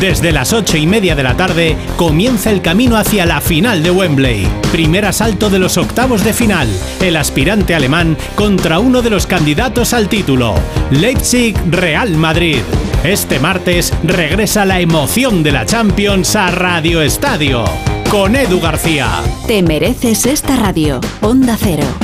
Desde las ocho y media de la tarde comienza el camino hacia la final de Wembley. Primer asalto de los octavos de final. El aspirante alemán contra uno de los candidatos al título. Leipzig Real Madrid. Este martes regresa la emoción de la Champions a Radio Estadio. Con Edu García. Te mereces esta radio. Onda Cero.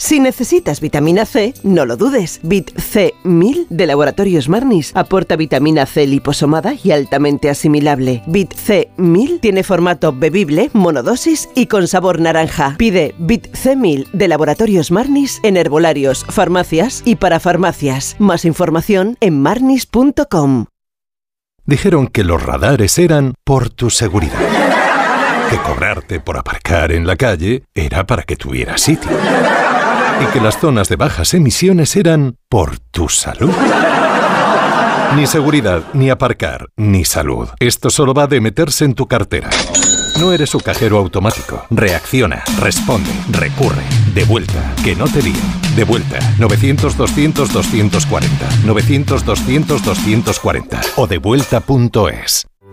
Si necesitas vitamina C, no lo dudes. Vit C1000 de Laboratorios Marnis aporta vitamina C liposomada y altamente asimilable. Vit C1000 tiene formato bebible, monodosis y con sabor naranja. Pide Vit C1000 de Laboratorios Marnis en herbolarios, farmacias y para farmacias. Más información en marnis.com. Dijeron que los radares eran por tu seguridad. Que cobrarte por aparcar en la calle era para que tuvieras sitio y que las zonas de bajas emisiones eran por tu salud. Ni seguridad, ni aparcar, ni salud. Esto solo va de meterse en tu cartera. No eres su cajero automático. Reacciona, responde, recurre. De vuelta, que no te lío. De vuelta, 900-200-240. 900-200-240. O devuelta.es.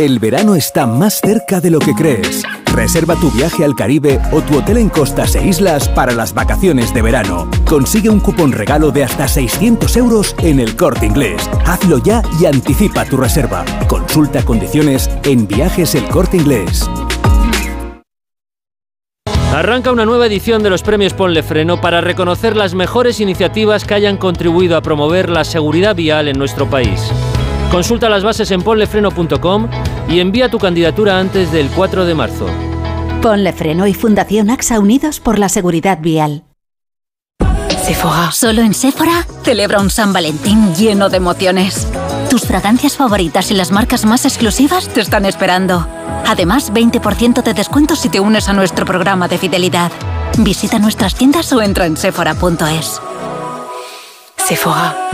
El verano está más cerca de lo que crees. Reserva tu viaje al Caribe o tu hotel en costas e islas para las vacaciones de verano. Consigue un cupón regalo de hasta 600 euros en el corte inglés. Hazlo ya y anticipa tu reserva. Consulta condiciones en viajes el corte inglés. Arranca una nueva edición de los premios Ponle Freno para reconocer las mejores iniciativas que hayan contribuido a promover la seguridad vial en nuestro país. Consulta las bases en ponlefreno.com y envía tu candidatura antes del 4 de marzo. Ponle Freno y Fundación AXA Unidos por la Seguridad Vial. Sephora. Solo en Sephora celebra un San Valentín lleno de emociones. Tus fragancias favoritas y las marcas más exclusivas te están esperando. Además, 20% de descuento si te unes a nuestro programa de fidelidad. Visita nuestras tiendas o entra en sephora.es. Sephora.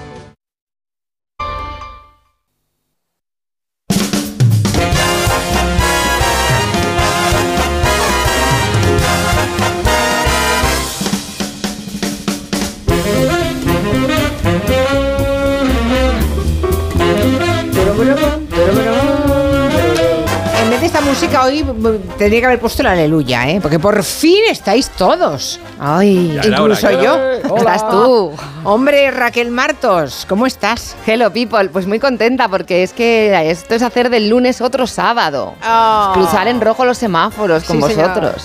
Música hoy mm, tendría que haber puesto la aleluya, ¿eh? Porque por fin estáis todos. Ay, Ya incluso hora, yo. hora. Estás tú. Hombre, Raquel Martos, ¿cómo estás? Hello people, pues muy contenta porque es que esto es hacer del lunes otro sábado. Ah. Cruzar en rojo los semáforos con Sí, señor. vosotros.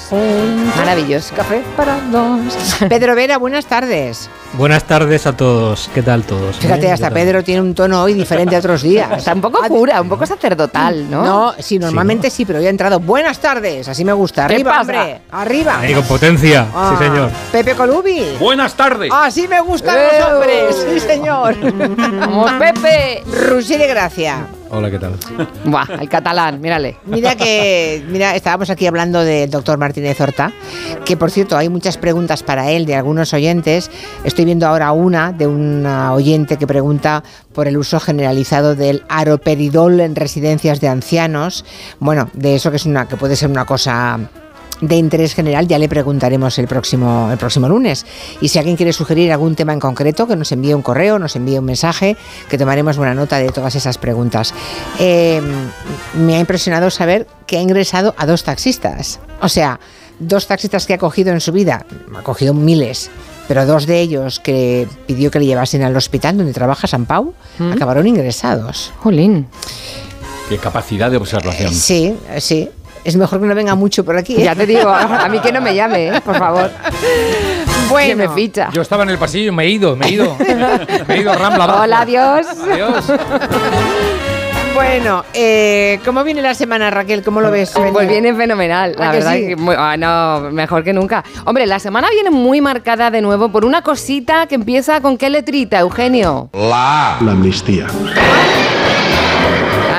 Maravilloso. Café para dos. Pedro Vera, buenas tardes. Buenas tardes a todos. ¿Qué tal todos? Fíjate, ¿Eh? hasta. Pedro tiene un tono hoy diferente a otros días. Está un poco cura, un poco sacerdotal, ¿no? No, sí, normalmente sí, pero hoy ha entrado. Buenas tardes, así me gusta. ¿Qué Arriba, hombre, arriba. Ahí con potencia. Ah, Sí, señor. Pepe Colubi. Buenas tardes. Así me gustan ¡Eh! los hombres, sí, señor. [laughs] Vamos, Pepe. Rusí de Gracia. Hola, ¿qué tal? Buah, el catalán, mírale. Mira que, mira, estábamos aquí hablando del doctor Martínez Horta, que por cierto hay muchas preguntas para él de algunos oyentes. Estoy viendo ahora una de una oyente que pregunta por el uso generalizado del aroperidol en residencias de ancianos. Bueno, de eso que es una que puede ser una cosa de interés general ya le preguntaremos el próximo, el próximo lunes. Y si alguien quiere sugerir algún tema en concreto, que nos envíe un correo, nos envíe un mensaje, que tomaremos buena nota de todas esas preguntas. Eh, me ha impresionado saber que ha ingresado a dos taxistas. O sea, dos taxistas que ha cogido en su vida, ha cogido miles, pero dos de ellos que pidió que le llevasen al hospital donde trabaja San Pau, acabaron ingresados. Jolín. Qué capacidad de observación. Sí, sí. Es mejor que no venga mucho por aquí. ¿eh? Ya te digo, a mí que no me llame, ¿eh? por favor. [laughs] Bueno. Que me ficha. Yo estaba en el pasillo y me he ido, me he ido. me he ido a Rambla. abajo. Hola, adiós. Adiós. Bueno, eh, ¿cómo viene la semana, Raquel? ¿Cómo lo ves? Pues viene fenomenal, la ¿A que verdad. sí? que muy- ah, no, mejor que nunca. Hombre, la semana viene muy marcada de nuevo por una cosita que empieza con qué letrita, Eugenio. La. La amnistía.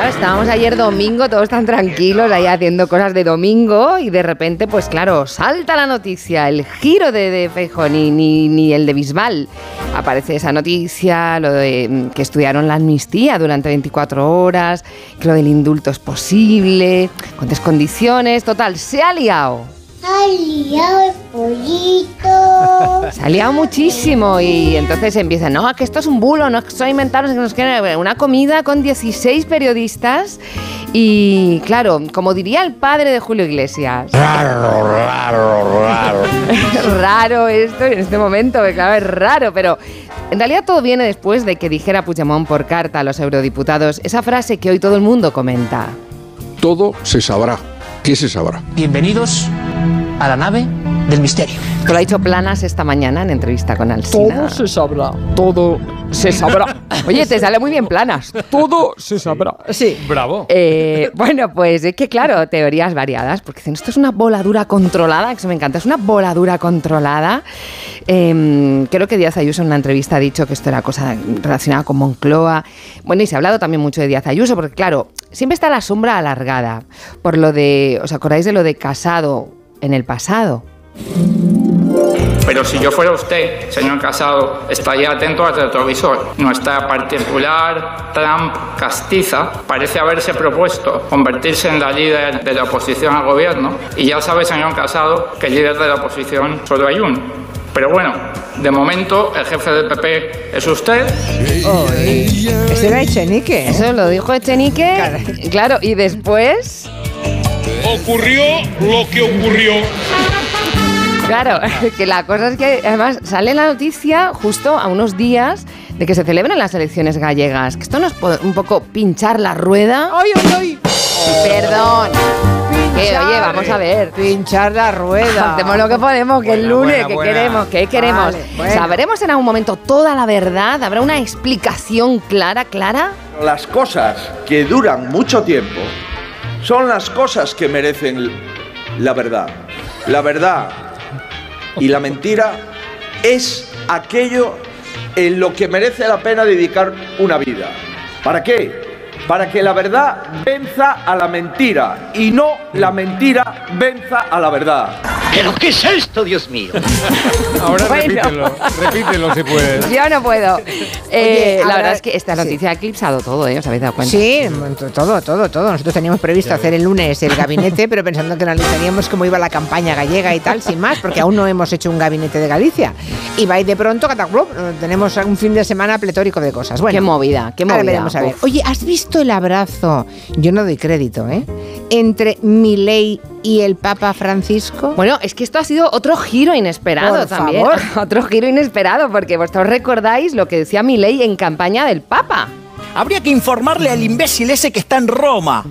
Estábamos ayer domingo, todos tan tranquilos ahí haciendo cosas de domingo y de repente, pues claro, salta la noticia, el giro de, de ni, ni, ni el de Bisbal. Aparece esa noticia, lo de mm, que estudiaron la amnistía durante 24 horas, que lo del indulto es posible, con condiciones, total, se ha liado. Ha liado el pollito. Se ha liado muchísimo y entonces empiezan, no, que esto es un bulo, no es que esto inventaron, es que nos quieren una comida con 16 periodistas y claro, como diría el padre de Julio Iglesias, Raro, raro, raro. [laughs] raro esto en este momento, claro, es raro, pero en realidad todo viene después de que dijera Puigdemont por carta a los eurodiputados esa frase que hoy todo el mundo comenta. Todo se sabrá. Bienvenidos a la nave del misterio. Esto lo ha dicho Planas esta mañana en entrevista con Alsina. Todo se sabrá. Todo se sabrá. [laughs] Oye, te sale muy bien Planas. Todo se sabrá. Sí. Bravo. Eh, bueno, pues es que claro, teorías variadas, porque dicen, esto es una voladura controlada, que eso me encanta, es una voladura controlada. Eh, creo que Díaz Ayuso en una entrevista ha dicho que esto era cosa relacionada con Moncloa. Bueno, y se ha hablado también mucho de Díaz Ayuso, porque claro, siempre está la sombra alargada por lo de, ¿os acordáis de lo de Casado en el pasado? Pero si yo fuera usted, señor Casado, estaría atento al retrovisor. Nuestra particular Trump castiza parece haberse propuesto convertirse en la líder de la oposición al gobierno. Y ya sabe, señor Casado, que líder de la oposición solo hay uno. Pero bueno, de momento el jefe del PP es usted. Ese era Echenique. Eso lo dijo Echenique. Claro, y después... Ocurrió lo que ocurrió. Claro, [laughs] que la cosa es que además sale la noticia justo a unos días de que se celebren las elecciones gallegas. Que esto no es po- un poco pinchar la rueda. ¡Ay, ay, ay! Perdón. Que, oye, vamos a ver. Pinchar la rueda. Hacemos lo que podemos, que el Buena, lunes, buena, que buena. queremos, que queremos. Vale, bueno. ¿Sabremos en algún momento toda la verdad? ¿Habrá una explicación clara, clara? Las cosas que duran mucho tiempo son las cosas que merecen la verdad. La verdad y la mentira es aquello en lo que merece la pena dedicar una vida. ¿Para qué? Para que la verdad venza a la mentira y no la mentira venza a la verdad. ¿Pero qué es esto, Dios mío? [laughs] Ahora Bueno. repítelo, repítelo si puedes. Yo no puedo. Eh, la verdad es que esta noticia ha eclipsado todo, ¿eh? ¿Os habéis dado cuenta? Sí, todo, todo, todo. Nosotros teníamos previsto hacer el lunes el gabinete, pero pensando que analizaríamos cómo iba la campaña gallega y tal, sin más, porque aún no hemos hecho un gabinete de Galicia. Y va y de pronto, cataclub, eh, tenemos un fin de semana pletórico de cosas. Bueno, Qué movida, qué ahora movida. veremos a ver. Uf. Oye, ¿has visto el abrazo? Yo no doy crédito, ¿eh? Entre Milei y el Papa Francisco. Bueno, es que esto ha sido otro giro inesperado Por también. favor. [laughs] Otro giro inesperado, porque vosotros recordáis lo que decía Milei en campaña del Papa. Habría que informarle al imbécil ese que está en Roma.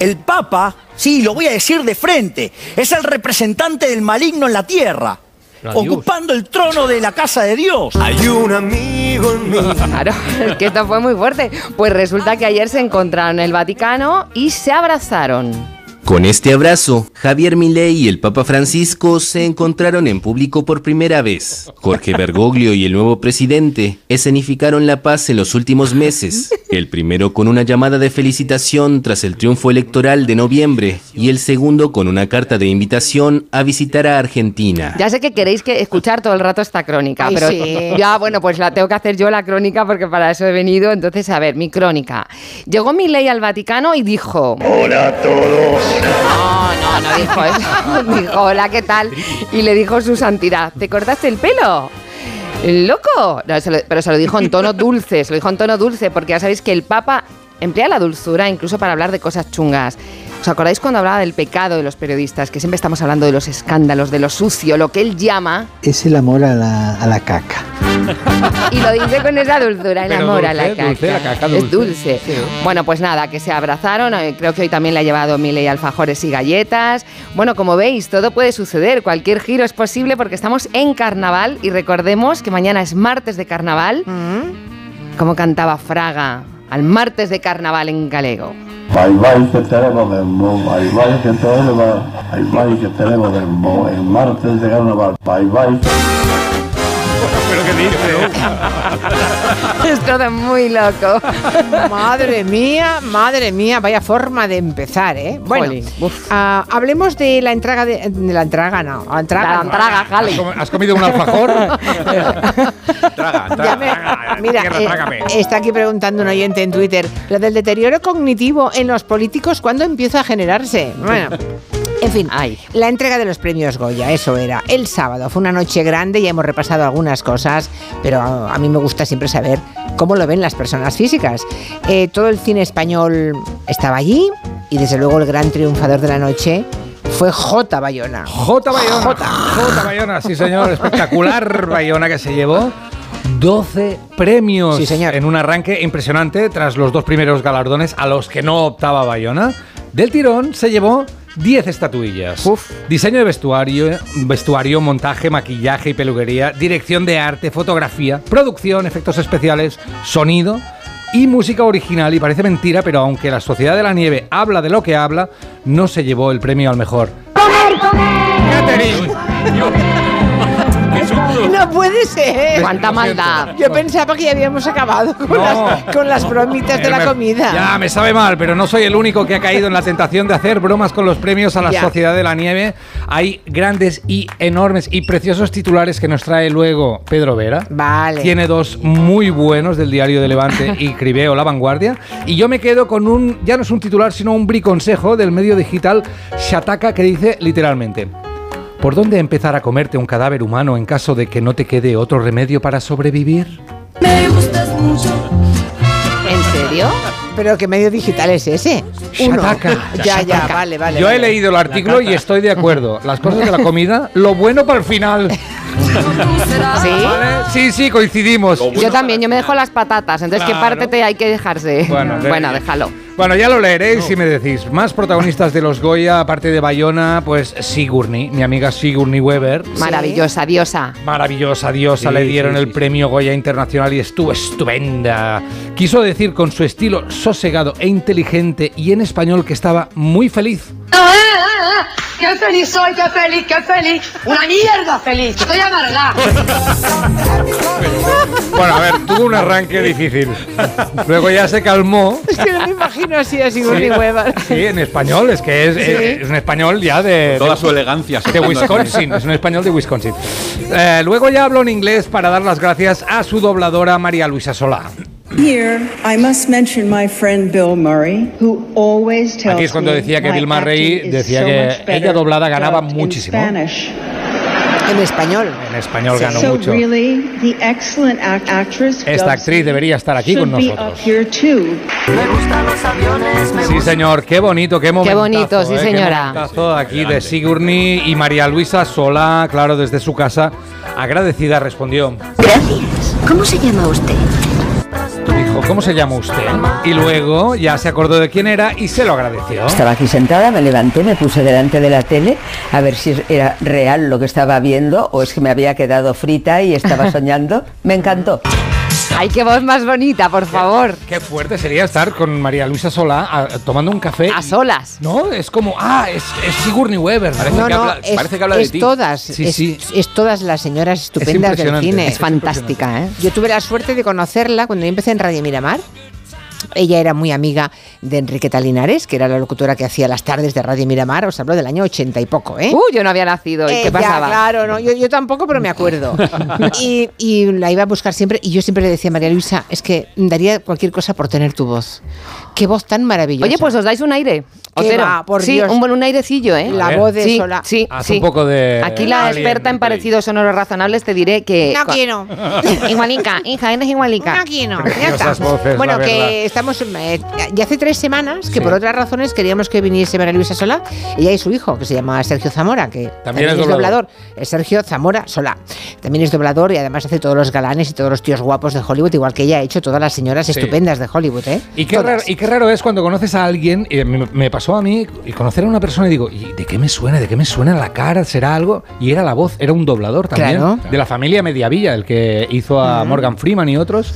El Papa, sí, lo voy a decir de frente, es el representante del maligno en la tierra. Adiós. Ocupando el trono de la casa de Dios. Hay un amigo en mí. [laughs] Claro, es que esto fue muy fuerte. Pues resulta que ayer se encontraron en el Vaticano y se abrazaron. Con este abrazo, Javier Milei y el Papa Francisco se encontraron en público por primera vez. Jorge [laughs] Bergoglio y el nuevo presidente escenificaron la paz en los últimos meses. El primero con una llamada de felicitación tras el triunfo electoral de noviembre y el segundo con una carta de invitación a visitar a Argentina. Ya sé que queréis que escuchar todo el rato esta crónica, Ay, pero sí. ya, bueno, pues la tengo que hacer yo la crónica porque para eso he venido. Entonces, a ver, mi crónica. Llegó mi ley al Vaticano y dijo... Hola a todos. No, no, no dijo eso. [laughs] dijo, hola, ¿qué tal? Y le dijo su santidad, ¿te cortaste el pelo? ¿Loco? Pero se lo dijo en tono dulce, se lo dijo en tono dulce, porque ya sabéis que el Papa emplea la dulzura incluso para hablar de cosas chungas. ¿Os acordáis cuando hablaba del pecado de los periodistas? Que siempre estamos hablando de los escándalos, de lo sucio, lo que él llama, Es el amor a la, a la caca. y lo dice con esa dulzura, el Pero amor a la caca. dulce, la caca Es dulce. Bueno, pues nada, que se abrazaron. eh, Creo que hoy también le ha llevado Miley alfajores y galletas. Bueno, como veis, todo puede suceder. Cualquier giro es posible porque estamos en carnaval y recordemos que mañana es martes de carnaval. Como cantaba Fraga al martes de carnaval en galego. Bye bye que tenemos dembow, bye bye que tenemos, bye bye que tenemos dembow, el martes de carnaval, bye bye. ¿Pero qué dice? [laughs] es todo muy loco. Madre mía, madre mía, vaya forma de empezar, ¿eh? Bueno, ah, hablemos de la entrega de, de la entrega, no, la entrega. La entrega, jale. ¿Has comi- ¿Has comido un alfajor? [laughs] Ya me- mira, Tierra, eh, está aquí preguntando un oyente en Twitter, lo del deterioro cognitivo en los políticos, ¿cuándo empieza a generarse? Bueno, en fin, la entrega de los premios Goya, eso era, el sábado. Fue una noche grande, ya hemos repasado algunas cosas, pero a, a mí me gusta siempre saber cómo lo ven las personas físicas. Eh, todo el cine español estaba allí y desde luego el gran triunfador de la noche fue J. Bayona. J. Bayona. J. Bayona, sí señor. Espectacular Bayona que se llevó 12 premios Sí, señor. en un arranque impresionante tras los dos primeros galardones a los que no optaba Bayona. Del tirón se llevó 10 estatuillas. Diseño de vestuario, vestuario, montaje, maquillaje y peluquería, dirección de arte, fotografía, producción, efectos especiales, sonido y música original. Y parece mentira, pero aunque la Sociedad de la Nieve habla de lo que habla, no se llevó el premio al mejor. No puede ser. Cuánta maldad. Yo pensaba que ya habíamos acabado con, No. las, con las bromitas de Eh, la comida. Ya, me sabe mal, pero no soy el único que ha caído en la tentación de hacer bromas con los premios a la Ya. Sociedad de la Nieve. Hay grandes y enormes y preciosos titulares que nos trae luego Pedro Vera. Vale. Tiene dos muy buenos del Diario de Levante y [laughs] Cribeo La Vanguardia. Y yo me quedo con un, ya no es un titular, sino un briconsejo del medio digital Shataka que dice literalmente. ¿Por dónde empezar a comerte un cadáver humano en caso de que no te quede otro remedio para sobrevivir? Me gustas mucho. ¿En serio? Pero qué medio digital es ese. Uno. [laughs] Shataka. Ya, ya, vale, vale. Yo he leído el artículo y estoy de acuerdo. Las cosas de la comida, lo bueno para el final. [laughs] ¿Sí? Sí, sí, coincidimos. Yo también, yo me dejo las patatas, entonces ¿qué Claro. parte te hay que dejarse? Bueno, Bueno, de- déjalo. Bueno, ya lo leeréis si me decís. Más protagonistas de los Goya, aparte de Bayona, pues Sigourney, mi amiga Sigourney Weber. Maravillosa, diosa. Maravillosa diosa, Sí, le dieron sí, el sí, premio Goya Internacional y estuvo estupenda. Quiso decir con su estilo sosegado e inteligente y en español que estaba muy feliz. ¡Qué feliz soy, qué feliz, qué feliz! ¡Una mierda feliz! ¡Estoy amargada! Bueno, a ver, tuvo un arranque difícil. Luego ya se calmó. Es que no me imagino así a Sigourney Sí. Weaver. Sí, en español, es que es, Sí. es- es un español ya de... Toda de- su elegancia. De Wisconsin, es un español de Wisconsin. Eh, luego ya habló en inglés para dar las gracias a su dobladora María Luisa Solá. Here, I must mention my friend Bill Murray, who always tells Aquí es cuando me decía que my Bill Murray acting is decía so que much better ella doblada ganaba muchísimo. Spanish. En español. En español ganó so mucho. really, the excellent act- actress Esta actriz debería estar aquí con should be nosotros. Sí, señor, qué bonito, qué momento. bonito, sí, señora. aquí de Sigourney y María Luisa Solá, claro, desde su casa, agradecida respondió. Gracias. ¿Cómo se llama usted? ¿Cómo se llama usted? Y luego ya se acordó de quién era y se lo agradeció. Estaba aquí sentada, me levanté, me puse delante de la tele a ver si era real lo que estaba viendo o es que me había quedado frita y estaba [laughs] soñando. Me encantó. Ay, qué voz más bonita, por favor. Qué fuerte sería estar con María Luisa Solá a- tomando un café. A solas. No, es como, ah, es, es Sigourney Weaver. no, no, es, es todas, Sí, es, sí. es todas las señoras estupendas del cine. Es fantástica, ¿eh? Yo tuve la suerte de conocerla cuando yo empecé en Radio Miramar. Ella era muy amiga de Enriqueta Linares, que era la locutora que hacía las tardes de Radio Miramar. Os hablo del año ochenta y poco, ¿eh? Uh, yo no había nacido. ¿Y Eh, qué ya, pasaba? claro, no, yo, yo tampoco, pero me acuerdo. [laughs] y, y la iba a buscar siempre y yo siempre le decía a María Luisa, es que daría cualquier cosa por tener tu voz. Qué voz tan maravillosa. Oye, pues os dais un aire. ¿Qué Otero. va? Por sí, Dios. un buen un airecillo, ¿eh? La voz de sí, Sola. Sí, Haz sí. un poco de. Aquí la Alien experta en parecidos sonoros razonables te diré que... No quiero. [laughs] Igualica, hija, eres igualica. No quiero. Ya está. voces, bueno, que verdad. estamos. eh, ya hace tres semanas que Sí. por otras razones queríamos que viniese María Luisa Solá. Ella y su hijo, que se llama Sergio Zamora, que también, es es doblador. doblador. Es Sergio Zamora Solá. También es doblador y además hace todos los galanes y todos los tíos guapos de Hollywood, igual que ella ha hecho todas las señoras Sí. estupendas de Hollywood, ¿eh? Y qué, raro, y qué raro es cuando conoces a alguien, y me, me pasó a mí, y conocer a una persona y digo, ¿y de qué me suena? ¿De qué me suena la cara? ¿Será algo? Y era la voz, era un doblador también, Claro. de la familia Mediavilla, el que hizo a Morgan Freeman y otros.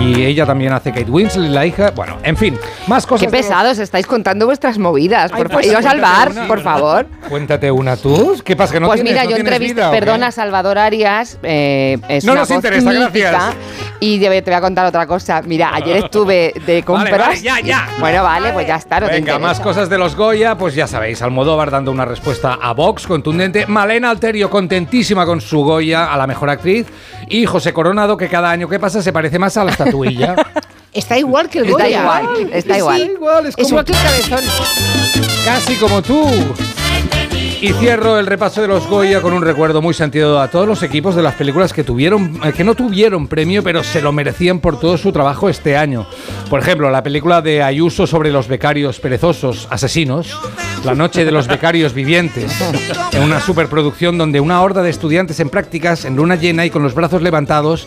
Y ella también hace Kate Winslet, la hija. Bueno, en fin, más cosas. Qué de los- pesados, estáis contando vuestras movidas. Por Ay, pues Iros al cuéntate bar, una. por favor. Cuéntate una tú. ¿Qué pasa? Que no pues tienes, mira, no yo entrevisté, perdona, Salvador Arias, eh, es No una nos voz interesa, mítica, gracias. Y te voy a contar otra cosa. Mira, ayer estuve de [laughs] compras. vale, ya, ya. Bueno, vale, pues ya está. no Venga, más cosas de los Goya, pues ya sabéis, Almodóvar dando una respuesta a Vox contundente, Malena Alterio contentísima con su Goya a la mejor actriz y José Coronado que cada año que pasa se parece más a la estatuilla. [laughs] Está igual que el Está Goya. igual, está igual. igual, es Es como- igual que el cabezón. Casi como tú. Y cierro el repaso de los Goya con un recuerdo muy sentido a todos los equipos de las películas que tuvieron, eh, que no tuvieron premio, pero se lo merecían por todo su trabajo este año. Por ejemplo, la película de Ayuso sobre los becarios perezosos asesinos, La noche de los becarios vivientes, en una superproducción donde una horda de estudiantes en prácticas, en luna llena y con los brazos levantados,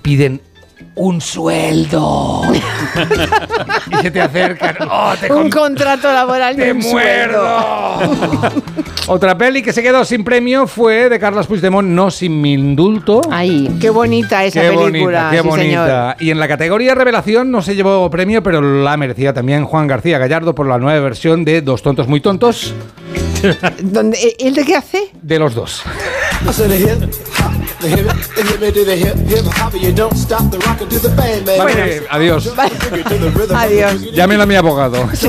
piden un sueldo. [laughs] y se te acercan. ¡Oh, te Un con- contrato laboral ¡Te y un sueldo. muerdo! [laughs] Otra peli que se quedó sin premio fue de Carlos Puigdemont, No sin mi indulto. Ahí. Qué bonita esa Qué película. bonita, qué sí, señor. bonita. Y en la categoría revelación no se llevó premio, pero la merecía también Juan García Gallardo por la nueva versión de Dos tontos muy tontos [laughs] ¿Dónde- ¿Él de qué hace? de los dos. Vale, adiós. Adiós. Llámelo a mi abogado. Sí.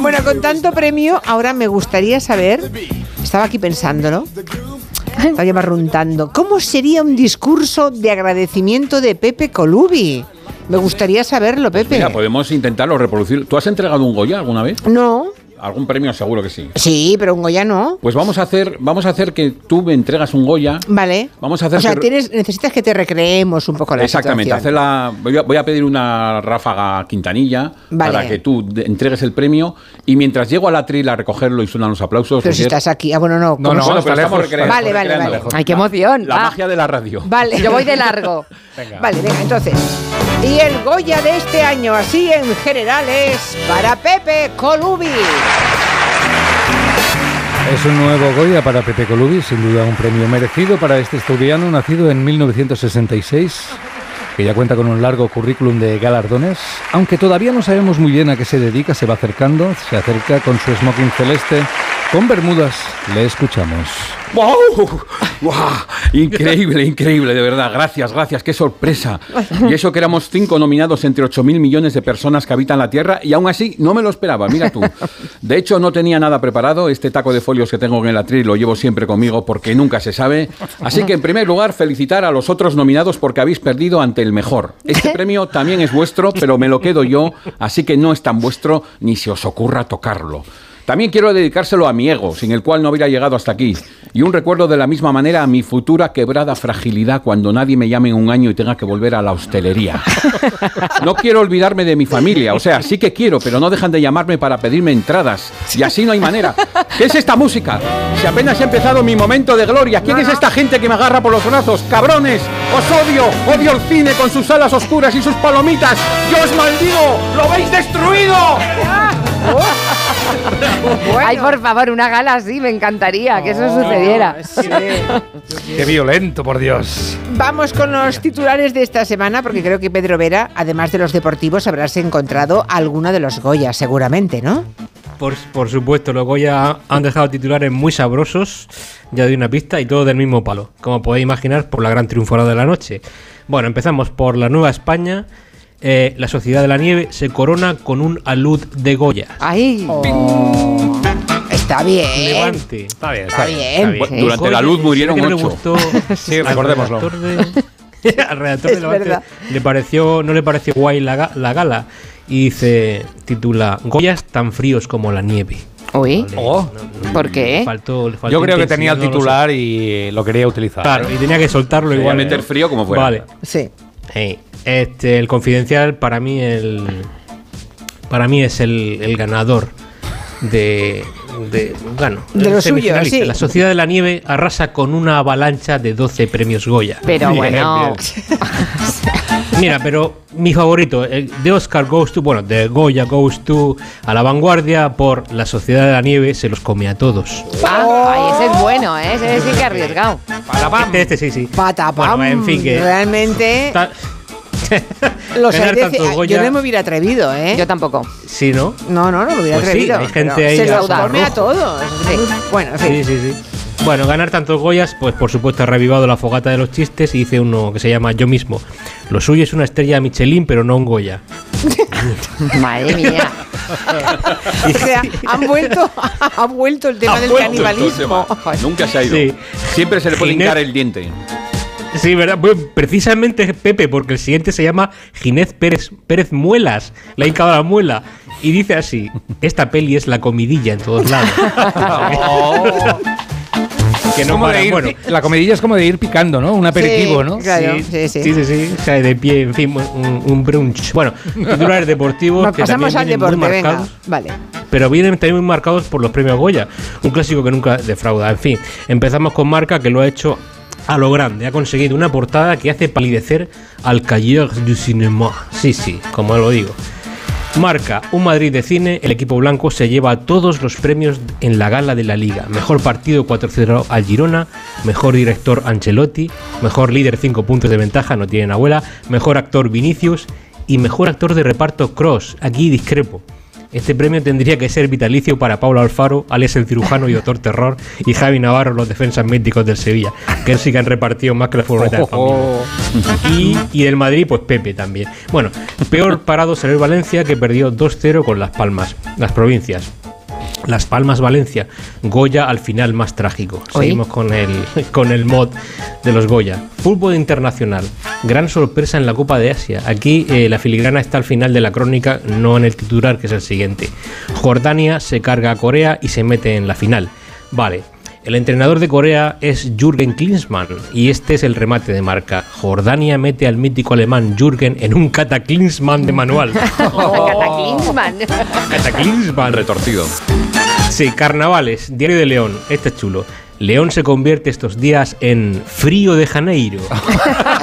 Bueno, con tanto premio, ahora me gustaría saber, estaba aquí pensándolo, estaba ya barruntando, ¿cómo sería un discurso de agradecimiento de Pepe Colubi? Me gustaría saberlo, Pepe. Mira, podemos intentarlo reproducir. ¿Tú has entregado un Goya alguna vez? No, Algún premio seguro que sí. sí, pero un Goya no. Pues vamos a hacer, vamos a hacer que tú me entregas un Goya. Vale. Vamos a hacer O sea, que- tienes, necesitas que te recreemos un poco la Exactamente, situación. hacer la, voy, a, voy a pedir una ráfaga quintanilla Vale. para que tú entregues el premio y mientras llego al atril a recogerlo y suenan los aplausos. Pero si estás aquí. Ah, bueno, no. No, ¿cómo no, Bueno, pero estamos lejos, recreando, Vale, vale, vale. Ay, qué emoción. La va. magia de la radio. Vale. Yo voy de largo. [laughs] Vale, venga, entonces. Y el Goya de este año, así en general, es para Pepe Colubi. Es un nuevo Goya para Pepe Colubi, sin duda un premio merecido para este asturiano nacido en 1966, que ya cuenta con un largo currículum de galardones, aunque todavía no sabemos muy bien a qué se dedica, se va acercando, se acerca con su smoking celeste, con bermudas, le escuchamos. ¡Wow! ¡Wow! Increíble, increíble, de verdad. Gracias, gracias, qué sorpresa. Y eso que éramos cinco nominados entre 8.000 millones de personas que habitan la Tierra y aún así no me lo esperaba, mira tú. De hecho, no tenía nada preparado. Este taco de folios que tengo en el atril lo llevo siempre conmigo porque nunca se sabe. Así que, en primer lugar, felicitar a los otros nominados porque habéis perdido ante el mejor. Este [laughs] premio también es vuestro, pero me lo quedo yo, así que no es tan vuestro ni se os ocurra tocarlo. También quiero dedicárselo a mi ego, sin el cual no hubiera llegado hasta aquí. Y un recuerdo de la misma manera a mi futura quebrada fragilidad cuando nadie me llame en un año y tenga que volver a la hostelería. [laughs] No quiero olvidarme de mi familia, o sea, sí que quiero, pero no dejan de llamarme para pedirme entradas. Y así no hay manera. ¿Qué es esta música? Si apenas ha empezado mi momento de gloria, ¿quién es esta gente que me agarra por los brazos? ¡Cabrones! ¡Os odio! ¡Odio el cine con sus alas oscuras y sus palomitas! ¡Yo os maldigo! ¡Lo habéis destruido! [laughs] [laughs] Ay, por favor, una gala así, me encantaría que eso sucediera. Qué violento, por Dios. Vamos con los titulares de esta semana, porque creo que Pedro Vera, además de los deportivos, habrás encontrado alguno de los Goya, seguramente, ¿no? Por, por supuesto, los Goya han dejado titulares muy sabrosos, ya doy una pista, y todo del mismo palo, como podéis imaginar, por la gran triunfadora de la noche. Bueno, empezamos por la Nueva España. Eh, la Sociedad de la Nieve se corona con un alud de Goya. ¡Ay! Está bien. Levante. Está bien, Está bien. Bueno, durante la luz murieron no le ocho. gustó [laughs] Sí, recordémoslo. al redactor de [laughs] Levante le pareció, no le pareció guay la, la gala y dice, titula Goyas tan fríos como la nieve. Uy, Oh, ¿por qué? Le faltó- le faltó yo creo que tenía el no lo titular y lo quería utilizar. Claro, y tenía que soltarlo Igual igual. meter ¿eh? frío como fuera. Vale. Sí. Hey, este, el confidencial para mí el para mí es el, el ganador de, de bueno, De lo suyo, sí. La Sociedad de la Nieve arrasa con una avalancha de 12 premios Goya. Pero Bien, bueno, [laughs] Mira, pero mi favorito, el de Oscar Goes to, bueno, de Goya Goes to a la vanguardia por La Sociedad de la Nieve se los come a todos. Ah, ay, ese es bueno, ¿eh? ese sí que arriesgado. Este, este sí, sí. Patapam. Bueno, en fin, que- Realmente. Ta- [laughs] Los hay de- tantos yo no me hubiera atrevido, ¿eh? Yo tampoco. Sí, ¿no? No, no, no me hubiera Pues sí, atrevido. hay gente ahí Se los come a todos. Bueno, en fin. Sí, sí, sí. Bueno, ganar tantos Goyas, pues por supuesto ha revivado la fogata de los chistes y dice uno que se llama Yo mismo. Lo suyo es una estrella Michelin, pero no un Goya. [laughs] Madre mía. [laughs] O sea, han vuelto, ha vuelto el tema Ha del canibalismo. tema. Nunca se ha ido. Sí. Siempre se le puede hincar el diente. Sí, ¿verdad? Bueno, precisamente Pepe, porque el siguiente se llama Ginés Pérez, Pérez Muelas. Le ha hincado la muela. Y dice así: Esta peli es la comidilla en todos lados. [laughs] que no para, de ir- bueno. La comidilla es como de ir picando, ¿no? Un aperitivo, Sí, ¿no? Claro, sí, sí, sí. sí, sí, sí, cae de pie, en fin, un, un brunch. Bueno, titulares [laughs] deportivos Nos que pasamos al también vienen deporte, muy venga. marcados, Vale. pero vienen también muy marcados por los premios Goya, un clásico que nunca defrauda. En fin, empezamos con Marca que lo ha hecho a lo grande, ha conseguido una portada que hace palidecer al Cahiers du Cinéma. Sí, sí, como lo digo. Marca, un Madrid de cine, el equipo blanco se lleva todos los premios en la gala de la liga. Mejor partido 4-0 al Girona, mejor director Ancelotti, mejor líder 5 puntos de ventaja, no tienen abuela, mejor actor Vinicius y mejor actor de reparto Cross. Aquí discrepo. Este premio tendría que ser vitalicio para Pablo Alfaro, Alex el cirujano y Doctor Terror y Javi Navarro, los defensas míticos del Sevilla, que sí que han repartido más que la furgoneta de familia. Y, y del Madrid, pues Pepe también. Bueno, peor parado será el Valencia, que perdió 2-0 con Las Palmas, las provincias. Las Palmas Valencia, Goya al final más trágico. Oye. Seguimos con el, con el mod de los Goya. Fútbol internacional, gran sorpresa en la Copa de Asia. Aquí eh, la filigrana está al final de la crónica, no en el titular, que es el siguiente. Jordania se carga a Corea y se mete en la final. Vale. El entrenador de Corea es Jürgen Klinsmann y este es el remate de marca. Jordania mete al mítico alemán Jürgen en un cataclinsman de manual. [laughs] Cataclinsman. cataclinsman. Retorcido. Sí, carnavales, Diario de León, este es chulo. León se convierte estos días en frío de Janeiro. [laughs]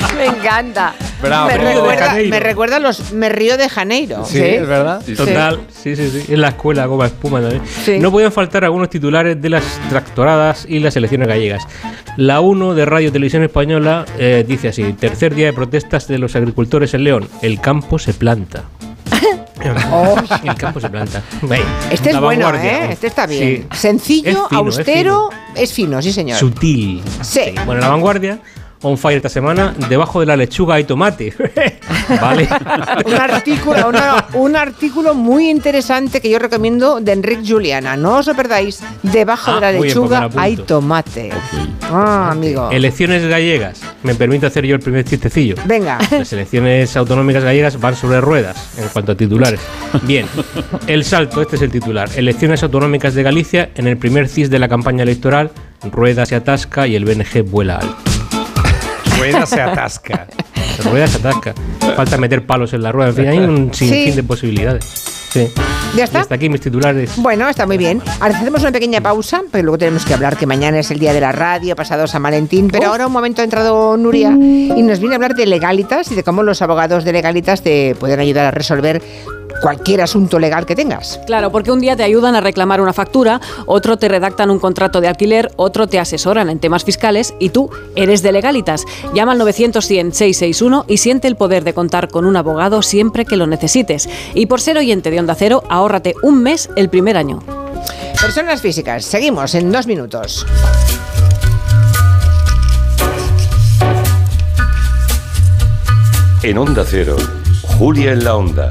[laughs] Me encanta. Bravo. me, recuerda, Janeiro. me recuerda a los Me Río de Janeiro. Sí, es verdad. Total, sí, sí, sí. En la escuela, goma espuma también. Sí. No podían faltar algunos titulares de las tractoradas y las elecciones gallegas. La 1 de Radio Televisión Española eh, dice así: tercer día de protestas de los agricultores en León. El campo se planta. [laughs] [laughs] El campo se planta. Este es bueno. ¿eh? Este está bien. Sí. Sencillo, Es fino, es austero, es fino. sí, señor. Sutil. Sí. Bueno, la vanguardia, on fire esta semana, debajo de la lechuga hay tomate. [laughs] vale. un, artículo, una- un artículo muy interesante que yo recomiendo de Enrique Juliana. No os lo perdáis. Debajo Ah, de la bien, pues lechuga apunto. hay tomate. Ah, amigo. Elecciones gallegas. Me permito hacer yo el primer chistecillo. Venga. Las elecciones autonómicas gallegas van sobre ruedas en cuanto a titulares. Bien, el salto, este es el titular. Elecciones autonómicas de Galicia, en el primer CIS de la campaña electoral, Rueda se atasca y el BNG vuela alto. Rueda se atasca. Rueda se atasca. Falta meter palos en la rueda. En fin, hay un sinfín Sí. de posibilidades. Sí. ¿Ya Y está? hasta aquí mis titulares. Bueno, está muy bien. Ahora hacemos una pequeña pausa, pero luego tenemos que hablar que mañana es el día de la radio, pasado San Valentín. Pero ahora un momento ha entrado Nuria y nos viene a hablar de legalitas y de cómo los abogados de legalitas te pueden ayudar a resolver cualquier asunto legal que tengas. Claro, porque un día te ayudan a reclamar una factura, otro te redactan un contrato de alquiler, otro te asesoran en temas fiscales y tú eres de legalitas. Llama al 900 100 661 y siente el poder de contar con un abogado siempre que lo necesites. Y por ser oyente de Onda Cero, ahórrate un mes el primer año. Personas físicas, seguimos en dos minutos. En Onda Cero, Julia en la Onda,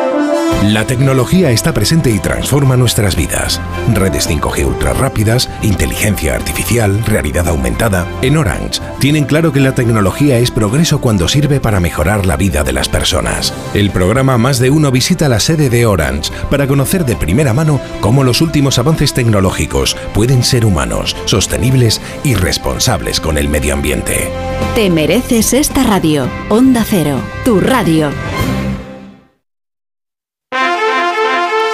La tecnología está presente y transforma nuestras vidas. Redes 5G ultra rápidas, inteligencia artificial, realidad aumentada. En Orange tienen claro que la tecnología es progreso cuando sirve para mejorar la vida de las personas. El programa Más de Uno visita la sede de Orange para conocer de primera mano cómo los últimos avances tecnológicos pueden ser humanos, sostenibles y responsables con el medio ambiente. Te mereces esta radio. Onda Cero, tu radio.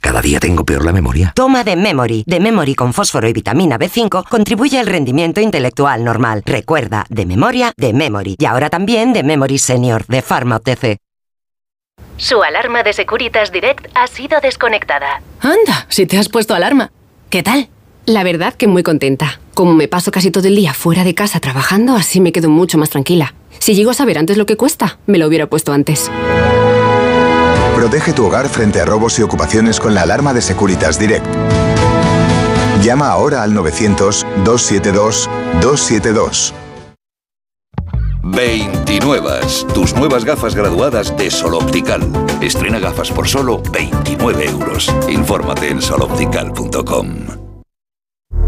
Cada día tengo peor la memoria. Toma de Memory. De Memory con fósforo y vitamina B5 contribuye al rendimiento intelectual normal. Recuerda, de memoria, de Memory. Y ahora también de Memory Senior, de Pharma OTC. Su alarma de Securitas Direct ha sido desconectada. Anda, si te has puesto alarma. ¿Qué tal? La verdad que muy contenta. Como me paso casi todo el día fuera de casa trabajando, así me quedo mucho más tranquila. Si llego a saber antes lo que cuesta, me lo hubiera puesto antes. Protege tu hogar frente a robos y ocupaciones con la alarma de Securitas Direct. Llama ahora al 900-272-272. 29. Tus nuevas gafas graduadas de Sol Optical. Estrena gafas por solo 29 euros. Infórmate en soloptical.com.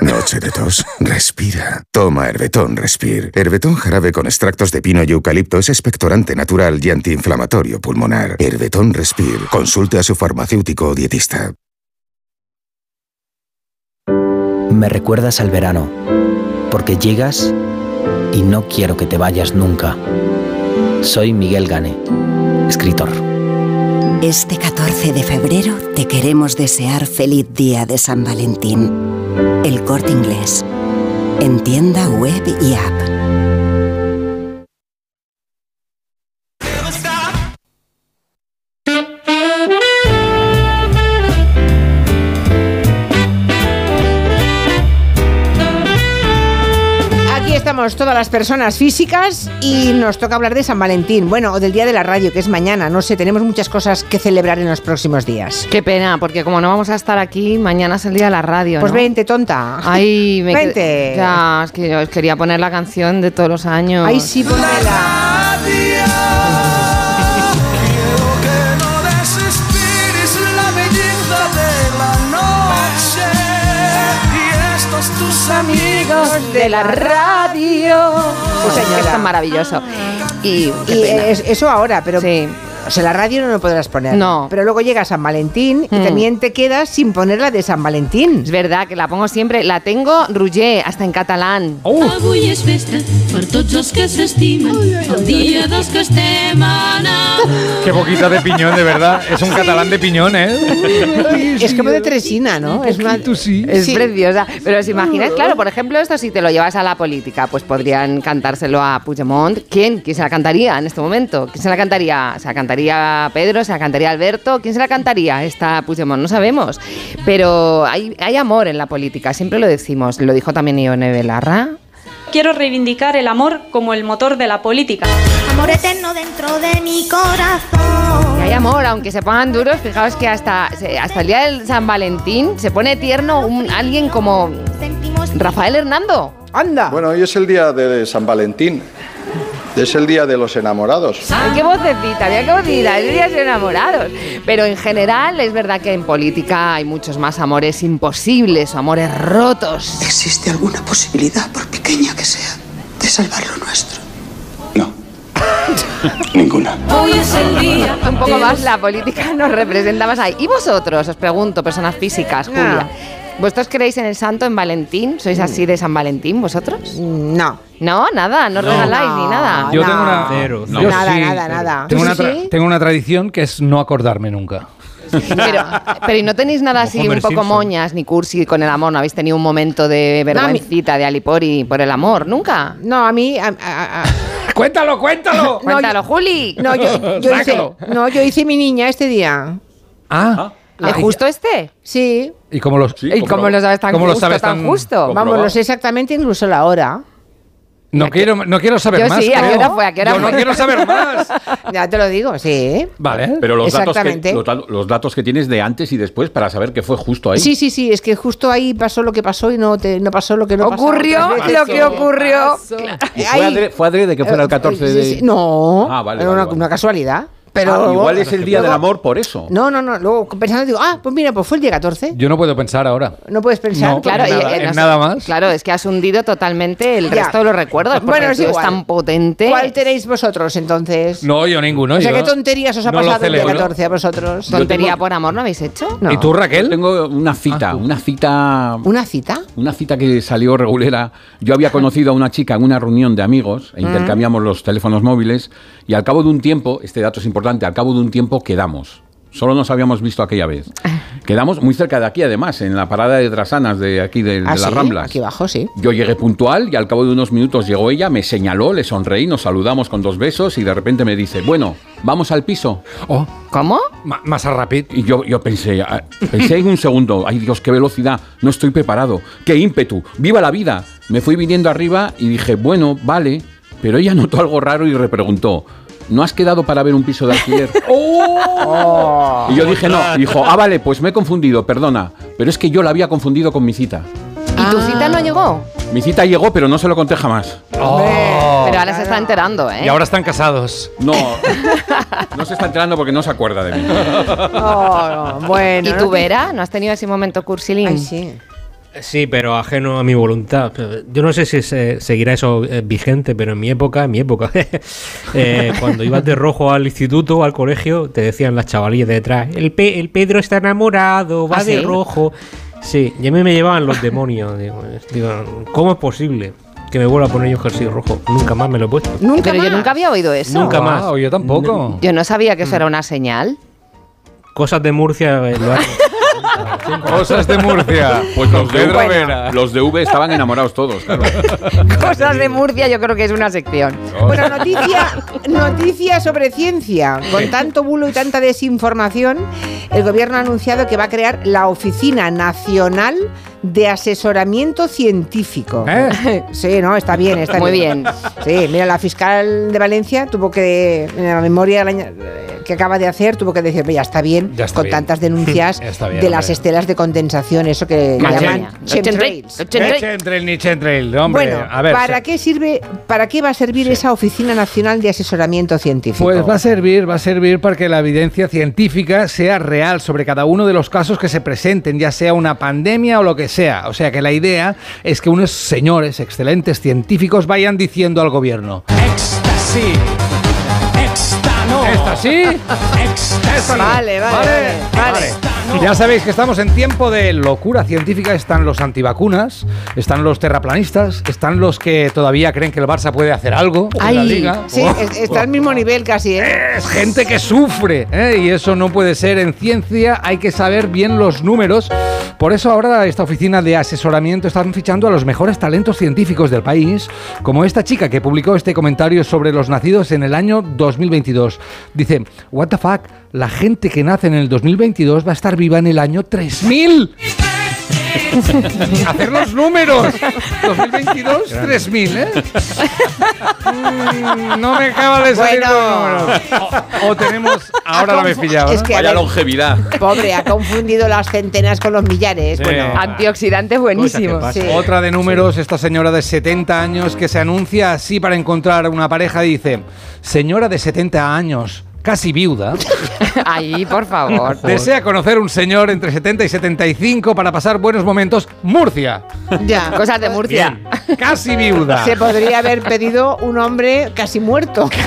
Noche de tos. Respira. Toma Herbetón Respir. Herbetón jarabe con extractos de pino y eucalipto es expectorante natural y antiinflamatorio pulmonar. Herbetón Respir. Consulte a su farmacéutico o dietista. Me recuerdas al verano, porque llegas y no quiero que te vayas nunca. Soy Miguel Gane, escritor. Este 14 de febrero te queremos desear feliz día de San Valentín. El corte inglés. En tienda web y app. Estamos todas las personas físicas y nos toca hablar de San Valentín. Bueno, o del Día de la Radio, que es mañana. No sé, tenemos muchas cosas que celebrar en los próximos días. Qué pena, porque como no vamos a estar aquí, mañana es el día de la radio. Pues ¿no? vente, tonta. Ay, me Vente. Ya, es que yo os quería poner la canción de todos los años. Ay, sí, pónmela. Amigos de la radio. Sí, señor, es tan maravilloso. Y, qué Y pena. es- eso ahora, pero O sea, la radio no lo podrás poner. No. Pero luego llega San Valentín y Mm. también te quedas sin poner la de San Valentín. Es verdad que la pongo siempre. La tengo Rouget, hasta en catalán. Avui és festa per tots els que s'estimen, el dia dels que estem. Qué boquita de piñón, de verdad. Es un catalán de piñón, ¿eh? Es como de Tresina, ¿no? Es una... Es Sí. preciosa. Pero os imagináis, claro, por ejemplo, esto si te lo llevas a la política, pues podrían cantárselo a Puigdemont. ¿Quién? ¿Quién se la cantaría en este momento? ¿Quién se la cantaría? ¿Se la cantaría Pedro? ¿Se la cantaría Alberto? ¿Quién se la cantaría esta Puigdemont? No sabemos. Pero hay, hay amor en la política, siempre lo decimos. Lo dijo también Ione Belarra. Quiero reivindicar el amor como el motor de la política. Amor eterno dentro de mi corazón. Hay amor, aunque se pongan duros, fijaos que hasta, hasta el día del San Valentín se pone tierno un, alguien como Rafael Hernando. ¡Anda! Bueno, hoy es el día de San Valentín. Es el día de los enamorados. Ay, qué vocecita, mira qué vocecita, es días enamorados. Pero en general es verdad que en política hay muchos más amores imposibles o amores rotos. ¿Existe alguna posibilidad, por pequeña que sea, de salvar lo nuestro? [laughs] Ninguna. Hoy es el día. [laughs] Un poco más la política nos representa más ahí. ¿Y vosotros? Os pregunto, personas físicas, Julia. ¿Vosotros creéis en el santo, en Valentín? ¿Sois así de San Valentín vosotros? No. No, nada, no, regaláis ni nada. Yo tengo una. Cero, yo Nada, sí. nada, nada. Tengo ¿Tú una, sí, tra- sí? tengo una tradición que es no acordarme nunca. Pero, pero ¿y no tenéis nada Como así Homer un poco Simpson. moñas ni cursi con el amor? ¿No habéis tenido un momento de vergüencita de Alipori por el amor? ¿Nunca? No, a mí... a- a- a- [laughs] ¡Cuéntalo, cuéntalo! [laughs] Cuéntalo, Juli. No, yo, yo hice, no, yo hice mi niña este día. Ah. ¿Es justo este? Sí. ¿Y cómo los, ¿Y cómo lo sabes tan cómo lo justo, sabes tan justo? Vamos, lo sé exactamente incluso la hora. No quiero, no quiero saber Yo más. sí, ¿a qué hora fue? ¿A qué hora Yo no fue? quiero saber [laughs] más. Ya te lo digo, sí. Vale. Pero los datos, que, los, los datos que tienes de antes y después para saber qué fue justo ahí. Sí, sí, sí, es que justo ahí pasó lo que pasó y no, te, no pasó lo que no pasó. Ocurrió otras veces. lo que ocurrió. ¿Y fue, adre- fue adrede que fuera el 14 Sí, de...? sí, No, Ah, vale, era vale, una, vale. una casualidad. Pero Ah, igual es el día del luego- amor por eso. No, no, no. Luego pensando digo, ah, pues mira, pues fue el día 14. Yo no puedo pensar ahora. No puedes pensar. No, Claro, en nada, eh, en no sé- nada más. Claro, es que has hundido totalmente el Ya. resto de los recuerdos. Porque Bueno, es igual. tan potente. ¿Cuál tenéis vosotros entonces? No, yo ninguno. o sea, yo ¿qué tonterías os ha no pasado el día celebro. 14 a vosotros? ¿Tontería por amor no habéis hecho? No. ¿Y tú, Raquel? Yo tengo una cita, una cita... ¿Una cita? Una cita que salió regulera. Yo había conocido a una chica en una reunión de amigos Mm. e intercambiamos los teléfonos móviles y al cabo de un tiempo, este dato es importante, al cabo de un tiempo quedamos. Solo nos habíamos visto aquella vez. [laughs] Quedamos muy cerca de aquí, además, en la parada de Trasanas de aquí de, de Ah, las sí, Ramblas. Aquí abajo, sí. Yo llegué puntual y al cabo de unos minutos llegó ella, me señaló, le sonreí, nos saludamos con dos besos y de repente me dice, bueno, vamos al piso. Oh, ¿Cómo? ma- más a rápido. Y yo, yo pensé, ah, pensé en un segundo, ay Dios, qué velocidad, no estoy preparado, qué ímpetu, viva la vida. Me fui viniendo arriba y dije, bueno, vale, pero ella notó algo raro y repreguntó, ¿no has quedado para ver un piso de alquiler? [laughs] Oh. Y yo dije, no, y [laughs] dijo, ah, vale, pues me he confundido, perdona, pero es que yo la había confundido con mi cita. ¿Y tu cita no llegó? Mi cita llegó, pero no se lo conté jamás. Oh. Pero ahora se está enterando, ¿eh? Y ahora están casados. No, [laughs] no se está enterando porque no se acuerda de mí. Oh, bueno. ¿Y no tú, te- Vera? ¿No has tenido ese momento cursilín? Ay, sí. Sí, pero ajeno a mi voluntad. Yo no sé si se- seguirá eso eh, vigente, pero en mi época, en mi época, [laughs] eh, cuando ibas de rojo al instituto, al colegio, te decían las chavalillas de detrás, el, Pe- el Pedro está enamorado, va ¿Ah, de sí? rojo. Sí, y a mí me llevaban los demonios. Digo, digo, ¿cómo es posible que me vuelva a poner yo jersey rojo? Nunca más me lo he puesto. Nunca Pero yo más. nunca había oído eso. Nunca más. Wow, yo tampoco. Yo no sabía que eso era una señal. Cosas de Murcia eh, lo hacen. [laughs] Cosas de Murcia. Pues los de, Pedro V, Vera. los de V estaban enamorados todos, claro. Cosas de Murcia yo creo que es una sección. Bueno, noticia, noticia sobre ciencia. Con tanto bulo y tanta desinformación, el gobierno ha anunciado que va a crear la Oficina Nacional de Asesoramiento Científico. ¿Eh? [laughs] Sí, no, está bien, está Muy bien. Sí, mira, la fiscal de Valencia tuvo que, en la memoria del año- que acaba de hacer, tuvo que decir, "Oye, ya está bien, Ya está con bien. tantas denuncias [laughs] Ya está bien, de las hombre. estelas de condensación, eso que llaman chemtrails. Ni chemtrail, ni chemtrail, hombre. Bueno, a ver, ¿para qué sirve, para qué va a servir esa Oficina Nacional de Asesoramiento Científico? Pues va a servir, va a servir para que la evidencia científica sea real sobre cada uno de los casos que se presenten, ya sea una pandemia o lo que sea. O sea que la idea es que unos señores excelentes científicos vayan diciendo al gobierno. Éxtanos, ¿Esta sí? Esta no. Vale, vale, vale, vale. Ya sabéis que estamos en tiempo de locura científica. Están los antivacunas, están los terraplanistas, están los que todavía creen que el Barça puede hacer algo en la liga. sí, Oh, es- está al mismo nivel casi, ¿eh? es gente que sufre ¿eh? y eso no puede ser en ciencia hay que saber bien los números por eso ahora esta oficina de asesoramiento están fichando a los mejores talentos científicos del país como esta chica que publicó este comentario sobre los nacidos en el año 2022 dice what the fuck la gente que nace en el 2022 va a estar viva en el año 3000 [laughs] hacer los números 2022 3000 ¿eh? Mm, no me acaba de salir Bueno. los números. O, o tenemos. Ahora lo me he confu- pillado. es ¿no? que, a ver, longevidad. Pobre, ha confundido las centenas con los millares. Sí. Bueno, Antioxidante buenísimo. Sí. Otra de números, esta señora de 70 años que se anuncia así para encontrar una pareja dice, señora de 70 años, casi viuda, [laughs] Ahí, por favor. desea conocer un señor entre 70 y 75 para pasar buenos momentos, Murcia, ya. Cosas de Murcia. casi [laughs] viuda. Se podría haber pedido un hombre casi muerto. [laughs]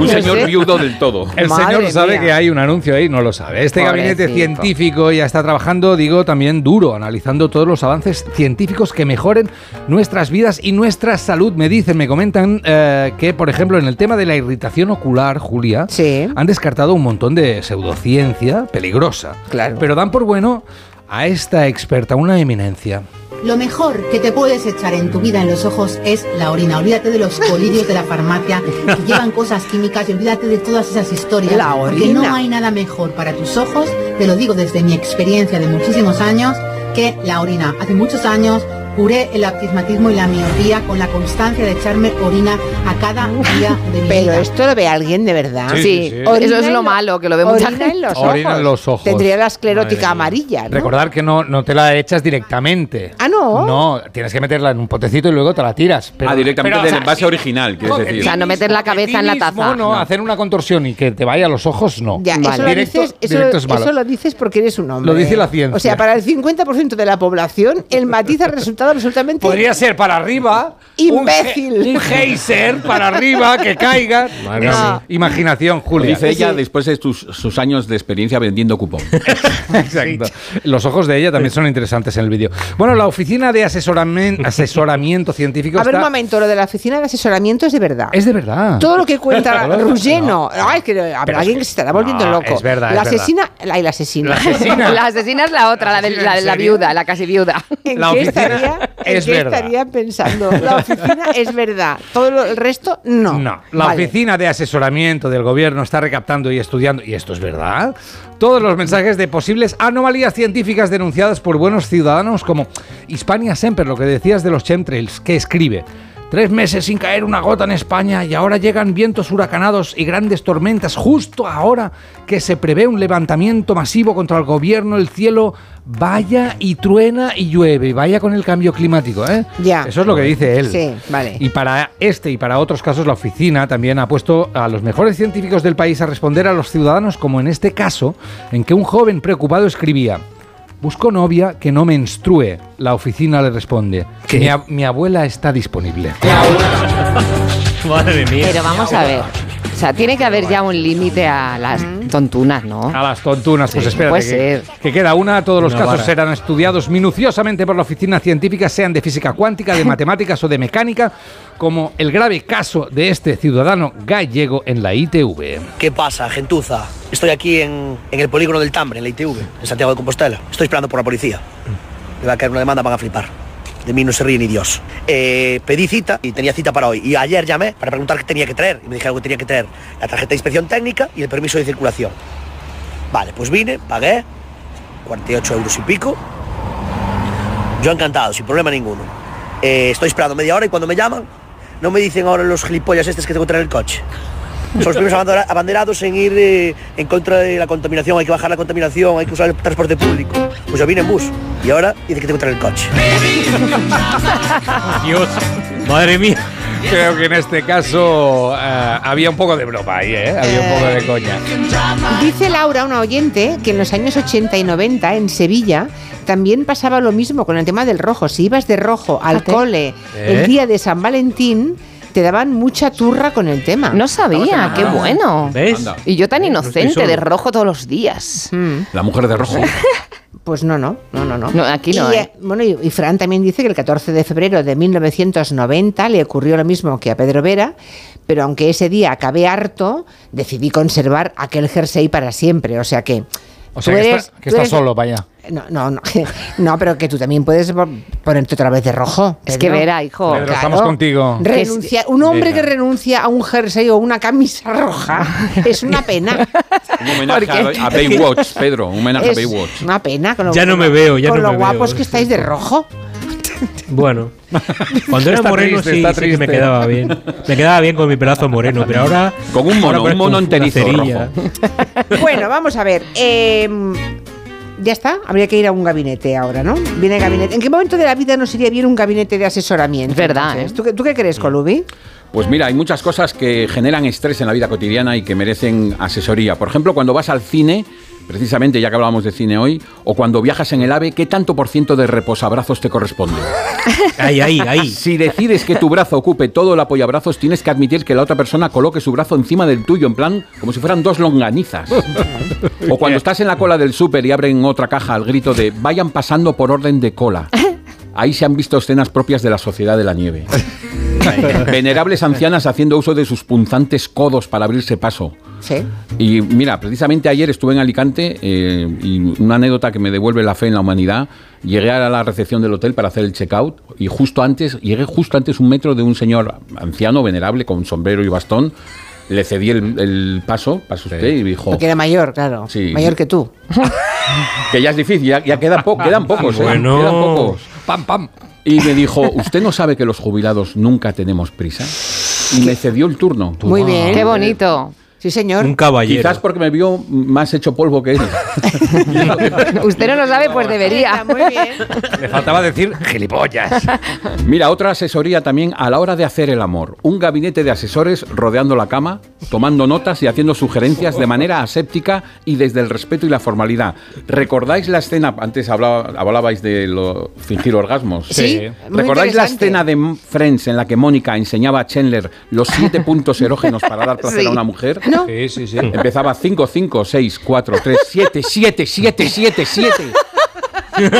Un No señor sé. viudo del todo. El Madre señor sabe mía. que hay un anuncio ahí, no lo sabe. Este gabinete científico ya está trabajando, digo, también duro, analizando todos los avances científicos que mejoren nuestras vidas y nuestra salud. Me dicen, me comentan eh, que, por ejemplo, en el tema de la irritación ocular, Julia, Sí. han descartado un montón de pseudociencia peligrosa. Claro. Pero dan por bueno a esta experta, una eminencia. Lo mejor que te puedes echar en tu vida en los ojos es la orina. Olvídate de los colirios de la farmacia que [laughs] llevan cosas químicas y olvídate de todas esas historias. La Porque orina. no hay nada mejor para tus ojos, te lo digo desde mi experiencia de muchísimos años, que la orina. Hace muchos años curé el astigmatismo y la miopía con la constancia de echarme orina a cada día de mi Pero vida. esto lo ve alguien de verdad. Sí, Sí, eso es lo lo- malo, que lo ve mucha Orina gente. en los Orina ojos. en los ojos. Tendría la esclerótica amarilla, ¿no? Recordar que no, no te la echas directamente. Ah, ¿no? No, tienes que meterla en un potecito y luego te la tiras. Pero, ah, directamente pero, o del sea, envase original, quieres No, decir. O sea, no meter la cabeza en la taza. No, hacer una contorsión y que te vaya a los ojos, no. Ya, Vale. eso, lo Directo- dices, eso, directo es malo. eso lo dices porque eres un hombre. Lo dice la ciencia. O sea, para el 50% de la población, el matiz ha [laughs] resultado absolutamente Podría ser para arriba. Imbécil. Un, un geyser para arriba que caiga. No. Imaginación, Lo Julia. dice ella Sí. después de tus- sus años de experiencia vendiendo cupón. [laughs] Exacto. Los ojos de ella también son interesantes en el vídeo. Bueno, la oficina de asesoramen- asesoramiento científico A ver, un está- momento, lo de la oficina de asesoramiento es de verdad. Es de verdad. Todo lo que cuenta [laughs] Ruggiero. Ay, es que habrá Pero alguien que- que se estará volviendo no, loco. es verdad, La es verdad. asesina. Ay, la asesina. La asesina. [laughs] La asesina es la otra, la de ¿En la, de la viuda, la casi viuda. ¿En La qué oficina estaría, [laughs] es qué verdad. estaría pensando? La oficina es verdad. Todo lo- el resto, no. No, la Vale. oficina de asesoramiento del gobierno está recaptando y estudiando, y esto es verdad, todos los mensajes de posibles anomalías científicas denunciadas por buenos ciudadanos como Hispania Semper, lo que decías de los chemtrails, que escribe. Tres meses sin caer una gota en España y ahora llegan vientos huracanados y grandes tormentas justo ahora que se prevé un levantamiento masivo contra el gobierno, el cielo vaya y truena y llueve y vaya con el cambio climático, ¿eh? Ya. Eso es lo que dice él. Sí, vale. Y para este y para otros casos, la oficina también ha puesto a los mejores científicos del país a responder a los ciudadanos, como en este caso, en que un joven preocupado escribía. Busco novia que no menstrue. La oficina le responde. Mi, ab- mi abuela está disponible. [laughs] Madre mía. Pero vamos a ver. O sea, tiene que haber ya un límite a las tontunas, ¿no? A las tontunas, pues Sí, espérate. puede que, ser. que queda una. Todos los Una casos vara. serán estudiados minuciosamente por la oficina científica, sean de física cuántica, de [laughs] matemáticas o de mecánica, como el grave caso de este ciudadano gallego en la ITV. ¿Qué pasa, gentuza? Estoy aquí en, en el polígono del Tambre, en la ITV, en Santiago de Compostela. Estoy esperando por la policía. Me va a caer una demanda, van a flipar. De mí no se ríe ni Dios. Eh, pedí cita y tenía cita para hoy. Y ayer llamé para preguntar qué tenía que traer. Y me dijeron que tenía que traer la tarjeta de inspección técnica y el permiso de circulación. Vale, pues vine, pagué, 48 euros y pico. Yo encantado, sin problema ninguno. Eh, estoy esperando media hora y cuando me llaman, no me dicen ahora los gilipollas estos que tengo que traer el coche. Son los primeros [laughs] abandera- abanderados en ir eh, en contra de la contaminación, hay que bajar la contaminación, hay que usar el transporte público. Pues yo vine en bus y ahora dice que tengo que traer el coche. [laughs] Dios. Madre mía. Creo que en este caso eh, había un poco de broma ahí, ¿eh? Había un poco de coña. Dice Laura, una oyente, que en los años 80 y 90 en Sevilla también pasaba lo mismo con el tema del rojo. Si ibas de rojo al Fíjate. cole ¿Eh? el día de San Valentín, te daban mucha turra con el tema. No sabía, qué bueno. ¿Ves? Anda. Y yo tan estoy inocente, de rojo todos los días. La mujer de rojo. [laughs] Pues no, no, no, no. no. No, aquí no, Y, ¿eh? eh, bueno, y, y Fran también dice que el 14 de febrero de 1990 le ocurrió lo mismo que a Pedro Vera, pero aunque ese día acabé harto, decidí conservar aquel jersey para siempre. O sea que. O sea, que, está, que está eres- solo, vaya. No, no, no, [laughs] no, pero que tú también puedes po- ponerte otra vez de rojo. Es que verá, hijo. Pedro, estamos contigo. Renuncia- un hombre Venga. que renuncia a un jersey o una camisa roja [laughs] es una pena. [laughs] Un homenaje a, a Baywatch, Pedro. Un homenaje a Es Baywatch. una pena. Con lo, Ya no me veo, ya con no lo me guapos veo, que estáis de rojo. [laughs] Bueno, cuando era Está moreno triste, sí, está sí que me quedaba bien. Me quedaba bien con mi pelazo moreno, pero ahora... Con un mono, un mono enterizo cerilla. [laughs] Bueno, vamos a ver. eh, ya está, habría que ir a un gabinete ahora, ¿no? Viene el gabinete. ¿En qué momento de la vida nos iría bien un gabinete de asesoramiento? Es verdad? ¿eh? ¿Tú, qué- ¿Tú qué crees, Colubi? Pues mira, hay muchas cosas que generan estrés en la vida cotidiana y que merecen asesoría. Por ejemplo, cuando vas al cine, precisamente ya que hablábamos de cine hoy, o cuando viajas en el AVE, ¿qué tanto por ciento de reposabrazos te corresponde? [laughs] Ahí, ahí, ahí. Si decides que tu brazo ocupe todo el apoyabrazos, tienes que admitir que la otra persona coloque su brazo encima del tuyo, en plan como si fueran dos longanizas. [laughs] O cuando estás en la cola del súper y abren otra caja al grito de vayan pasando por orden de cola. [laughs] Ahí se han visto escenas propias de la sociedad de la nieve. Venerables ancianas haciendo uso de sus punzantes codos para abrirse paso. Sí. Y mira, precisamente ayer estuve en Alicante eh, y una anécdota que me devuelve la fe en la humanidad. Llegué a la recepción del hotel para hacer el checkout y justo antes, llegué justo antes un metro de un señor anciano, venerable, con sombrero y bastón. Le cedí el, el paso, pasa usted, y dijo Porque era mayor, claro. Sí. Mayor que tú. [laughs] que ya es difícil, ya, ya queda po- quedan pocos, ¿eh? Bueno. quedan pocos. Pam, pam. Y me dijo, ¿usted no sabe que los jubilados nunca tenemos prisa? Y me cedió el turno. Muy bien. Qué bonito. Sí, señor. Un caballero. Quizás porque me vio más hecho polvo que él. [laughs] Usted no lo sabe, pues debería. Muy bien. Le faltaba decir gilipollas. Mira, otra asesoría también a la hora de hacer el amor. Un gabinete de asesores rodeando la cama, tomando notas y haciendo sugerencias de manera aséptica y desde el respeto y la formalidad. ¿Recordáis la escena? Antes hablaba- hablabais de lo, fingir orgasmos. Sí, ¿Recordáis la escena de Friends en la que Mónica enseñaba a Chandler los siete puntos erógenos para dar placer Sí. a una mujer? [laughs] No. Sí, sí, sí. Empezaba 5, 5, 6, 4, 3, 7, 7, 7, 7, 7. Es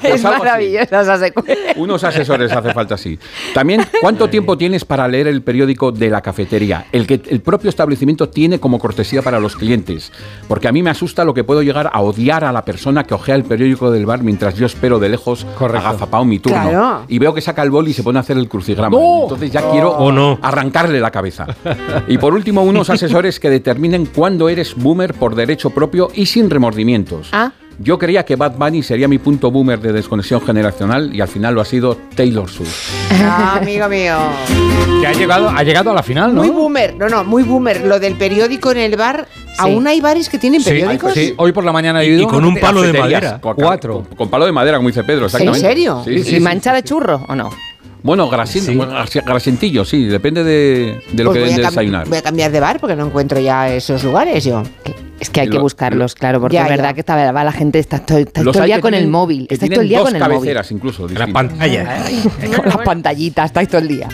Pues así. maravillosa esa secuencia. Unos asesores hace falta así. También, ¿cuánto tiempo tienes para leer el periódico de la cafetería? El que el propio establecimiento tiene como cortesía para los clientes. Porque a mí me asusta lo que puedo llegar a odiar a la persona que ojea el periódico del bar mientras yo espero de lejos Correcto. agazapado mi turno. Claro. Y veo que saca el boli y se pone a hacer el crucigrama. ¡No! Entonces ya quiero Oh, no. arrancarle la cabeza. Y por último, unos [laughs] asesores que determinen cuándo eres boomer por derecho propio y sin remordimientos. Ah. Yo creía que Bad Bunny sería mi punto boomer de desconexión generacional y al final lo ha sido Taylor Swift. Ah, amigo mío. Que ha llegado, ha llegado a la final, ¿no? Muy boomer. No, no, muy boomer. Lo del periódico en el bar. ¿Aún hay bares que tienen Sí, periódicos? sí, hoy por la mañana he Y- ido y con un palo de madera. con- Cuatro. Con, con palo de madera, como dice Pedro, exactamente. serio? Sí, ¿Y sí, sí. mancha de churro o no? Bueno, grasin- Sí. grasentillo, sí, depende de, de lo Pues que den a de desayunar. voy a cambiar de bar porque no encuentro ya esos lugares yo. Es que hay que lo- buscarlos, claro, porque Ya, es ya. verdad que está, va la gente está, todo, está el día con el móvil. tienen todo el día dos con el móvil. cabeceras incluso. La distintas. pantalla. Con las pantallitas, estáis todo el día.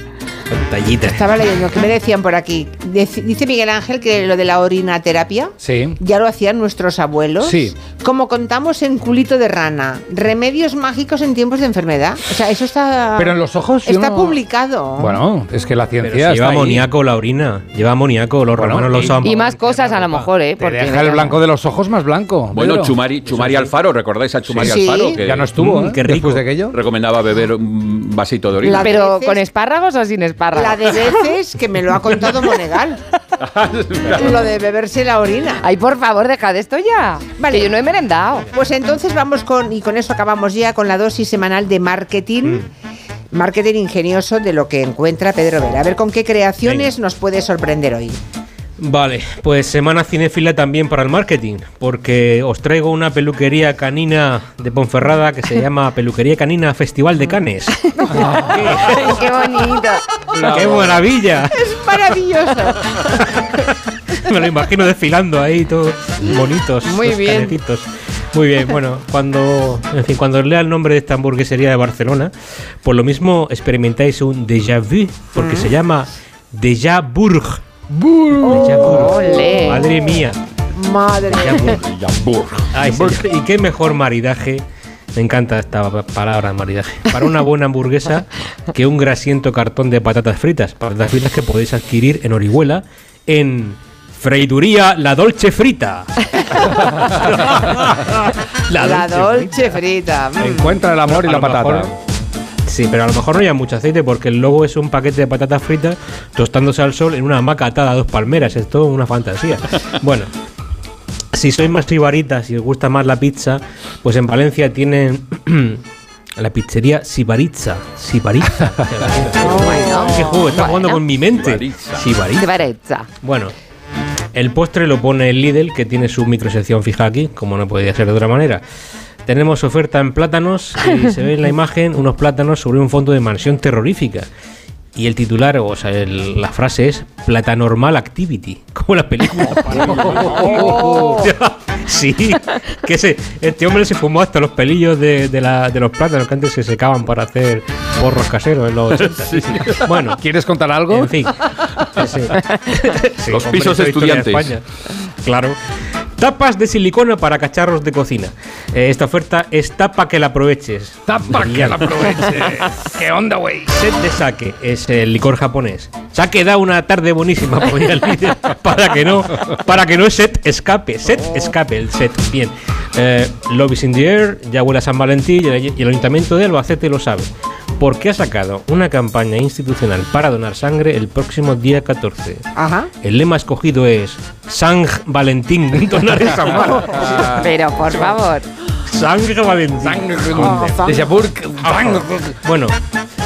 Pantallita. Estaba leyendo que me decían por aquí. Dice Miguel Ángel que lo de la orinaterapia Sí. ya lo hacían nuestros abuelos. Sí. Como contamos en Culito de Rana. Remedios mágicos en tiempos de enfermedad. O sea, eso está. Pero en los ojos Está no- publicado. Bueno, es que la Pero ciencia si lleva ahí. amoníaco la orina. Lleva amoníaco. Los Bueno, romanos lo y- usaban. Y más cosas a lo mejor, ¿eh? Te Porque deja el blanco de los ojos más blanco. Bueno, Pedro. Chumari, Chumari Alfaro, ¿recordáis a Chumari Sí. Alfaro? Que Ya no estuvo, Mm, ¿eh? qué rico. Después de aquello. recomendaba beber un vasito de orina. La- Pero con espárragos o sin espárragos. La de veces que me lo ha contado Monegal. [laughs] lo de beberse la orina. Ay, por favor, deja de esto ya. Vale. Que yo no he merendado. Pues entonces vamos con, y con eso acabamos ya con la dosis semanal de marketing. Marketing ingenioso de lo que encuentra Pedro Vera. A ver con qué creaciones nos puede sorprender hoy. Vale, pues semana cinéfila también para el marketing, porque os traigo una peluquería canina de Ponferrada que se [laughs] llama Peluquería Canina Festival de Canes. [laughs] Qué bonito. ¡Qué maravilla! Es maravilloso. [laughs] Me lo imagino desfilando ahí, todos bonitos. Muy los bien. canecitos. Muy bien, bueno, cuando, en fin, cuando lea el nombre de esta hamburguesería de Barcelona, pues lo mismo experimentáis un déjà vu, porque Mm. se llama Déjà Burg. Ole. Madre mía. Madre Burg. Ay, y qué mejor maridaje. Me encanta esta pa- palabra, maridaje. Para una buena hamburguesa que un grasiento cartón de patatas fritas. Patatas fritas que podéis adquirir en Orihuela en Freiduría La Dolce Frita. [laughs] La, dolce frita. mm. Encuentra el amor y la mejor- patata. Sí, pero a lo mejor no hay mucho aceite porque el logo es un paquete de patatas fritas tostándose al sol en una hamaca atada a dos palmeras. Es todo una fantasía. [laughs] Bueno, si sois más sibaritas y os gusta más la pizza, pues en Valencia tienen [clears throat] la pizzería Sibaritza. Sibaritza. [laughs] ¿Qué juego? Está jugando con mi mente. Sibaritza. Bueno, el postre lo pone el Lidl, que tiene su microsección fija aquí, como no podía ser de otra manera. Tenemos oferta en plátanos y [laughs] se ve en la imagen unos plátanos sobre un fondo de mansión terrorífica. Y el titular, o sea, el- la frase es Platanormal Activity, [laughs] como la película. [laughs] sí, que se, este hombre se fumó hasta los pelillos de, de la- de los plátanos que antes se secaban para hacer porros caseros en los 80. sí, sí. Bueno, ¿Quieres contar algo? en fin. Sí. Los pisos de estudiantes. España. Claro. Tapas de silicona para cacharros de cocina. Eh, esta oferta es tapa que la aproveches. Tapa que la aproveche. [laughs] ¿Qué onda, güey? Set de sake es el licor japonés. Sake da una tarde buenísima [laughs] para que no para que no set escape. Set escape el set. Bien. Eh, Love is in the air, ya huele a San Valentín y el, y el ayuntamiento de Albacete lo sabe. Porque ha sacado una campaña institucional para donar sangre el próximo día 14. Ajá. El lema escogido es Sang Valentín, [laughs] donar [laughs] es amar. Pero por favor. Sangre Valentín. Bang. Bueno,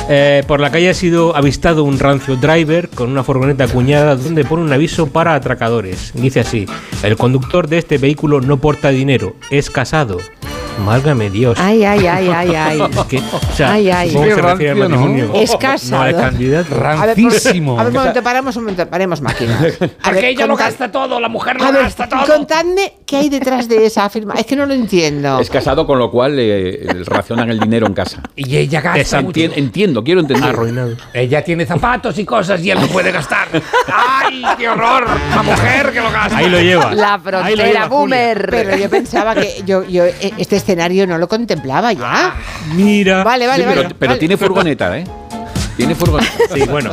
eh, por la calle ha sido avistado un rancio driver con una furgoneta acuñada donde pone un aviso para atracadores. Dice así: El conductor de este vehículo no porta dinero, es casado. Válgame Dios. Ay, ay, ay, ay, ay. [laughs] Es que, o sea, Ay, ay. que se Qué refiere al rancio, ¿no? matrimonio. Es No casado. al candidato. A ver, por- Rancísimo. a ver, un momento, paramos un momento, paremos máquina. [laughs] A Porque ver, ella lo gasta todo, la mujer lo ver, gasta todo. contadme qué hay detrás de esa afirmación. Es que no lo entiendo. Es casado, con lo cual eh, racionan el dinero en casa. Y ella gasta mucho. Entien- entiendo, quiero entender. Arruinado. Ella tiene zapatos y cosas y él no puede gastar. ¡Ay, qué horror! La mujer que lo gasta. Ahí lo lleva. La lo frontera lleva, Julia. boomer. Pero yo pensaba que yo, yo eh, este escenario no lo contemplaba ya. Mira. Vale, vale, Sí, pero, vale. pero vale. tiene furgoneta, ¿eh? Tiene furgoneta. [laughs] Sí, bueno.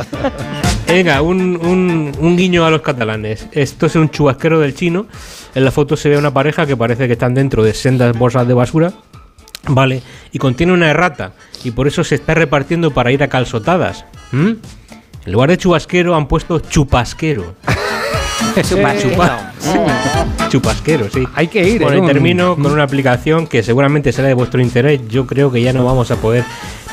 Venga, un, un- un guiño a los catalanes. Esto es un chubasquero del chino. En la foto se ve una pareja que parece que están dentro de sendas bolsas de basura. Vale, y contiene una errata. Y por eso se está repartiendo para ir a calzotadas. ¿Mm? En lugar de chubasquero han puesto chupasquero. [laughs] Chupasquero. Chupa- [laughs] Chupasquero, sí. Hay que ir. Bueno, ¿eh? y termino con una aplicación que seguramente será de vuestro interés. Yo creo que ya no vamos a poder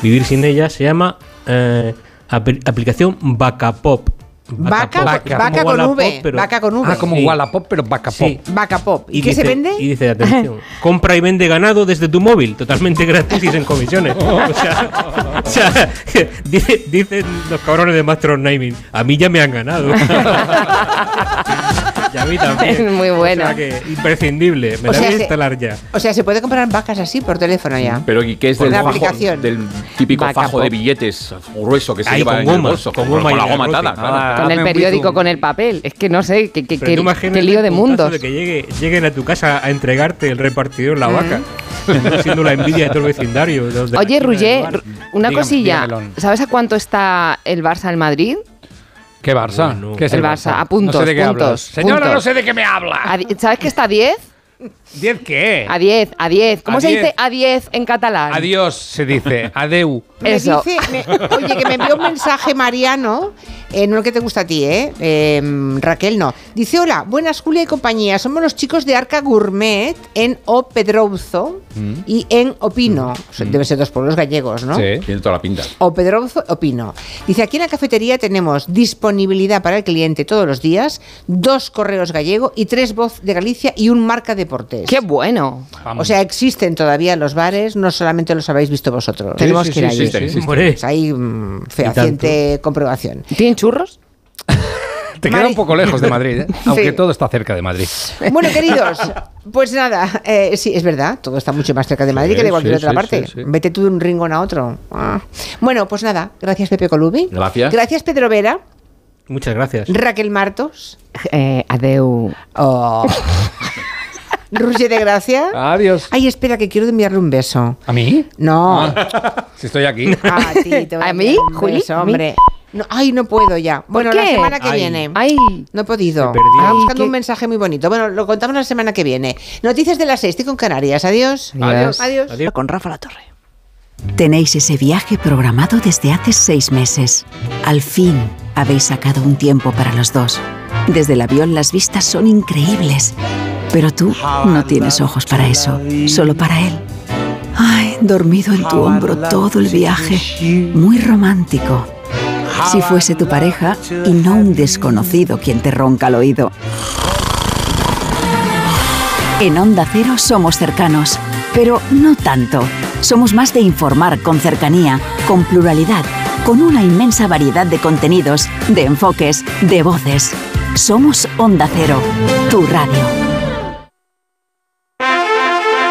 vivir sin ella. Se llama eh, apl- aplicación Bacapop. Vaca, vaca como con V. pero- Vaca con V. Ah, como Sí. Wallapop, pero Bacapop. Sí. Vaca pop. ¿Y, qué dice, se vende? Y dice, atención, [laughs] compra y vende ganado desde tu móvil, totalmente gratis y sin comisiones. [laughs] o sea, o sea, [laughs] dice- dicen los cabrones de Master of Naming, a mí ya me han ganado. Y a mí también. [laughs] Es muy bueno. O sea que imprescindible, me O la voy a instalar ya. O sea, se puede comprar vacas así por teléfono ya. Pero ¿y qué es del, la fajo- aplicación. del típico Vaca fajo de pop. billetes grueso que se Ahí, lleva con en el goma, bolso? con Con, goma con la goma atada, claro. Ah, Con el periódico, con el papel. Es que no sé, qué, qué, qué- qué lío de el mundos. de que llegue, lleguen a tu casa a entregarte el repartidor la vaca, siendo la envidia de todo el vecindario. de Oye, bar. una Dígame, cosilla. dígamelo. ¿Sabes a cuánto está el Barça al Madrid? ¿Qué Barça? Bueno. ¿Qué es El el, Barça, a puntos, No sé de qué puntos, hablas. Señora, puntos. no sé de qué me habla. ¿Sabes que está a 10? ¿Diez qué? A 10, a 10. ¿Cómo A se 10. dice a 10 en catalán? Adiós, se dice. [laughs] Adeu. Me Eso. dice, me- oye, que me envió un mensaje Mariano, eh, no el que te gusta a ti, ¿eh? Eh, Raquel no. Dice, hola, buenas Julia y compañía, somos los chicos de Arca Gourmet en O Pedrouzo y en Opino. O sea, Deben ser dos pueblos gallegos, ¿no? Sí, tiene toda la pinta. O Pedrozo Opino. Dice, aquí en la cafetería tenemos disponibilidad para el cliente todos los días, dos correos gallego y tres voz de Galicia y un marca ¡Qué bueno! O sea, existen todavía los bares, no solamente los habéis visto vosotros. Sí, Tenemos sí, que ir sí, allí. existen, Pues hay mm, fehaciente comprobación. ¿Tienen churros? [laughs] Te queda un poco lejos de Madrid, ¿eh? aunque Sí. todo está cerca de Madrid. Bueno, [laughs] queridos, pues nada, eh, sí, es verdad, todo está mucho más cerca de Madrid Sí, que de cualquier sí, otra sí, parte. sí, sí. Vete tú de un rincón a otro. Ah. Bueno, pues nada, gracias Pepe Colubi. Gracias. Gracias Pedro Vera, Muchas gracias. Raquel Martos, Eh, adeu. oh. [laughs] Roger de Gracia. Adiós. Ay, espera, que quiero enviarle un beso. ¿A mí? No. Si estoy aquí. [laughs] A ti, te voy ¿A mí, Juli? beso, ¿A mí? hombre. No, ay, no puedo ya. Bueno, la qué? semana que Ay. viene. Ay, No he podido. Estaba buscando qué- un mensaje muy bonito. Bueno, lo contamos la semana que viene. Noticias de las seis. Estoy con Canarias. Adiós. Adiós. Adiós. Adiós. Con Rafa La Torre. Tenéis ese viaje programado desde hace seis meses. Al fin habéis sacado un tiempo para los dos. Desde el avión las vistas son increíbles. Pero tú no tienes ojos para eso, solo para él. Ay, dormido en tu hombro todo el viaje. Muy romántico. Si fuese tu pareja y no un desconocido quien te ronca al oído. En Onda Cero somos cercanos, pero no tanto. Somos más de informar con cercanía, con pluralidad, con una inmensa variedad de contenidos, de enfoques, de voces. Somos Onda Cero, tu radio.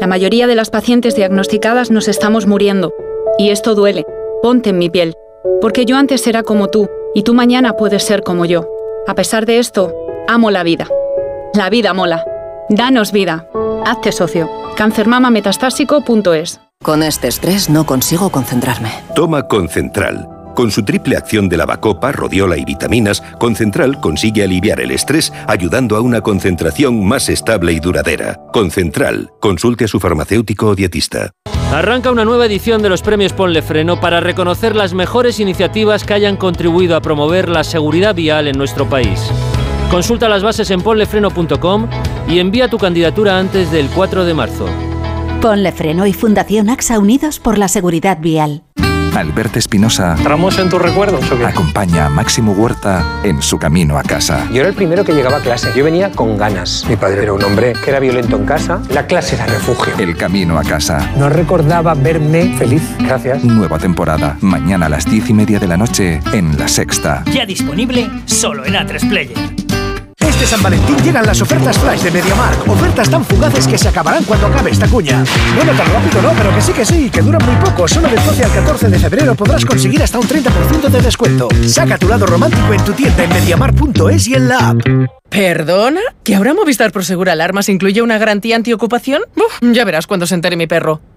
La mayoría de las pacientes diagnosticadas nos estamos muriendo. Y esto duele. Ponte en mi piel. Porque yo antes era como tú, y tú mañana puedes ser como yo. A pesar de esto, amo la vida. La vida mola. Danos vida. Hazte socio. Cancermamametastásico.es Con este estrés no consigo concentrarme. Toma Concentral. Con su triple acción de lavacopa, rodiola y vitaminas, Concentral consigue aliviar el estrés ayudando a una concentración más estable y duradera. Concentral. Consulte a su farmacéutico o dietista. Arranca una nueva edición de los premios Ponle Freno para reconocer las mejores iniciativas que hayan contribuido a promover la seguridad vial en nuestro país. Consulta las bases en ponlefreno.com y envía tu candidatura antes del 4 de marzo. Ponle Freno y Fundación AXA Unidos por la Seguridad Vial. Alberto Espinosa ¿Entramos en tus recuerdos o qué? acompaña a Máximo Huerta en su camino a casa. Yo era el primero que llegaba a clase. Yo venía con ganas. Mi padre era un hombre que era violento en casa. La clase era refugio. El camino a casa. No recordaba verme feliz. Gracias. Nueva temporada. Mañana a las diez y media de la noche en La Sexta. Ya disponible solo en A3 Player. Este San Valentín llegan las ofertas flash de MediaMark. Ofertas tan fugaces que se acabarán cuando acabe esta cuña. Bueno, tan rápido no, pero que sí que sí, que duran muy poco. Solo del 12 al 14 de febrero podrás conseguir hasta un 30% de descuento. Saca tu lado romántico en tu tienda en MediaMark.es y en la app. ¿Perdona? ¿Que ahora Movistar Prosegur Alarmas incluye una garantía antiocupación? Uf, ya verás cuando se entere mi perro.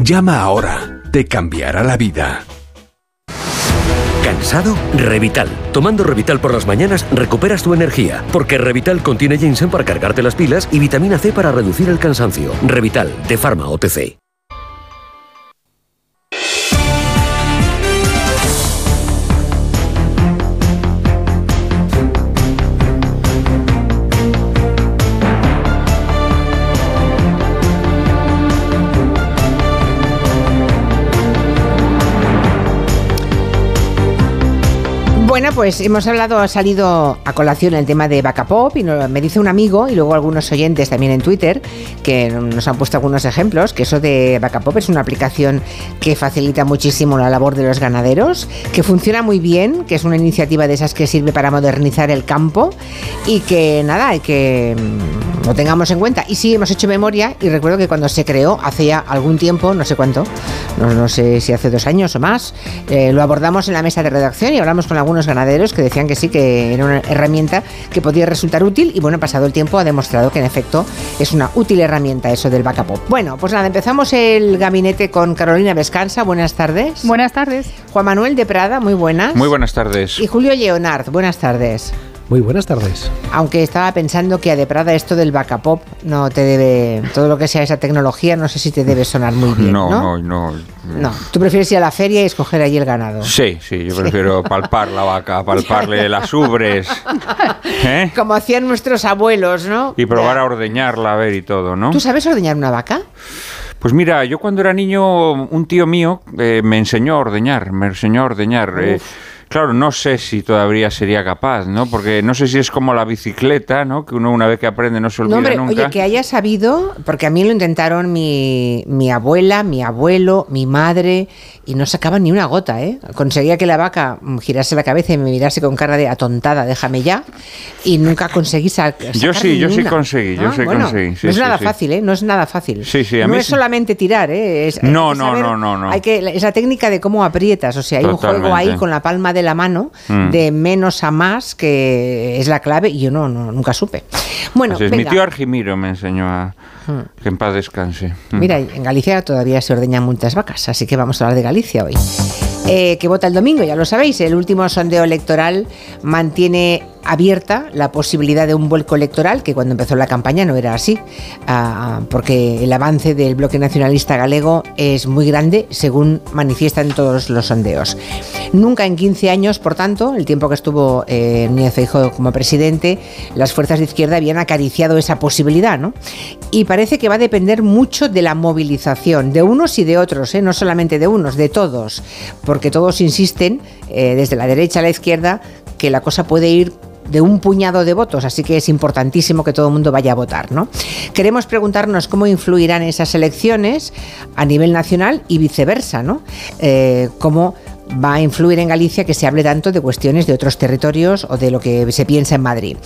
Llama ahora. Te cambiará la vida. ¿Cansado? Revital. Tomando Revital por las mañanas recuperas tu energía, porque Revital contiene ginseng para cargarte las pilas y vitamina C para reducir el cansancio. Revital, de Pharma OTC. Pues hemos hablado, ha salido a colación el tema de Bacapop y no- me dice un amigo y luego algunos oyentes también en Twitter que nos han puesto algunos ejemplos, que eso de Bacapop es una aplicación que facilita muchísimo la labor de los ganaderos, que funciona muy bien, que es una iniciativa de esas que sirve para modernizar el campo y que nada, hay que mm, lo tengamos en cuenta. Y sí, hemos hecho memoria y recuerdo que cuando se creó, hace ya algún tiempo, no sé cuánto, no, no sé si hace dos años o más, eh, lo abordamos en la mesa de redacción y hablamos con algunos ganaderos que decían que sí, que era una herramienta que podía resultar útil y bueno, pasado el tiempo ha demostrado que en efecto es una útil herramienta eso del backup. Bueno, pues nada, empezamos el gabinete con Carolina Vescanza, buenas tardes. Buenas tardes. Juan Manuel de Prada, muy buenas. Muy buenas tardes. Y Julio Leonard, buenas tardes. Muy buenas tardes. Aunque estaba pensando que a de Prada esto del backup no te debe, todo lo que sea esa tecnología, no sé si te debe sonar muy bien, ¿no? No, no, no. No, tú prefieres ir a la feria y escoger allí el ganado. Sí, sí, yo prefiero palpar la vaca, palparle [laughs] las ubres ¿eh? Como hacían nuestros abuelos, ¿no? y probar a ordeñarla, a ver y todo, ¿no? ¿Tú sabes ordeñar una vaca? Pues mira, yo cuando era niño, un tío mío eh, me enseñó a ordeñar, me enseñó a ordeñar. Claro, no sé si todavía sería capaz, ¿no? Porque no sé si es como la bicicleta, ¿no? Que uno una vez que aprende no se olvida No, hombre, nunca. oye, que haya sabido, porque a mí lo intentaron mi, mi abuela, mi abuelo, mi madre, y no sacaban ni una gota, ¿eh? Conseguía que la vaca girase la cabeza y me mirase con cara de atontada, déjame ya, y nunca conseguí sa- sacar Yo sí, yo sí conseguí, yo Ah, sí bueno, conseguí, sí, no es sí, nada sí. fácil, ¿eh? No es nada fácil. Sí, sí, a no mí es sí. solamente tirar, ¿eh? Es, No, no, saber- no, no, no. Hay que, esa técnica de cómo aprietas, o sea, hay un juego Totalmente. ahí con la palma de la mano Mm. de menos a más que es la clave y yo no, no nunca supe. Bueno, Así es, mi tío Argimiro me enseñó a Hmm. que en paz descanse. Mm. Mira, en Galicia todavía se ordeñan muchas vacas, así que vamos a hablar de Galicia hoy. Eh, que vota el domingo, ya lo sabéis, el último sondeo electoral mantiene abierta la posibilidad de un vuelco electoral, que cuando empezó la campaña no era así, ah, porque el avance del bloque nacionalista galego es muy grande, según manifiestan todos los sondeos. Nunca en 15 años, por tanto, el tiempo que estuvo eh, Núñez como presidente, las fuerzas de izquierda habían acariciado esa posibilidad, ¿no? Y parece que va a depender mucho de la movilización, de unos y de otros, ¿eh? no solamente de unos, de todos, porque todos insisten, eh, desde la derecha a la izquierda, que la cosa puede ir de un puñado de votos, así que es importantísimo que todo el mundo vaya a votar, ¿no? Queremos preguntarnos cómo influirán esas elecciones a nivel nacional y viceversa, ¿no? Eh, cómo va a influir en Galicia que se hable tanto de cuestiones de otros territorios o de lo que se piensa en Madrid.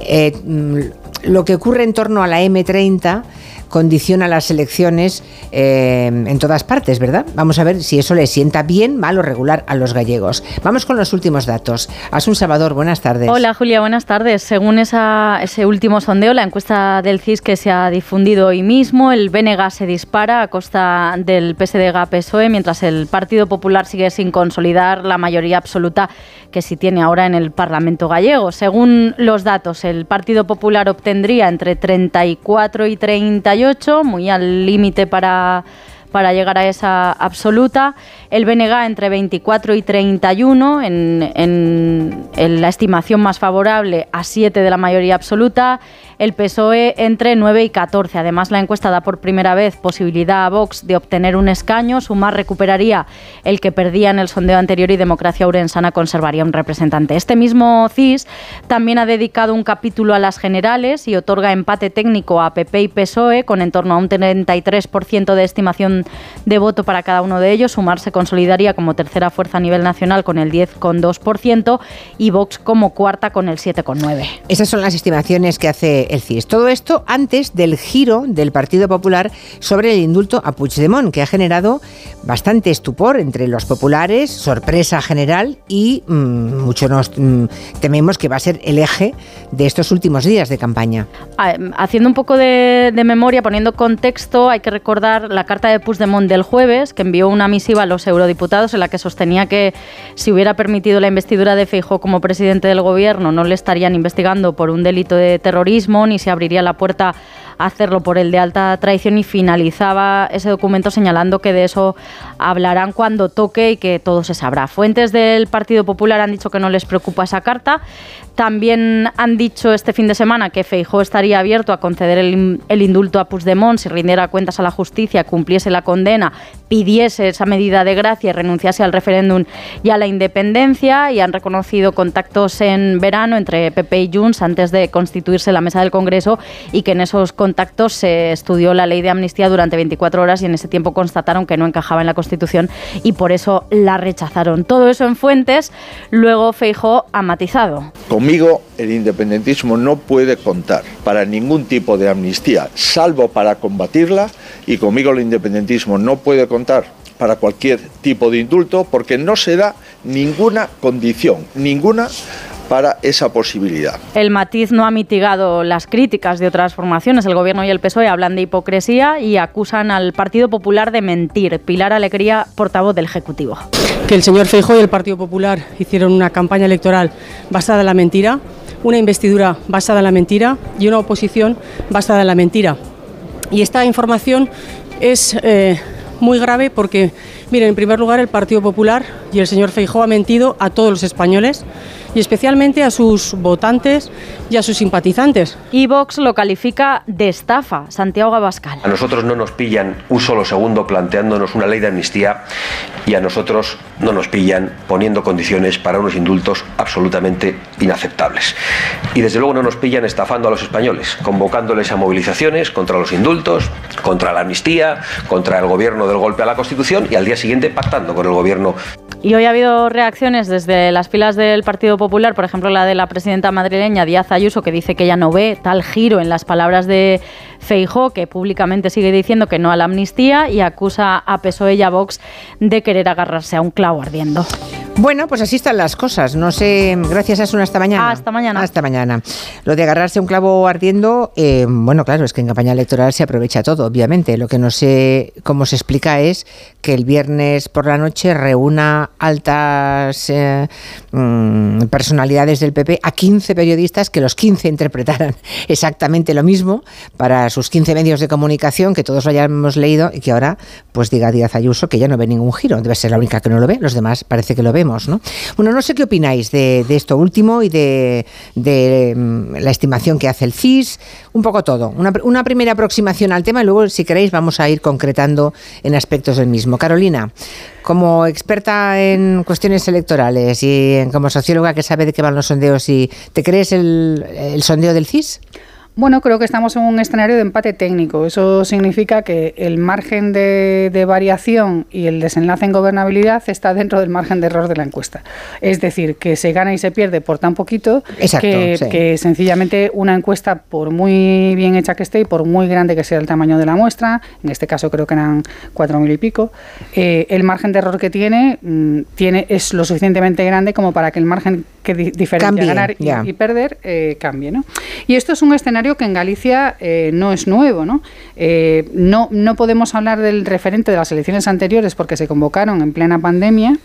Eh, mm, lo que ocurre en torno a la M30 condiciona las elecciones eh, en todas partes, ¿verdad? Vamos a ver si eso le sienta bien, mal o regular a los gallegos. Vamos con los últimos datos. Asun Salvador, buenas tardes. Hola Julia, buenas tardes. Según ese último sondeo, la encuesta del CIS que se ha difundido hoy mismo, el BNG se dispara a costa del PSDG-PSOE, mientras el Partido Popular sigue sin consolidar la mayoría absoluta que sí tiene ahora en el Parlamento gallego. Según los datos, el Partido Popular obtendría entre 34 y 38, muy al límite para para llegar a esa absoluta. El BNG entre 24 y 31 en, en- en la estimación más favorable a 7 de la mayoría absoluta. El PSOE entre 9 y 14. Además, la encuesta da por primera vez posibilidad a Vox de obtener un escaño. Sumar recuperaría el que perdía en el sondeo anterior y Democracia Urensana conservaría un representante. Este mismo CIS también ha dedicado un capítulo a las generales y otorga empate técnico a PP y PSOE con en torno a un 33% de estimación de voto para cada uno de ellos. Sumar se consolidaría como tercera fuerza a nivel nacional con el 10,2% y Vox como cuarta con el 7,9%. Esas son las estimaciones que hace el CIS. Todo esto antes del giro del Partido Popular sobre el indulto a Puigdemont, que ha generado bastante estupor entre los populares, sorpresa general y mm, mucho nos mm, tememos que va a ser el eje de estos últimos días de campaña. Ah, Haciendo un poco de, de memoria, poniendo contexto, hay que recordar la carta de Puigdemont del jueves, que envió una misiva a los eurodiputados en la que sostenía que si hubiera permitido la investidura de Feijóo como presidente del gobierno, no le estarían investigando por un delito de terrorismo ni se abriría la puerta hacerlo por el de alta traición y finalizaba ese documento señalando que de eso hablarán cuando toque y que todo se sabrá. Fuentes del Partido Popular han dicho que no les preocupa esa carta. También han dicho este fin de semana que Feijó estaría abierto a conceder el, indulto a Puigdemont si rindiera cuentas a la justicia, cumpliese la condena, pidiese esa medida de gracia y renunciase al referéndum y a la independencia. Y han reconocido contactos en verano entre PP y Junts antes de constituirse la mesa del Congreso y que en esos contactos se estudió la ley de amnistía durante 24 horas y en ese tiempo constataron que no encajaba en la Constitución y por eso la rechazaron. Todo eso en fuentes. Luego Feijó ha matizado. Conmigo el independentismo no puede contar para ningún tipo de amnistía, salvo para combatirla, y conmigo el independentismo no puede contar para cualquier tipo de indulto porque no se da ninguna condición, ninguna para esa posibilidad. El matiz no ha mitigado las críticas de otras formaciones. El Gobierno y el PSOE hablan de hipocresía y acusan al Partido Popular de mentir. Pilar Alegría, portavoz del Ejecutivo. Que el señor Feijóo y el Partido Popular hicieron una campaña electoral basada en la mentira, una investidura basada en la mentira y una oposición basada en la mentira. Y esta información es eh, muy grave porque, miren, en primer lugar, el Partido Popular y el señor Feijóo ha mentido a todos los españoles y especialmente a sus votantes y a sus simpatizantes. Y Vox lo califica de estafa. Santiago Abascal. A nosotros no nos pillan un solo segundo planteándonos una ley de amnistía y a nosotros no nos pillan poniendo condiciones para unos indultos absolutamente inaceptables. Y desde luego no nos pillan estafando a los españoles, convocándoles a movilizaciones contra los indultos, contra la amnistía, contra el gobierno del golpe a la Constitución y al día siguiente pactando con el gobierno. Y hoy ha habido reacciones desde las filas del Partido Popular, por ejemplo la de la presidenta madrileña Díaz Ayuso, que dice que ella no ve tal giro en las palabras de Feijó, que públicamente sigue diciendo que no a la amnistía y acusa a PSOE y a Vox de querer agarrarse a un clavo ardiendo. Bueno, pues así están las cosas. No sé, gracias a Asuna, hasta mañana. Hasta mañana. Hasta mañana. Lo de agarrarse a un clavo ardiendo, eh, bueno, claro, es que en campaña electoral se aprovecha todo, obviamente. Lo que no sé cómo se explica es que el viernes por la noche reúna altas eh, mm, personalidades del PP a 15 periodistas que los 15 interpretaran [laughs] exactamente lo mismo para sus 15 medios de comunicación, que todos lo hayamos leído y que ahora pues diga Díaz Ayuso que ya no ve ningún giro. Debe ser la única que no lo ve, los demás parece que lo vemos. ¿No? Bueno, no sé qué opináis de, esto último y de, mm, la estimación que hace el CIS, un poco todo. Una, una primera aproximación al tema y luego, si queréis, vamos a ir concretando en aspectos del mismo. Carolina, como experta en cuestiones electorales y como socióloga que sabe de qué van los sondeos, y ¿te crees el, el sondeo del CIS? Bueno, creo que estamos en un escenario de empate técnico. Eso significa que el margen de, de variación y el desenlace en gobernabilidad está dentro del margen de error de la encuesta. Es decir, que se gana y se pierde por tan poquito Exacto, que, sí. que sencillamente una encuesta, por muy bien hecha que esté y por muy grande que sea el tamaño de la muestra, en este caso creo que eran cuatro mil y pico, eh, el margen de error que tiene, mm, tiene es lo suficientemente grande como para que el margen que di- diferencia Cambie, ganar y, perder eh, cambie. ¿no? Y esto es un escenario que en Galicia eh, no es nuevo. ¿no? Eh, no, no podemos hablar del referente de las elecciones anteriores porque se convocaron en plena pandemia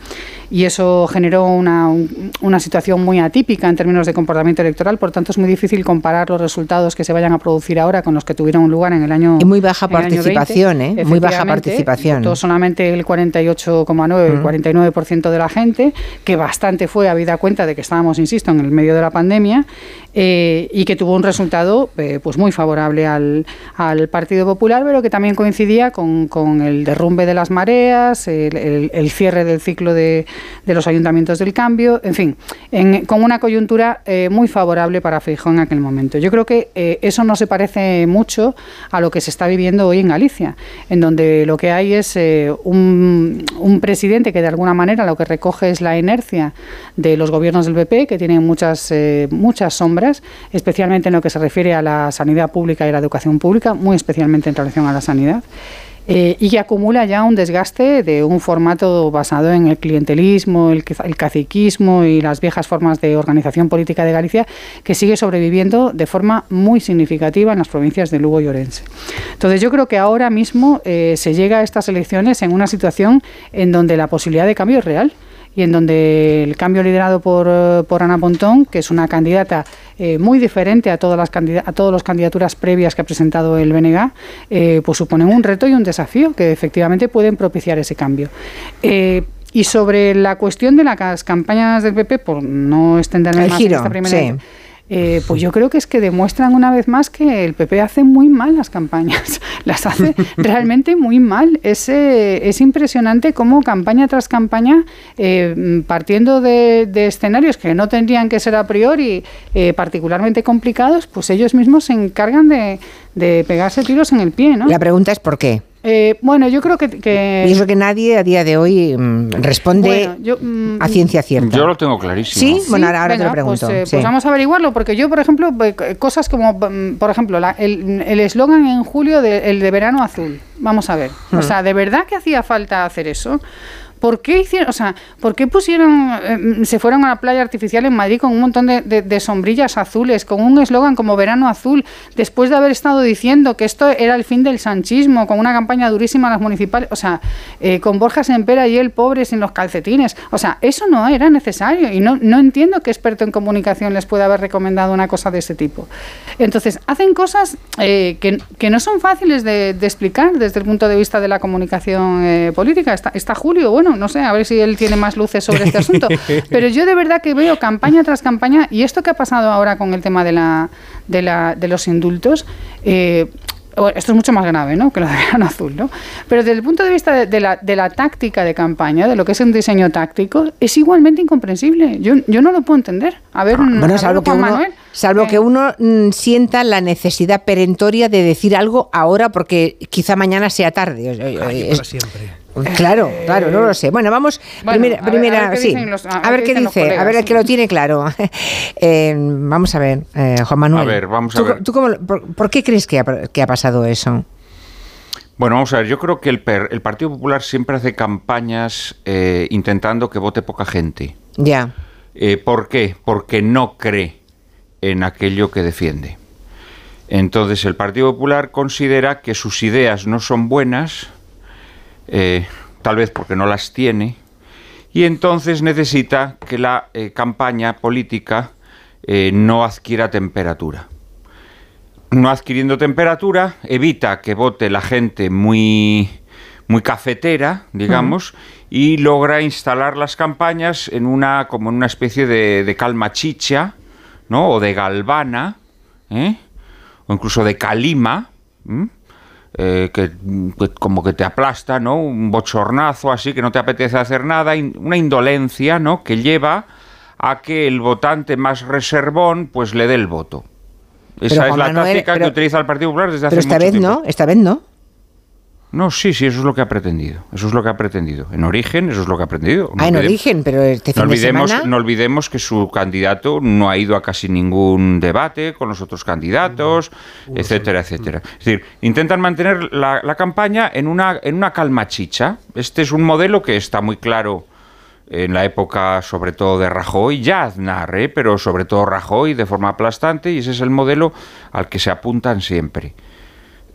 y eso generó una, un- una situación muy atípica en términos de comportamiento electoral. Por tanto, es muy difícil comparar los resultados que se vayan a producir ahora con los que tuvieron lugar en el año. Y muy baja en el año 20. participación, ¿eh? Muy baja participación. votó solamente el 48,9, el Mm. 49% de la gente, que bastante fue habida cuenta de que estábamos, insisto, en el medio de la pandemia eh, y que tuvo un resultado eh, pues muy favorable al, al Partido Popular, pero que también coincidía con, con el derrumbe de las mareas, el, cierre del ciclo de, de los ayuntamientos del cambio, en fin, con una coyuntura eh, muy favorable para Feijóo en aquel momento. Yo creo que eso no se parece mucho a lo que se está viviendo hoy en Galicia, en donde lo que hay es un, un presidente que de alguna manera lo que recoge es la inercia de los gobiernos del PP, que tienen muchas, eh, muchas sombras, especialmente en lo que se refiere a la sanidad pública y la educación pública, muy especialmente en relación a la sanidad. eh, y que acumula ya un desgaste de un formato basado en el clientelismo, el, el caciquismo y las viejas formas de organización política de Galicia, que sigue sobreviviendo de forma muy significativa en las provincias de Lugo y Orense. Entonces yo creo que ahora mismo eh, se llega a estas elecciones en una situación en donde la posibilidad de cambio es real y en donde el cambio liderado por, eh, por Ana Pontón, que es una candidata eh, muy diferente a todas las a todas las candidaturas previas que ha presentado el BNG, eh, pues suponen un reto y un desafío que efectivamente pueden propiciar ese cambio. y sobre la cuestión de las campañas del PP, por no extenderme más en esta primera eh, pues yo [laughs] creo que es que demuestran una vez más que el PP hace muy mal las campañas, [laughs] las hace realmente muy mal. Es, eh, es impresionante cómo campaña tras campaña, eh, partiendo de, escenarios que no tendrían que ser a priori particularmente complicados, pues ellos mismos se encargan de, de pegarse tiros en el pie. ¿no? La pregunta es ¿por qué? Eh, bueno, yo creo que, que... Y eso que nadie a día de hoy mm, responde mm, a ciencia cierta. Yo lo tengo clarísimo. Sí, bueno, ahora, te lo pues, pregunto. Eh, pues, vamos a averiguarlo, porque yo, por ejemplo, cosas como, mm, por ejemplo, el eslogan en julio de, el de verano azul. Vamos a ver. O hmm. sea, ¿de verdad que hacía falta hacer eso? ¿Por qué hicieron, o sea, por qué pusieron, eh, se fueron a la playa artificial en Madrid con un montón de, sombrillas azules, con un eslogan como Verano Azul, después de haber estado diciendo que esto era el fin del sanchismo, con una campaña durísima a las municipales, o sea, eh, con Borja Sempera y él pobre sin los calcetines, o sea, eso no era necesario y no, no entiendo qué experto en comunicación les puede haber recomendado una cosa de ese tipo. Entonces, hacen cosas eh, que, no son fáciles de, explicar desde el punto de vista de la comunicación política. Está, está Julio, bueno, no sé, a ver si él tiene más luces sobre este asunto. [laughs] Pero yo de verdad que veo campaña tras campaña, y esto que ha pasado ahora con el tema de, la, de, la, de los indultos, eh, esto es mucho más grave ¿no? que lo de verano azul, ¿no? Pero desde el punto de vista de, la, de la táctica de campaña, de lo que es un diseño táctico, es igualmente incomprensible. Yo, yo no lo puedo entender. A ver, ah, bueno, salvo, que uno, salvo eh, que uno mm, sienta la necesidad perentoria de decir algo ahora porque quizá mañana sea tarde. Ay, siempre. Claro, claro, no lo sé. Bueno, vamos, primera, primera sí. a ver qué dice, a ver el que lo tiene claro. [laughs] Eh, vamos a ver, eh, Juan Manuel. A ver, vamos a ver. por, qué crees que ha, pasado eso? Bueno, vamos a ver, yo creo que el, el Partido Popular siempre hace campañas eh, intentando que vote poca gente. Ya. ¿Por qué? Porque no cree en aquello que defiende. Entonces el Partido Popular considera que sus ideas no son buenas, eh, tal vez porque no las tiene, y entonces necesita que la eh, campaña política eh, no adquiera temperatura. No adquiriendo temperatura, evita que vote la gente muy, muy cafetera, digamos, y logra instalar las campañas en una, como en una especie de, calma chicha, ¿no? o de galvana, o incluso de calima, eh, que, como que te aplasta, ¿no? Un bochornazo así que no te apetece hacer nada, una indolencia, ¿no? Que lleva a que el votante más reservón pues le dé el voto. Esa es la táctica que utiliza el Partido Popular desde hace mucho tiempo. Pero esta vez no, esta vez no. No, sí, sí, eso es lo que ha pretendido. Eso es lo que ha pretendido. En origen, eso es lo que ha pretendido. ah, en origen, pero este fin no olvidemos, de semana... No olvidemos que su candidato no ha ido a casi ningún debate con los otros candidatos, etcétera, etcétera. Es decir, intentan mantener la, campaña en una, en una calma chicha. Este es un modelo que está muy claro en la época sobre todo de Rajoy, ya Aznar, ¿eh? pero sobre todo Rajoy de forma aplastante, y ese es el modelo al que se apuntan siempre.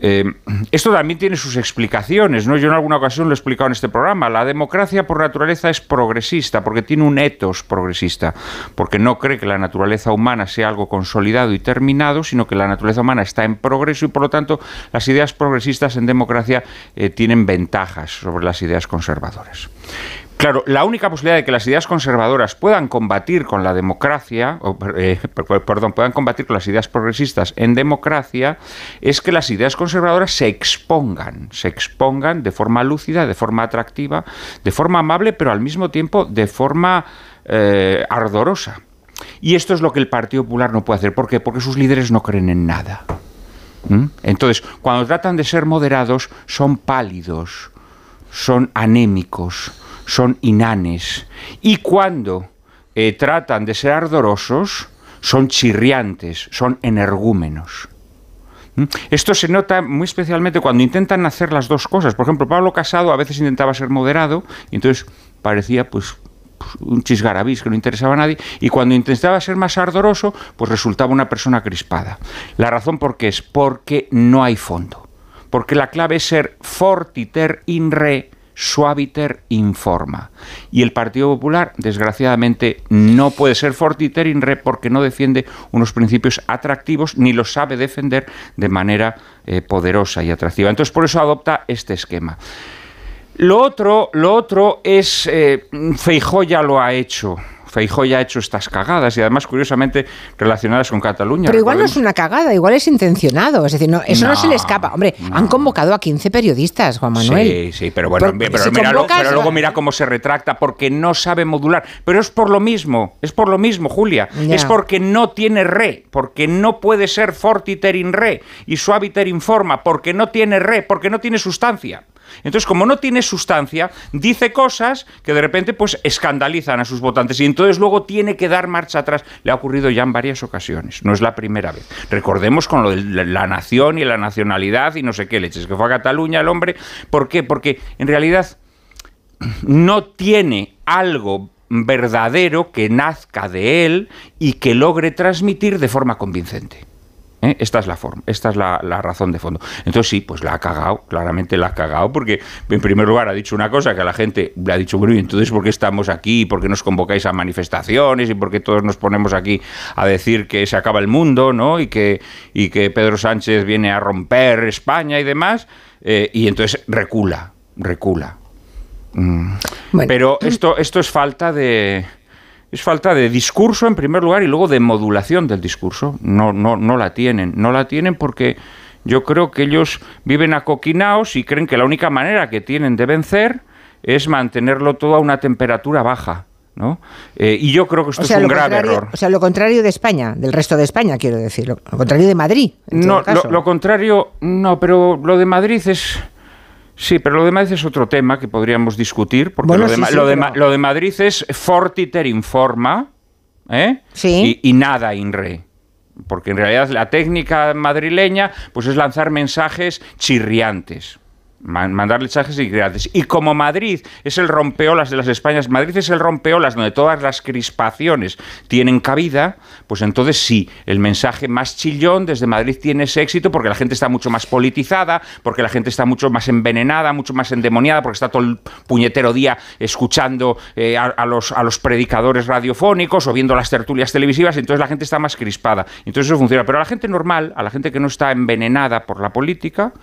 Eh, esto también tiene sus explicaciones, ¿no? Yo en alguna ocasión lo he explicado en este programa. La democracia por naturaleza es progresista, porque tiene un etos progresista, porque no cree que la naturaleza humana sea algo consolidado y terminado, sino que la naturaleza humana está en progreso y por lo tanto las ideas progresistas en democracia eh, tienen ventajas sobre las ideas conservadoras. Claro, la única posibilidad de que las ideas conservadoras puedan combatir con la democracia, o, eh, [laughs] perdón, puedan combatir con las ideas progresistas en democracia, es que las ideas conservadoras se expongan, se expongan de forma lúcida, de forma atractiva, de forma amable, pero al mismo tiempo de forma eh, ardorosa. Y esto es lo que el Partido Popular no puede hacer. ¿Por qué? Porque sus líderes no creen en nada. ¿Mm? Entonces, cuando tratan de ser moderados, son pálidos, son anémicos son inanes. Y cuando eh, tratan de ser ardorosos, son chirriantes, son energúmenos. ¿Mm? Esto se nota muy especialmente cuando intentan hacer las dos cosas. Por ejemplo, Pablo Casado a veces intentaba ser moderado y entonces parecía pues un chisgarabís que no interesaba a nadie, y cuando intentaba ser más ardoroso, pues resultaba una persona crispada. La razón por qué es porque no hay fondo. Porque la clave es ser fortiter in re suaviter informa. Y el Partido Popular, desgraciadamente, no puede ser fortiter in re porque no defiende unos principios atractivos ni los sabe defender de manera eh, poderosa y atractiva. Entonces, por eso adopta este esquema. Lo otro, lo otro es, eh, ya lo ha hecho. Feijó ya ha hecho estas cagadas y además, curiosamente, relacionadas con Cataluña. Pero igual no es una cagada, igual es intencionado. Es decir, no, eso no, se le escapa. Hombre, han convocado a 15 periodistas, Juan Manuel. Sí, sí, pero bueno, Por- pero, si convocas- pero luego mira cómo se retracta porque no sabe modular. Pero es por lo mismo, es por lo mismo, Julia. Es porque no tiene re, porque no puede ser fortiter in re y suaviter in forma, porque no tiene re, porque no tiene sustancia. Entonces, como no tiene sustancia, dice cosas que de repente pues escandalizan a sus votantes y entonces luego tiene que dar marcha atrás. Le ha ocurrido ya en varias ocasiones, no es la primera vez. Recordemos con lo de la nación y la nacionalidad y no sé qué leches, que fue a Cataluña el hombre. ¿Por qué? Porque en realidad no tiene algo verdadero que nazca de él y que logre transmitir de forma convincente. ¿Eh? Esta es la forma, esta es la, la razón de fondo. Entonces sí, pues la ha cagado, claramente la ha cagado, porque en primer lugar ha dicho una cosa que a la gente le ha dicho, bueno, ¿y entonces por qué estamos aquí? ¿Por qué nos convocáis a manifestaciones? ¿Y por qué todos nos ponemos aquí a decir que se acaba el mundo, ¿no? Y que, y que Pedro Sánchez viene a romper España y demás. Eh, y entonces recula, recula. Mm. Pero esto, esto es falta de... Es falta de discurso en primer lugar y luego de modulación del discurso. No, no, no la tienen. No la tienen porque yo creo que ellos viven acoquinaos y creen que la única manera que tienen de vencer es mantenerlo todo a una temperatura baja. ¿no? Eh, y yo creo que esto O sea, es un grave error. o sea, lo contrario de España, del resto de España, quiero decir. Lo, lo contrario de Madrid. en No, todo caso. lo, lo contrario, no, pero lo de Madrid es... Sí, pero lo de Madrid es otro tema que podríamos discutir, porque Bueno, lo, de, sí, Ma- sí, lo, de pero- lo de Madrid es fortiter informa, ¿eh? Sí. Y, y nada in re. Porque en realidad la técnica madrileña pues es lanzar mensajes chirriantes. Man- mandar mensajes chirriantes. Y como Madrid es el rompeolas de las Españas, Madrid es el rompeolas donde todas las crispaciones tienen cabida, pues entonces sí, el mensaje más chillón desde Madrid tiene ese éxito porque la gente está mucho más politizada, porque la gente está mucho más envenenada, mucho más endemoniada, porque está todo el puñetero día escuchando eh, a, a los, a los predicadores radiofónicos o viendo las tertulias televisivas, entonces la gente está más crispada. Entonces eso funciona. Pero a la gente normal, a la gente que no está envenenada por la política,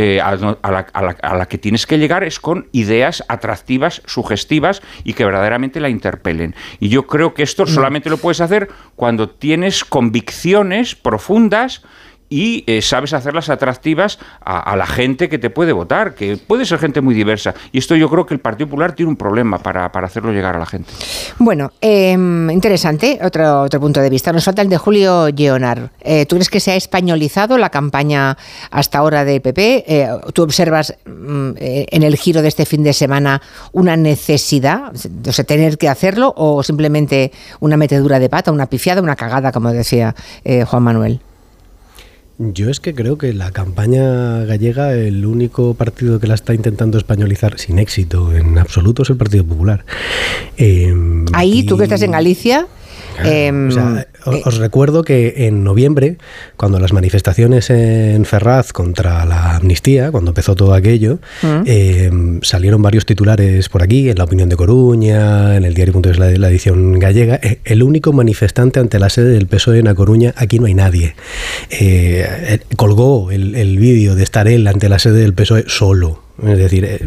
eh, a, la, a la- a la que tienes que llegar es con ideas atractivas, sugestivas y que verdaderamente la interpelen. Y yo creo que esto solamente lo puedes hacer cuando tienes convicciones profundas y eh, sabes hacerlas atractivas a, la gente que te puede votar, que puede ser gente muy diversa. Y esto yo creo que el Partido Popular tiene un problema para, para hacerlo llegar a la gente. Bueno, eh, interesante, otro, otro punto de vista. Nos falta el de Julio Leonard. Eh, ¿Tú crees que se ha españolizado la campaña hasta ahora del PP? Eh, ¿Tú observas mm, en el giro de este fin de semana una necesidad, o sea, tener que hacerlo o simplemente una metedura de pata, una pifiada, una cagada, como decía Juan Manuel? Yo es que creo que la campaña gallega, el único partido que la está intentando españolizar sin éxito en absoluto es el Partido Popular. Eh, Ahí, tú que estás en Galicia... eh, O sea, o- os recuerdo que en noviembre, cuando las manifestaciones en Ferraz contra la amnistía, cuando empezó todo aquello, Mm. eh, salieron varios titulares por aquí, en la opinión de Coruña, en el diario.es, la, la edición gallega. Eh, El único manifestante ante la sede del PSOE en A Coruña, aquí no hay nadie. Eh, eh, colgó el, el vídeo de estar él ante la sede del PSOE solo. Es decir, eh,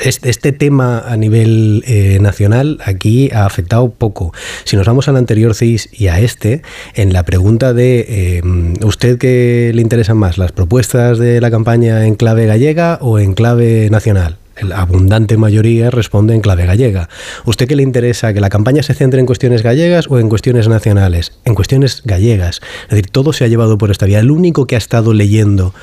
este tema a nivel eh, nacional aquí ha afectado poco. Si nos vamos al anterior CIS y a este, en la pregunta de eh, ¿usted qué le interesan más, las propuestas de la campaña en clave gallega o en clave nacional? La abundante mayoría responde en clave gallega. ¿Usted qué le interesa? ¿Que la campaña se centre en cuestiones gallegas o en cuestiones nacionales? En cuestiones gallegas. Es decir, todo se ha llevado por esta vía. El único que ha estado leyendo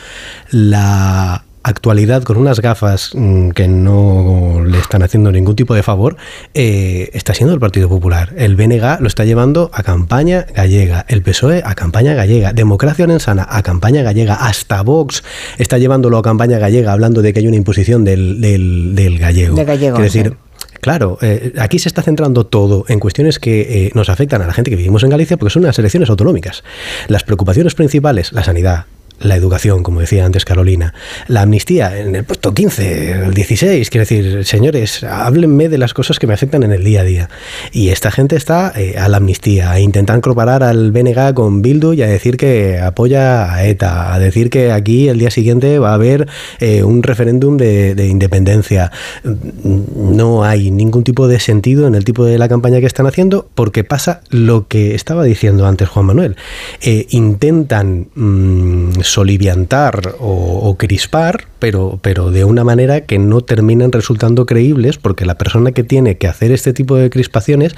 la actualidad con unas gafas mm, que no le están haciendo ningún tipo de favor, eh, está siendo el Partido Popular. El BNG lo está llevando a campaña gallega, el PSOE a campaña gallega, Democracia Sana a campaña gallega, hasta Vox está llevándolo a campaña gallega, hablando de que hay una imposición del, del, del gallego. De gallego, Quiero decir. Claro, eh, aquí se está centrando todo en cuestiones que eh, nos afectan a la gente que vivimos en Galicia porque son unas elecciones autonómicas. Las preocupaciones principales, la sanidad, la educación, como decía antes Carolina, la amnistía en el puesto 15, el 16, quiero decir, señores, háblenme de las cosas que me afectan en el día a día. Y esta gente está eh, a la amnistía, a intentar comparar al BNG con Bildu y a decir que apoya a ETA, a decir que aquí el día siguiente va a haber eh, un referéndum de, independencia. No hay ningún tipo de sentido en el tipo de la campaña que están haciendo porque pasa lo que estaba diciendo antes Juan Manuel. Eh, intentan... Mm, soliviantar o, crispar, pero, pero de una manera que no terminan resultando creíbles porque la persona que tiene que hacer este tipo de crispaciones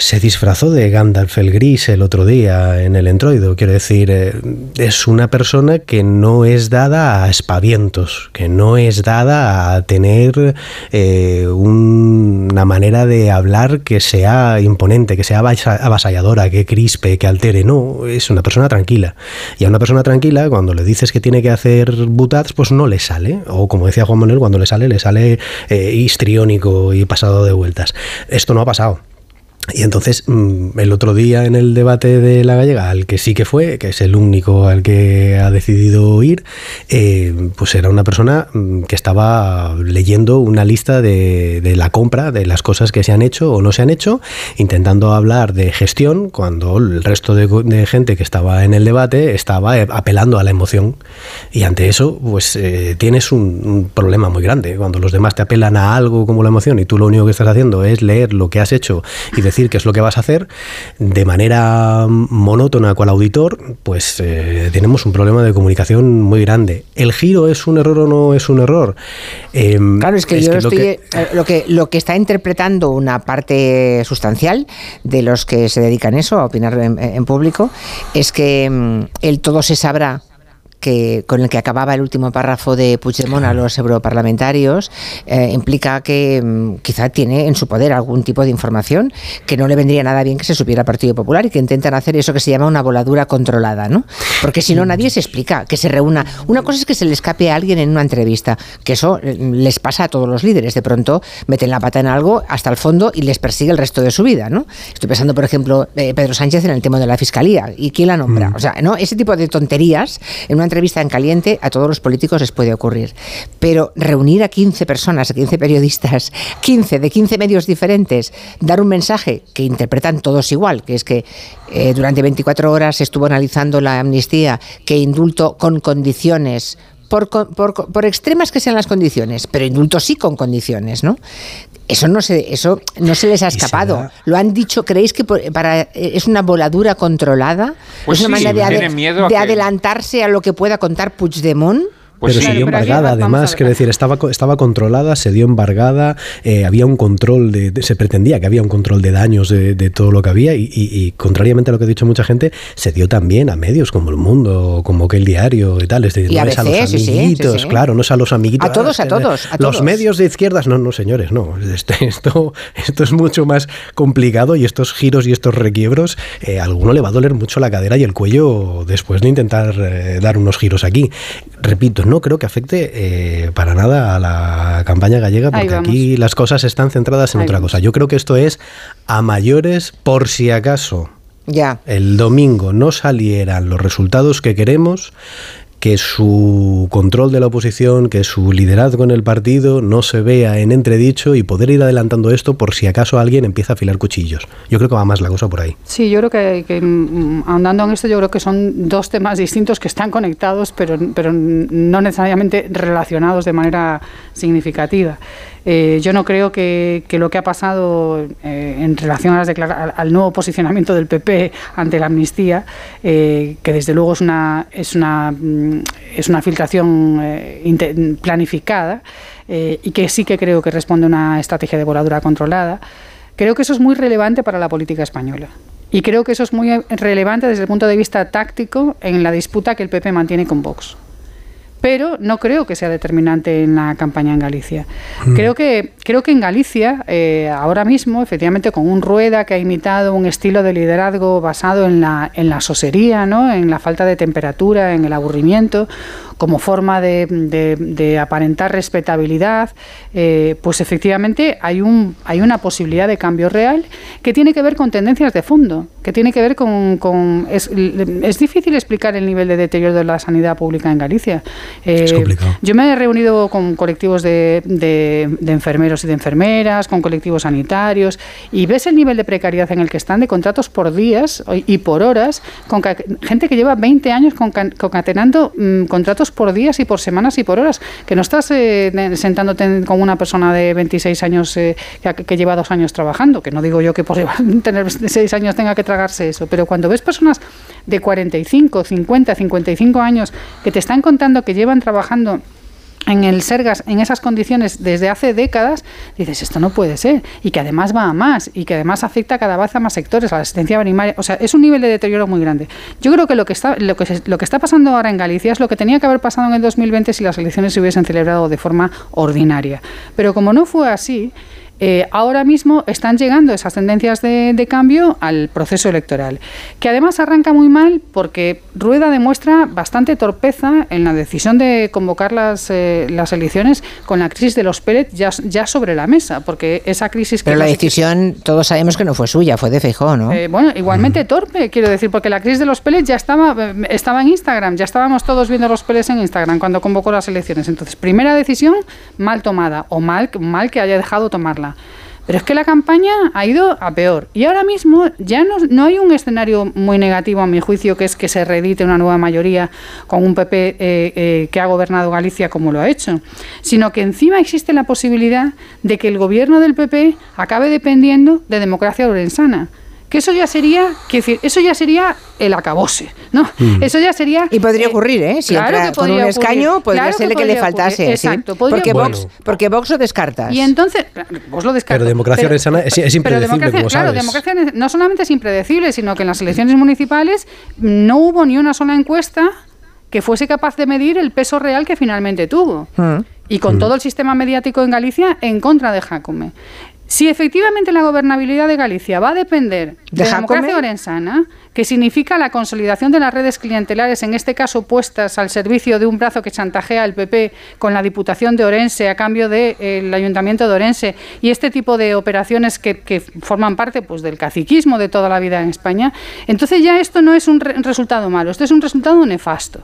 se disfrazó de Gandalf el Gris el otro día en el entroido. Quiero decir, eh, es una persona que no es dada a espavientos, que no es dada a tener eh, una manera de hablar que sea imponente, que sea avasalladora, que crispe, que altere. No, es una persona tranquila. Y a una persona tranquila, cuando le dices que tiene que hacer butats, pues no le sale. O como decía Juan Manuel, cuando le sale, le sale eh, histriónico y pasado de vueltas. Esto no ha pasado. Y entonces, mm, el otro día en el debate de la gallega, al que sí que fue, que es el único al que ha decidido ir, eh, pues era una persona mm, que estaba leyendo una lista de, la compra, de las cosas que se han hecho o no se han hecho, intentando hablar de gestión, cuando el resto de, gente que estaba en el debate estaba eh, apelando a la emoción. Y ante eso, pues eh, tienes un, un problema muy grande. Cuando los demás te apelan a algo como la emoción y tú lo único que estás haciendo es leer lo que has hecho y decir qué es lo que vas a hacer de manera monótona con el auditor, pues eh, tenemos un problema de comunicación muy grande. ¿El giro es un error o no es un error? Em, claro, es que yo estoy, eh, lo, que... lo, que, está interpretando una parte sustancial de los que se dedican a eso, a opinar en, público, es que em, el todo se sabrá que, con el que acababa el último párrafo de Puigdemont a los europarlamentarios eh, implica que mm, quizá tiene en su poder algún tipo de información que no le vendría nada bien que se supiera al Partido Popular y que intentan hacer eso que se llama una voladura controlada, ¿no? Porque si no nadie se explica, que se reúna. Una cosa es que se le escape a alguien en una entrevista, que eso eh, les pasa a todos los líderes, de pronto meten la pata en algo hasta el fondo y les persigue el resto de su vida, ¿no? Estoy pensando, por ejemplo, eh, Pedro Sánchez en el tema de la fiscalía y quién la nombra. Mm. O sea, ¿no? Ese tipo de tonterías en una entrevista en caliente a todos los políticos les puede ocurrir. Pero reunir a 15 personas, a 15 periodistas, 15 de 15 medios diferentes, dar un mensaje que interpretan todos igual, que es que eh, durante 24 horas estuvo analizando la amnistía, que indulto con condiciones por, por, extremas que sean las condiciones, pero indulto sí con condiciones, ¿no? Eso no se, eso no se les ha escapado. Lo han dicho, ¿creéis que para, es una voladura controlada? Pues ¿Es una manera de, adelantarse a lo que pueda contar Puigdemont? Pues pero se dio embargada, además, quiero decir, estaba, estaba controlada, se dio embargada, eh, había un control, de, se pretendía que había un control de daños de, todo lo que había y, contrariamente a lo que ha dicho mucha gente, se dio también a medios como El Mundo, como que El Diario y tal, es decir, no es a los amiguitos, claro, no es a los amiguitos. A todos, a todos. los medios de izquierdas, no, no, señores, no, este, esto, esto es mucho más complicado y estos giros y estos requiebros, eh, a alguno le va a doler mucho la cadera y el cuello después de intentar eh, dar unos giros aquí. Repito, no creo que afecte eh, para nada a la campaña gallega, porque aquí las cosas están centradas en otra cosa. Yo creo que esto es a mayores por si acaso. Ya. El domingo no salieran los resultados que queremos, que su control de la oposición, que su liderazgo en el partido no se vea en entredicho y poder ir adelantando esto por si acaso alguien empieza a afilar cuchillos. Yo creo que va más la cosa por ahí. Sí, yo creo que, mm, andando en esto, yo creo que son dos temas distintos que están conectados, pero, pero no necesariamente relacionados de manera significativa. Eh, yo no creo que, lo que ha pasado eh, en relación a las al, nuevo posicionamiento del PP ante la amnistía, eh, que desde luego es una, es una, mm, es una filtración planificada y que sí que creo que responde a una estrategia de voladura controlada, creo que eso es muy relevante para la política española. Y creo que eso es muy relevante desde el punto de vista táctico en la disputa que el PP mantiene con Vox pero no creo que sea determinante en la campaña en Galicia. Mm. Creo, que, creo que en Galicia, eh, ahora mismo, efectivamente, con un Rueda que ha imitado un estilo de liderazgo basado en la, en la sosería, ¿no? en la falta de temperatura, en el aburrimiento, como forma de, de- de aparentar respetabilidad, eh, pues efectivamente hay, un, hay una posibilidad de cambio real que tiene que ver con tendencias de fondo, que tiene que ver con... con- es, es difícil explicar el nivel de deterioro de la sanidad pública en Galicia. Eh, Es complicado. yo me he reunido con colectivos de, de- de enfermeros y de enfermeras, con colectivos sanitarios, y ves el nivel de precariedad en el que están, de contratos por días y por horas, con gente que lleva 20 años conca- concatenando mm, contratos por días y por semanas y por horas, que no estás eh, sentándote en- con una persona de 26 años eh, que, lleva dos años trabajando, que no digo yo que por [laughs] tener 26 años tenga que tragarse eso, pero cuando ves personas de 45, 50, 55 años que te están contando que llevan trabajando en el Sergas en esas condiciones desde hace décadas, dices, esto no puede ser. Y que además va a más, y que además afecta cada vez a más sectores, a la asistencia primaria. O sea, es un nivel de deterioro muy grande. Yo creo que lo que está, lo que, se- lo que está pasando ahora en Galicia es lo que tenía que haber pasado en el 2020 si las elecciones se hubiesen celebrado de forma ordinaria. Pero como no fue así, eh, ahora mismo están llegando esas tendencias de, de cambio al proceso electoral, que además arranca muy mal porque Rueda demuestra bastante torpeza en la decisión de convocar las, eh, las elecciones con la crisis de los pellets ya, ya sobre la mesa, porque esa crisis que Pero la decisión, todos sabemos que no fue suya, fue de Feijóo, ¿no? eh, bueno, igualmente torpe, quiero decir, porque la crisis de los pellets ya estaba, estaba en Instagram, ya estábamos todos viendo los pellets en Instagram cuando convocó las elecciones. Entonces, primera decisión mal tomada o mal, mal que haya dejado tomarla. Pero es que la campaña ha ido a peor. Y ahora mismo ya no, no hay un escenario muy negativo, a mi juicio, que es que se reedite una nueva mayoría con un PP eh, eh, que ha gobernado Galicia como lo ha hecho, sino que encima existe la posibilidad de que el gobierno del PP acabe dependiendo de democracia lorenzana. Que eso ya sería, quiero decir, eso ya sería el acabose, ¿no? Mm. Eso ya sería. Y podría ocurrir, ¿eh? Si claro entra que con un podría escaño, ocurrir. podría Claro ser que, le podría faltase. ocurrir. ¿sí? Exacto, podría Porque, ocurrir. Vox, porque Vox lo descartas. Y entonces, vos lo descartas. Pero democracia Pero- es- es pero impredecible, democracia- como Claro, democracia no solamente es impredecible, sino que en las elecciones municipales no hubo ni una sola encuesta que fuese capaz de medir el peso real que finalmente tuvo. Y con todo el sistema mediático en Galicia en contra de Jacome. Si efectivamente la gobernabilidad de Galicia va a depender ¿De de, Jacome? democracia orensana, que significa la consolidación de las redes clientelares, en este caso puestas al servicio de un brazo que chantajea al PP con la Diputación de Orense a cambio del Ayuntamiento de Orense, y este tipo de operaciones que, que forman parte pues, del caciquismo de toda la vida en España, entonces ya esto no es un re- resultado malo, esto es un resultado nefasto.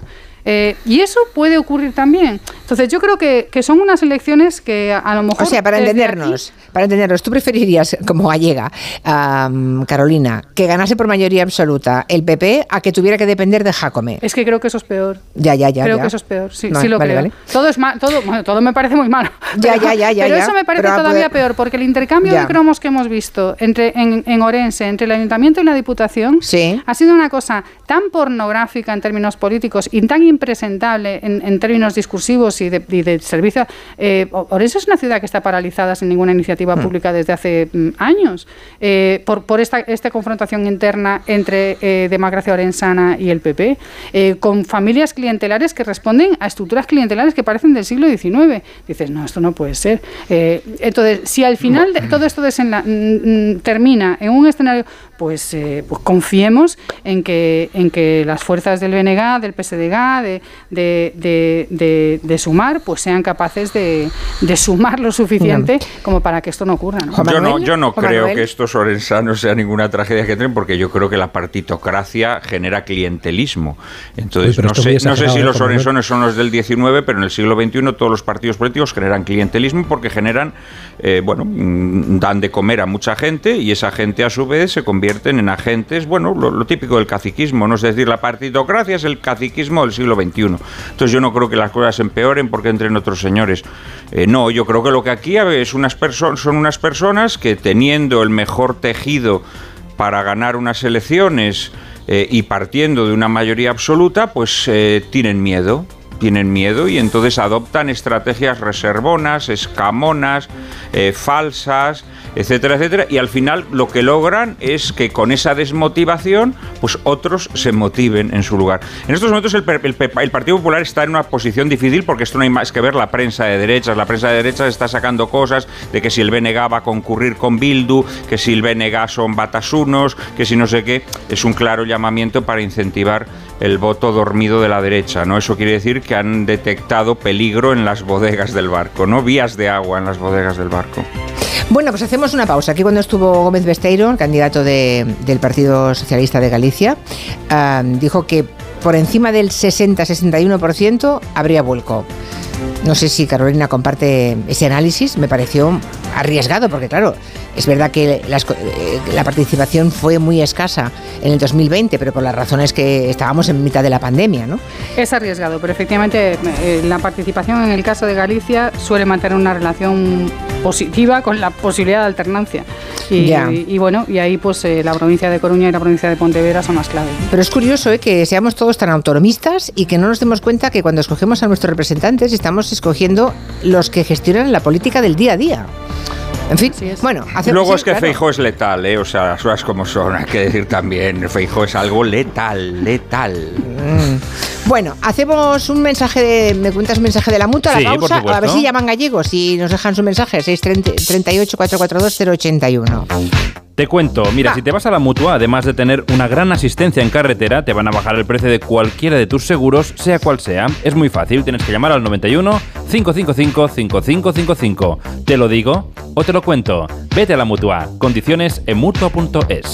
Eh, y eso puede ocurrir también. Entonces yo creo que, que son unas elecciones que a, a lo mejor... O sea, para entendernos, para entendernos, ¿tú preferirías, como gallega, am, Carolina, que ganase por mayoría absoluta el PP a que tuviera que depender de Jacome? Es que creo que eso es peor. Ya, ya, ya. creo ya. que eso es peor, sí, No, sí lo vale, creo. vale. Todo es ma- todo, bueno, todo me parece muy malo. Ya, pero, ya, ya, ya, Pero ya. eso me parece Pero todavía poder- peor, porque el intercambio Ya. de cromos que hemos visto entre en, en Orense, entre el Ayuntamiento y la Diputación, ha sido una cosa tan pornográfica en términos políticos y tan impresentable en, en términos discursivos y de, y de servicio. Eh, Orense es una ciudad que está paralizada sin ninguna iniciativa Hmm. pública desde hace mm, años eh, por, por esta, esta confrontación interna entre eh, democracia orensana y el PP, eh, con familias clientelares que responden a estructuras clientelares que parecen del siglo XIX. Dices, no, esto no puede ser. Eh, entonces, si al final de todo esto desenla- termina en un escenario, pues, eh, pues confiemos en que, en que las fuerzas del BNG, del PSDG, de, de, de, de- de sumar, pues sean capaces de, de sumar lo suficiente como para que esto no ocurra. ¿no? Yo no, yo no creo Manuel. que estos orensanos sea ninguna tragedia que tienen, porque yo creo que la partitocracia genera clientelismo. Entonces, Uy, no sé, muy no sé si los ¿eh, Manuel? orensanos son los del 19, pero en el siglo XXI todos los partidos políticos generan clientelismo porque generan, eh, bueno, mm, dan de comer a mucha gente y esa gente a su vez se convierten en agentes, bueno, lo, lo típico del caciquismo, ¿no? Es decir, la partitocracia es el caciquismo del siglo XXI. Entonces yo no creo que las cosas empeoren porque entren otros señores. Eh, no, yo creo que lo que aquí es unas son unas personas que teniendo el mejor tejido para ganar unas elecciones eh, y partiendo de una mayoría absoluta, pues eh, tienen miedo. Tienen miedo y entonces adoptan estrategias reservonas, escamonas, eh, falsas, etcétera, etcétera. Y al final lo que logran es que con esa desmotivación, pues otros se motiven en su lugar. En estos momentos el, el Partido Popular está en una posición difícil porque esto no hay más que ver la prensa de derechas. La prensa de derechas está sacando cosas de que si el BNG va a concurrir con Bildu, que si el BNG son batasunos, que si no sé qué, es un claro llamamiento para incentivar el voto dormido de la derecha, ¿no? Eso quiere decir que han detectado peligro en las bodegas del barco, ¿no? Vías de agua en las bodegas del barco. Bueno, pues hacemos una pausa. Aquí cuando estuvo Gómez Besteiro, candidato de- del Partido Socialista de Galicia, ah, dijo que por encima del 60-61% habría vuelco. No sé si Carolina comparte ese análisis, me pareció arriesgado, porque claro, es verdad que las eh, la participación fue muy escasa en el 2020, pero por las razones que estábamos en mitad de la pandemia, ¿no? Es arriesgado, pero efectivamente eh, la participación en el caso de Galicia suele mantener una relación positiva con la posibilidad de alternancia. Y, Ya. y bueno, y ahí pues eh, la provincia de Coruña y la provincia de Pontevedra son más clave. Pero es curioso ¿eh? que seamos todos tan autonomistas y que no nos demos cuenta que cuando escogemos a nuestros representantes estamos escogiendo los que gestionan la política del día a día. En fin, bueno, hacemos... Luego sí, es que claro. Feijóo es letal, ¿eh? O sea, las cosas como son, hay que decir también. Feijóo es algo letal, letal. Mm. Bueno, hacemos un mensaje de... ¿Me cuentas un mensaje de la mutua? a Sí, la supuesto. A ver si llaman gallegos y nos dejan su mensaje. 638 442 081 Te cuento, mira, si te vas a la mutua, además de tener una gran asistencia en carretera, te van a bajar el precio de cualquiera de tus seguros, sea cual sea. Es muy fácil, tienes que llamar al 91 555 5555. ¿Te lo digo o te lo cuento? Vete a la mutua. Condiciones en mutua.es.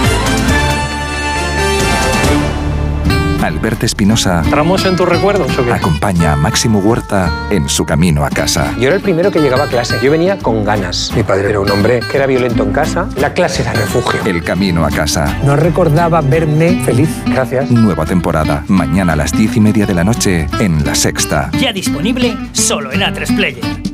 Alberto Espinosa ¿Entramos en tus recuerdos o qué? acompaña a Máximo Huerta en su camino a casa. Yo era el primero que llegaba a clase. Yo venía con ganas. Mi padre era un hombre que era violento en casa. La clase era refugio. El camino a casa. No recordaba verme feliz. Gracias. Nueva temporada. Mañana a las diez y media de la noche en La Sexta. Ya disponible solo en A3 Player.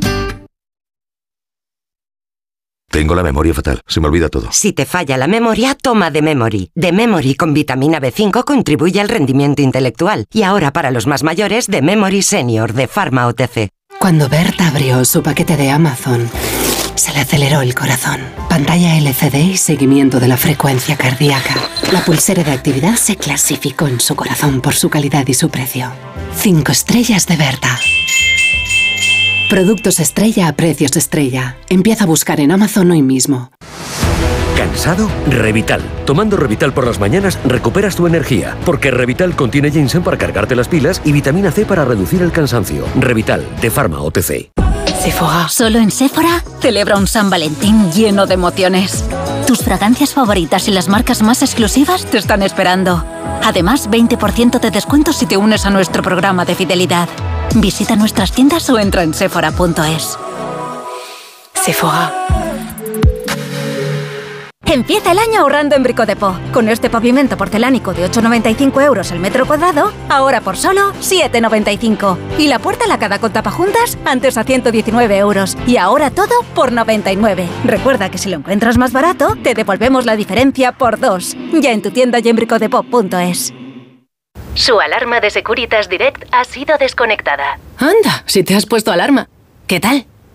Tengo la memoria fatal, se me olvida todo. Si te falla la memoria, toma de Memory. De Memory con vitamina B5 contribuye al rendimiento intelectual. Y ahora para los más mayores, de Memory Senior de Pharma OTC. Cuando Berta abrió su paquete de Amazon, se le aceleró el corazón. Pantalla LCD y seguimiento de la frecuencia cardíaca. La pulsera de actividad se clasificó en su corazón por su calidad y su precio. Cinco estrellas de Berta. Productos estrella a precios estrella. Empieza a buscar en Amazon hoy mismo. ¿Cansado? Revital. Tomando Revital por las mañanas recuperas tu energía, porque Revital contiene ginseng para cargarte las pilas y vitamina C para reducir el cansancio. Revital, de Pharma OTC. Sephora. Solo en Sephora celebra un San Valentín lleno de emociones. Tus fragancias favoritas y las marcas más exclusivas te están esperando. Además, 20% de descuento si te unes a nuestro programa de fidelidad. Visita nuestras tiendas o entra en sephora.es. Sephora. Empieza el año ahorrando en Bricodepo. Con este pavimento porcelánico de 8,95 euros el metro cuadrado, ahora por solo 7,95. Y la puerta lacada con tapajuntas, antes a 119 euros. Y ahora todo por 99. Recuerda que si lo encuentras más barato, te devolvemos la diferencia por dos. Ya en tu tienda y en bricodepo.es. Su alarma de Securitas Direct ha sido desconectada. Anda, si te has puesto alarma. ¿Qué tal?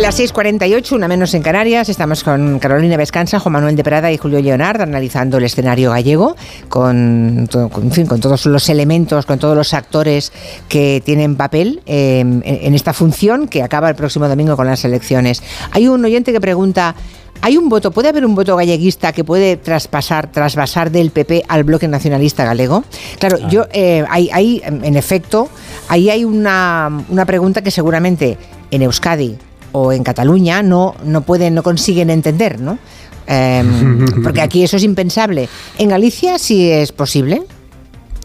Las 6.48, una menos en Canarias, estamos con Carolina Vescanza, Juan Manuel de Prada y Julio Leonard analizando el escenario gallego con, con, en fin, con todos los elementos, con todos los actores que tienen papel eh, en, en esta función que acaba el próximo domingo con las elecciones. Hay un oyente que pregunta... ¿Hay un voto, puede haber un voto galleguista que puede traspasar, trasvasar del PP al bloque nacionalista galego? Claro, yo, eh, hay, hay, en efecto, ahí hay una, una pregunta que seguramente en Euskadi o en Cataluña no, no pueden, no consiguen entender, ¿no? Em, [laughs] porque aquí eso es impensable. En Galicia sí es posible.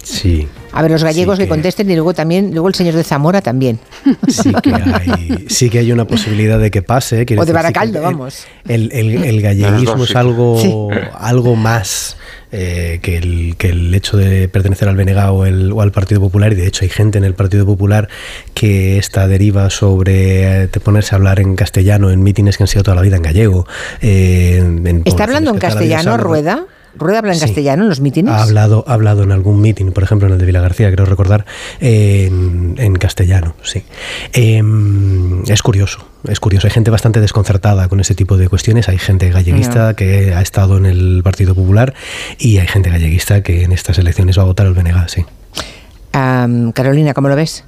Sí. A ver, los gallegos que... contesten y luego también, luego el señor de Zamora también. [laughs] Sí que hay, sí que hay una posibilidad de que pase. O de decir, sí que Baracaldo, el- vamos. El, el, el galleguismo dos es algo, algo más eh, que, el, que el hecho de pertenecer al BNG o, el- o al Partido Popular. Y de hecho hay gente en el Partido Popular que esta deriva sobre eh, te ponerse a hablar en castellano en mítines que han sido toda la vida en gallego. eh, en ¿Está hablando en que castellano, Rueda? Rueda habla en Sí. castellano en los mítines. Ha hablado, ha hablado en algún meeting, por ejemplo en el de Vila García, creo recordar, en, en castellano, sí. Em, es curioso, es curioso. Hay gente bastante desconcertada con ese tipo de cuestiones. Hay gente galleguista No. que ha estado en el Partido Popular y hay gente galleguista que en estas elecciones va a votar al BNG, sí. Carolina, ¿cómo lo ves?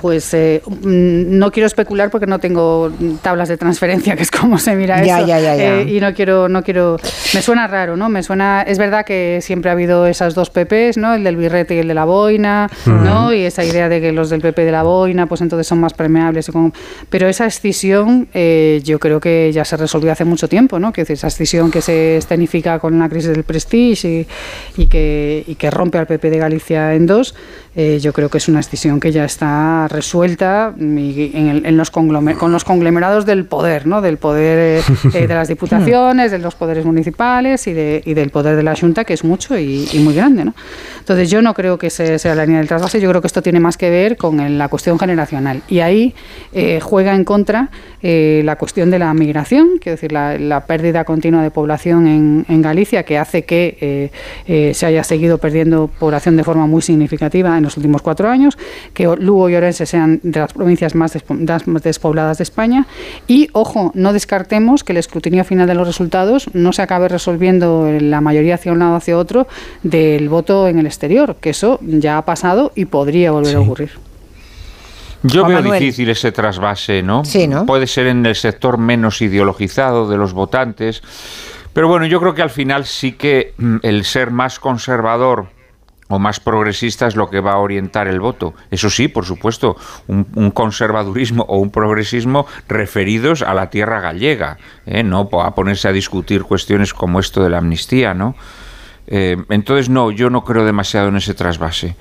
Pues eh, mm, no quiero especular porque no tengo tablas de transferencia, [laughs] que es como se mira Ya, eso. ya, ya, ya. Eh, y no quiero, no quiero. Me suena raro, ¿no? Me suena. Es verdad que siempre ha habido esas dos PPs, ¿no? El del birrete y el de la boina, ¿no? Y esa idea de que los del PP de la boina, pues entonces son más permeables. y como- Pero esa escisión, eh, yo creo que ya se resolvió hace mucho tiempo, ¿no? Que es esa escisión que se escenifica con la crisis del Prestige y, y que, y que rompe al PP de Galicia en dos. Eh, yo creo que es una escisión que ya está resuelta y en el- en los con los conglomerados del poder, ¿no? del poder eh, [laughs] eh, de las diputaciones, de los poderes municipales y, de- y del poder de la Junta, que es mucho y, y muy grande. ¿no? Entonces yo no creo que ese sea la línea del trasvase, yo creo que esto tiene más que ver con la cuestión generacional. Y ahí eh, juega en contra eh, la cuestión de la migración, quiero decir, la, la pérdida continua de población en, en Galicia, que hace que eh, se haya seguido perdiendo población de forma muy significativa en los últimos cuatro años, que Lugo y Orense sean de las provincias más, despo- das- más despobladas de España. Y, ojo, no descartemos que el escrutinio final de los resultados no se acabe resolviendo la mayoría hacia un lado o hacia otro del voto en el exterior, que eso ya ha pasado y podría volver a ocurrir. Yo Juan veo Manuel. difícil ese trasvase, ¿no? Sí, ¿no? Puede ser en el sector menos ideologizado de los votantes, pero bueno, yo creo que al final sí que mm, el ser más conservador o más progresista es lo que va a orientar el voto. Eso sí, por supuesto, un, conservadurismo o un progresismo referidos a la tierra gallega, ¿eh? no a ponerse a discutir cuestiones como esto de la amnistía, ¿no? Eh, entonces, no, yo no creo demasiado en ese trasvase.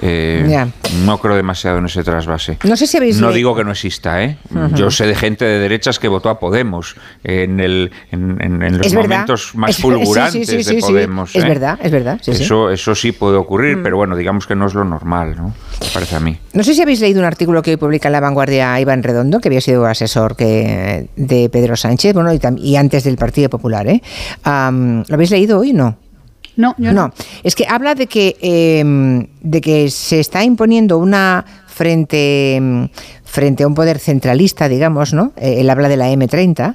Eh. No creo demasiado en ese trasvase. No sé si habéis No digo que no exista, ¿eh? Yo sé de gente de derechas que votó a Podemos en, el, en, en- en los momentos más [laughs] fulgurantes sí, sí, sí, de. Podemos. Es ¿eh? verdad, es verdad. eso, eso sí puede ocurrir, Mm. pero bueno, digamos que no es lo normal, ¿no? Parece a mí. No sé si habéis leído un artículo que hoy publica en La Vanguardia Iván Redondo, que había sido asesor que, de Pedro Sánchez, bueno, y, y antes del Partido Popular, ¿eh? ¿Lo habéis leído hoy? No. No, yo no. Es que habla de que, em, de que se está imponiendo una frente, em, frente a un poder centralista, digamos, ¿no? Eh, él habla de la M30,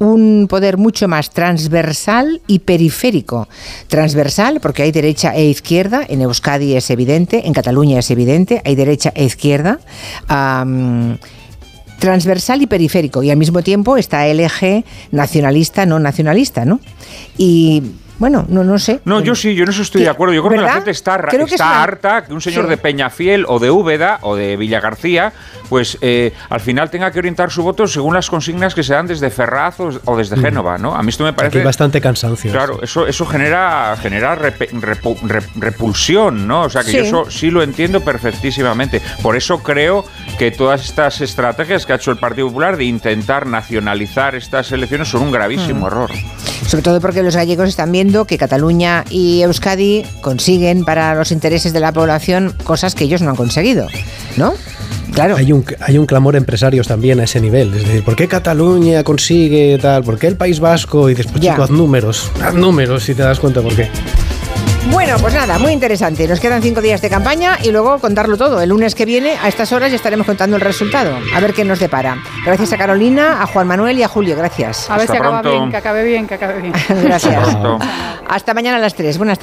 un poder mucho más transversal y periférico. Transversal porque hay derecha e izquierda, en Euskadi es evidente, en Cataluña es evidente, hay derecha e izquierda. transversal y periférico y al mismo tiempo está el eje nacionalista no nacionalista no y bueno no no sé No, yo sí, yo en eso estoy de acuerdo. Yo creo que la gente está, ra- Creo que es está una- harta que un señor Sí. de Peñafiel o de Úbeda o de Villa García, pues eh, al final tenga que orientar su voto según las consignas que se dan desde Ferraz o, o desde Mm. Génova, ¿no? A mí esto me parece... hay bastante cansancio. Claro, eso, eso genera, genera rep- repulsión, ¿no? O sea que Sí. yo eso sí lo entiendo perfectísimamente. Por eso creo que todas estas estrategias que ha hecho el Partido Popular de intentar nacionalizar estas elecciones son un gravísimo Mm. error. Sobre todo porque los gallegos están viendo que Cataluña y Euskadi consiguen para los intereses de la población cosas que ellos no han conseguido no claro Hay un, hay un clamor empresarios también a ese nivel. Es decir, ¿por qué Cataluña consigue tal? ¿Por qué el País Vasco? Y después, Ya. chico, haz números. Haz números si te das cuenta por qué. Bueno, pues nada, muy interesante. Nos quedan cinco días de campaña y luego contarlo todo. El lunes que viene, a estas horas, ya estaremos contando el resultado. A ver qué nos depara. Gracias a Carolina, a Juan Manuel y a Julio. Gracias. A ver si acaba bien, que acabe bien, que acabe bien. [laughs] Gracias. Hasta mañana a las 3. Buenas tardes.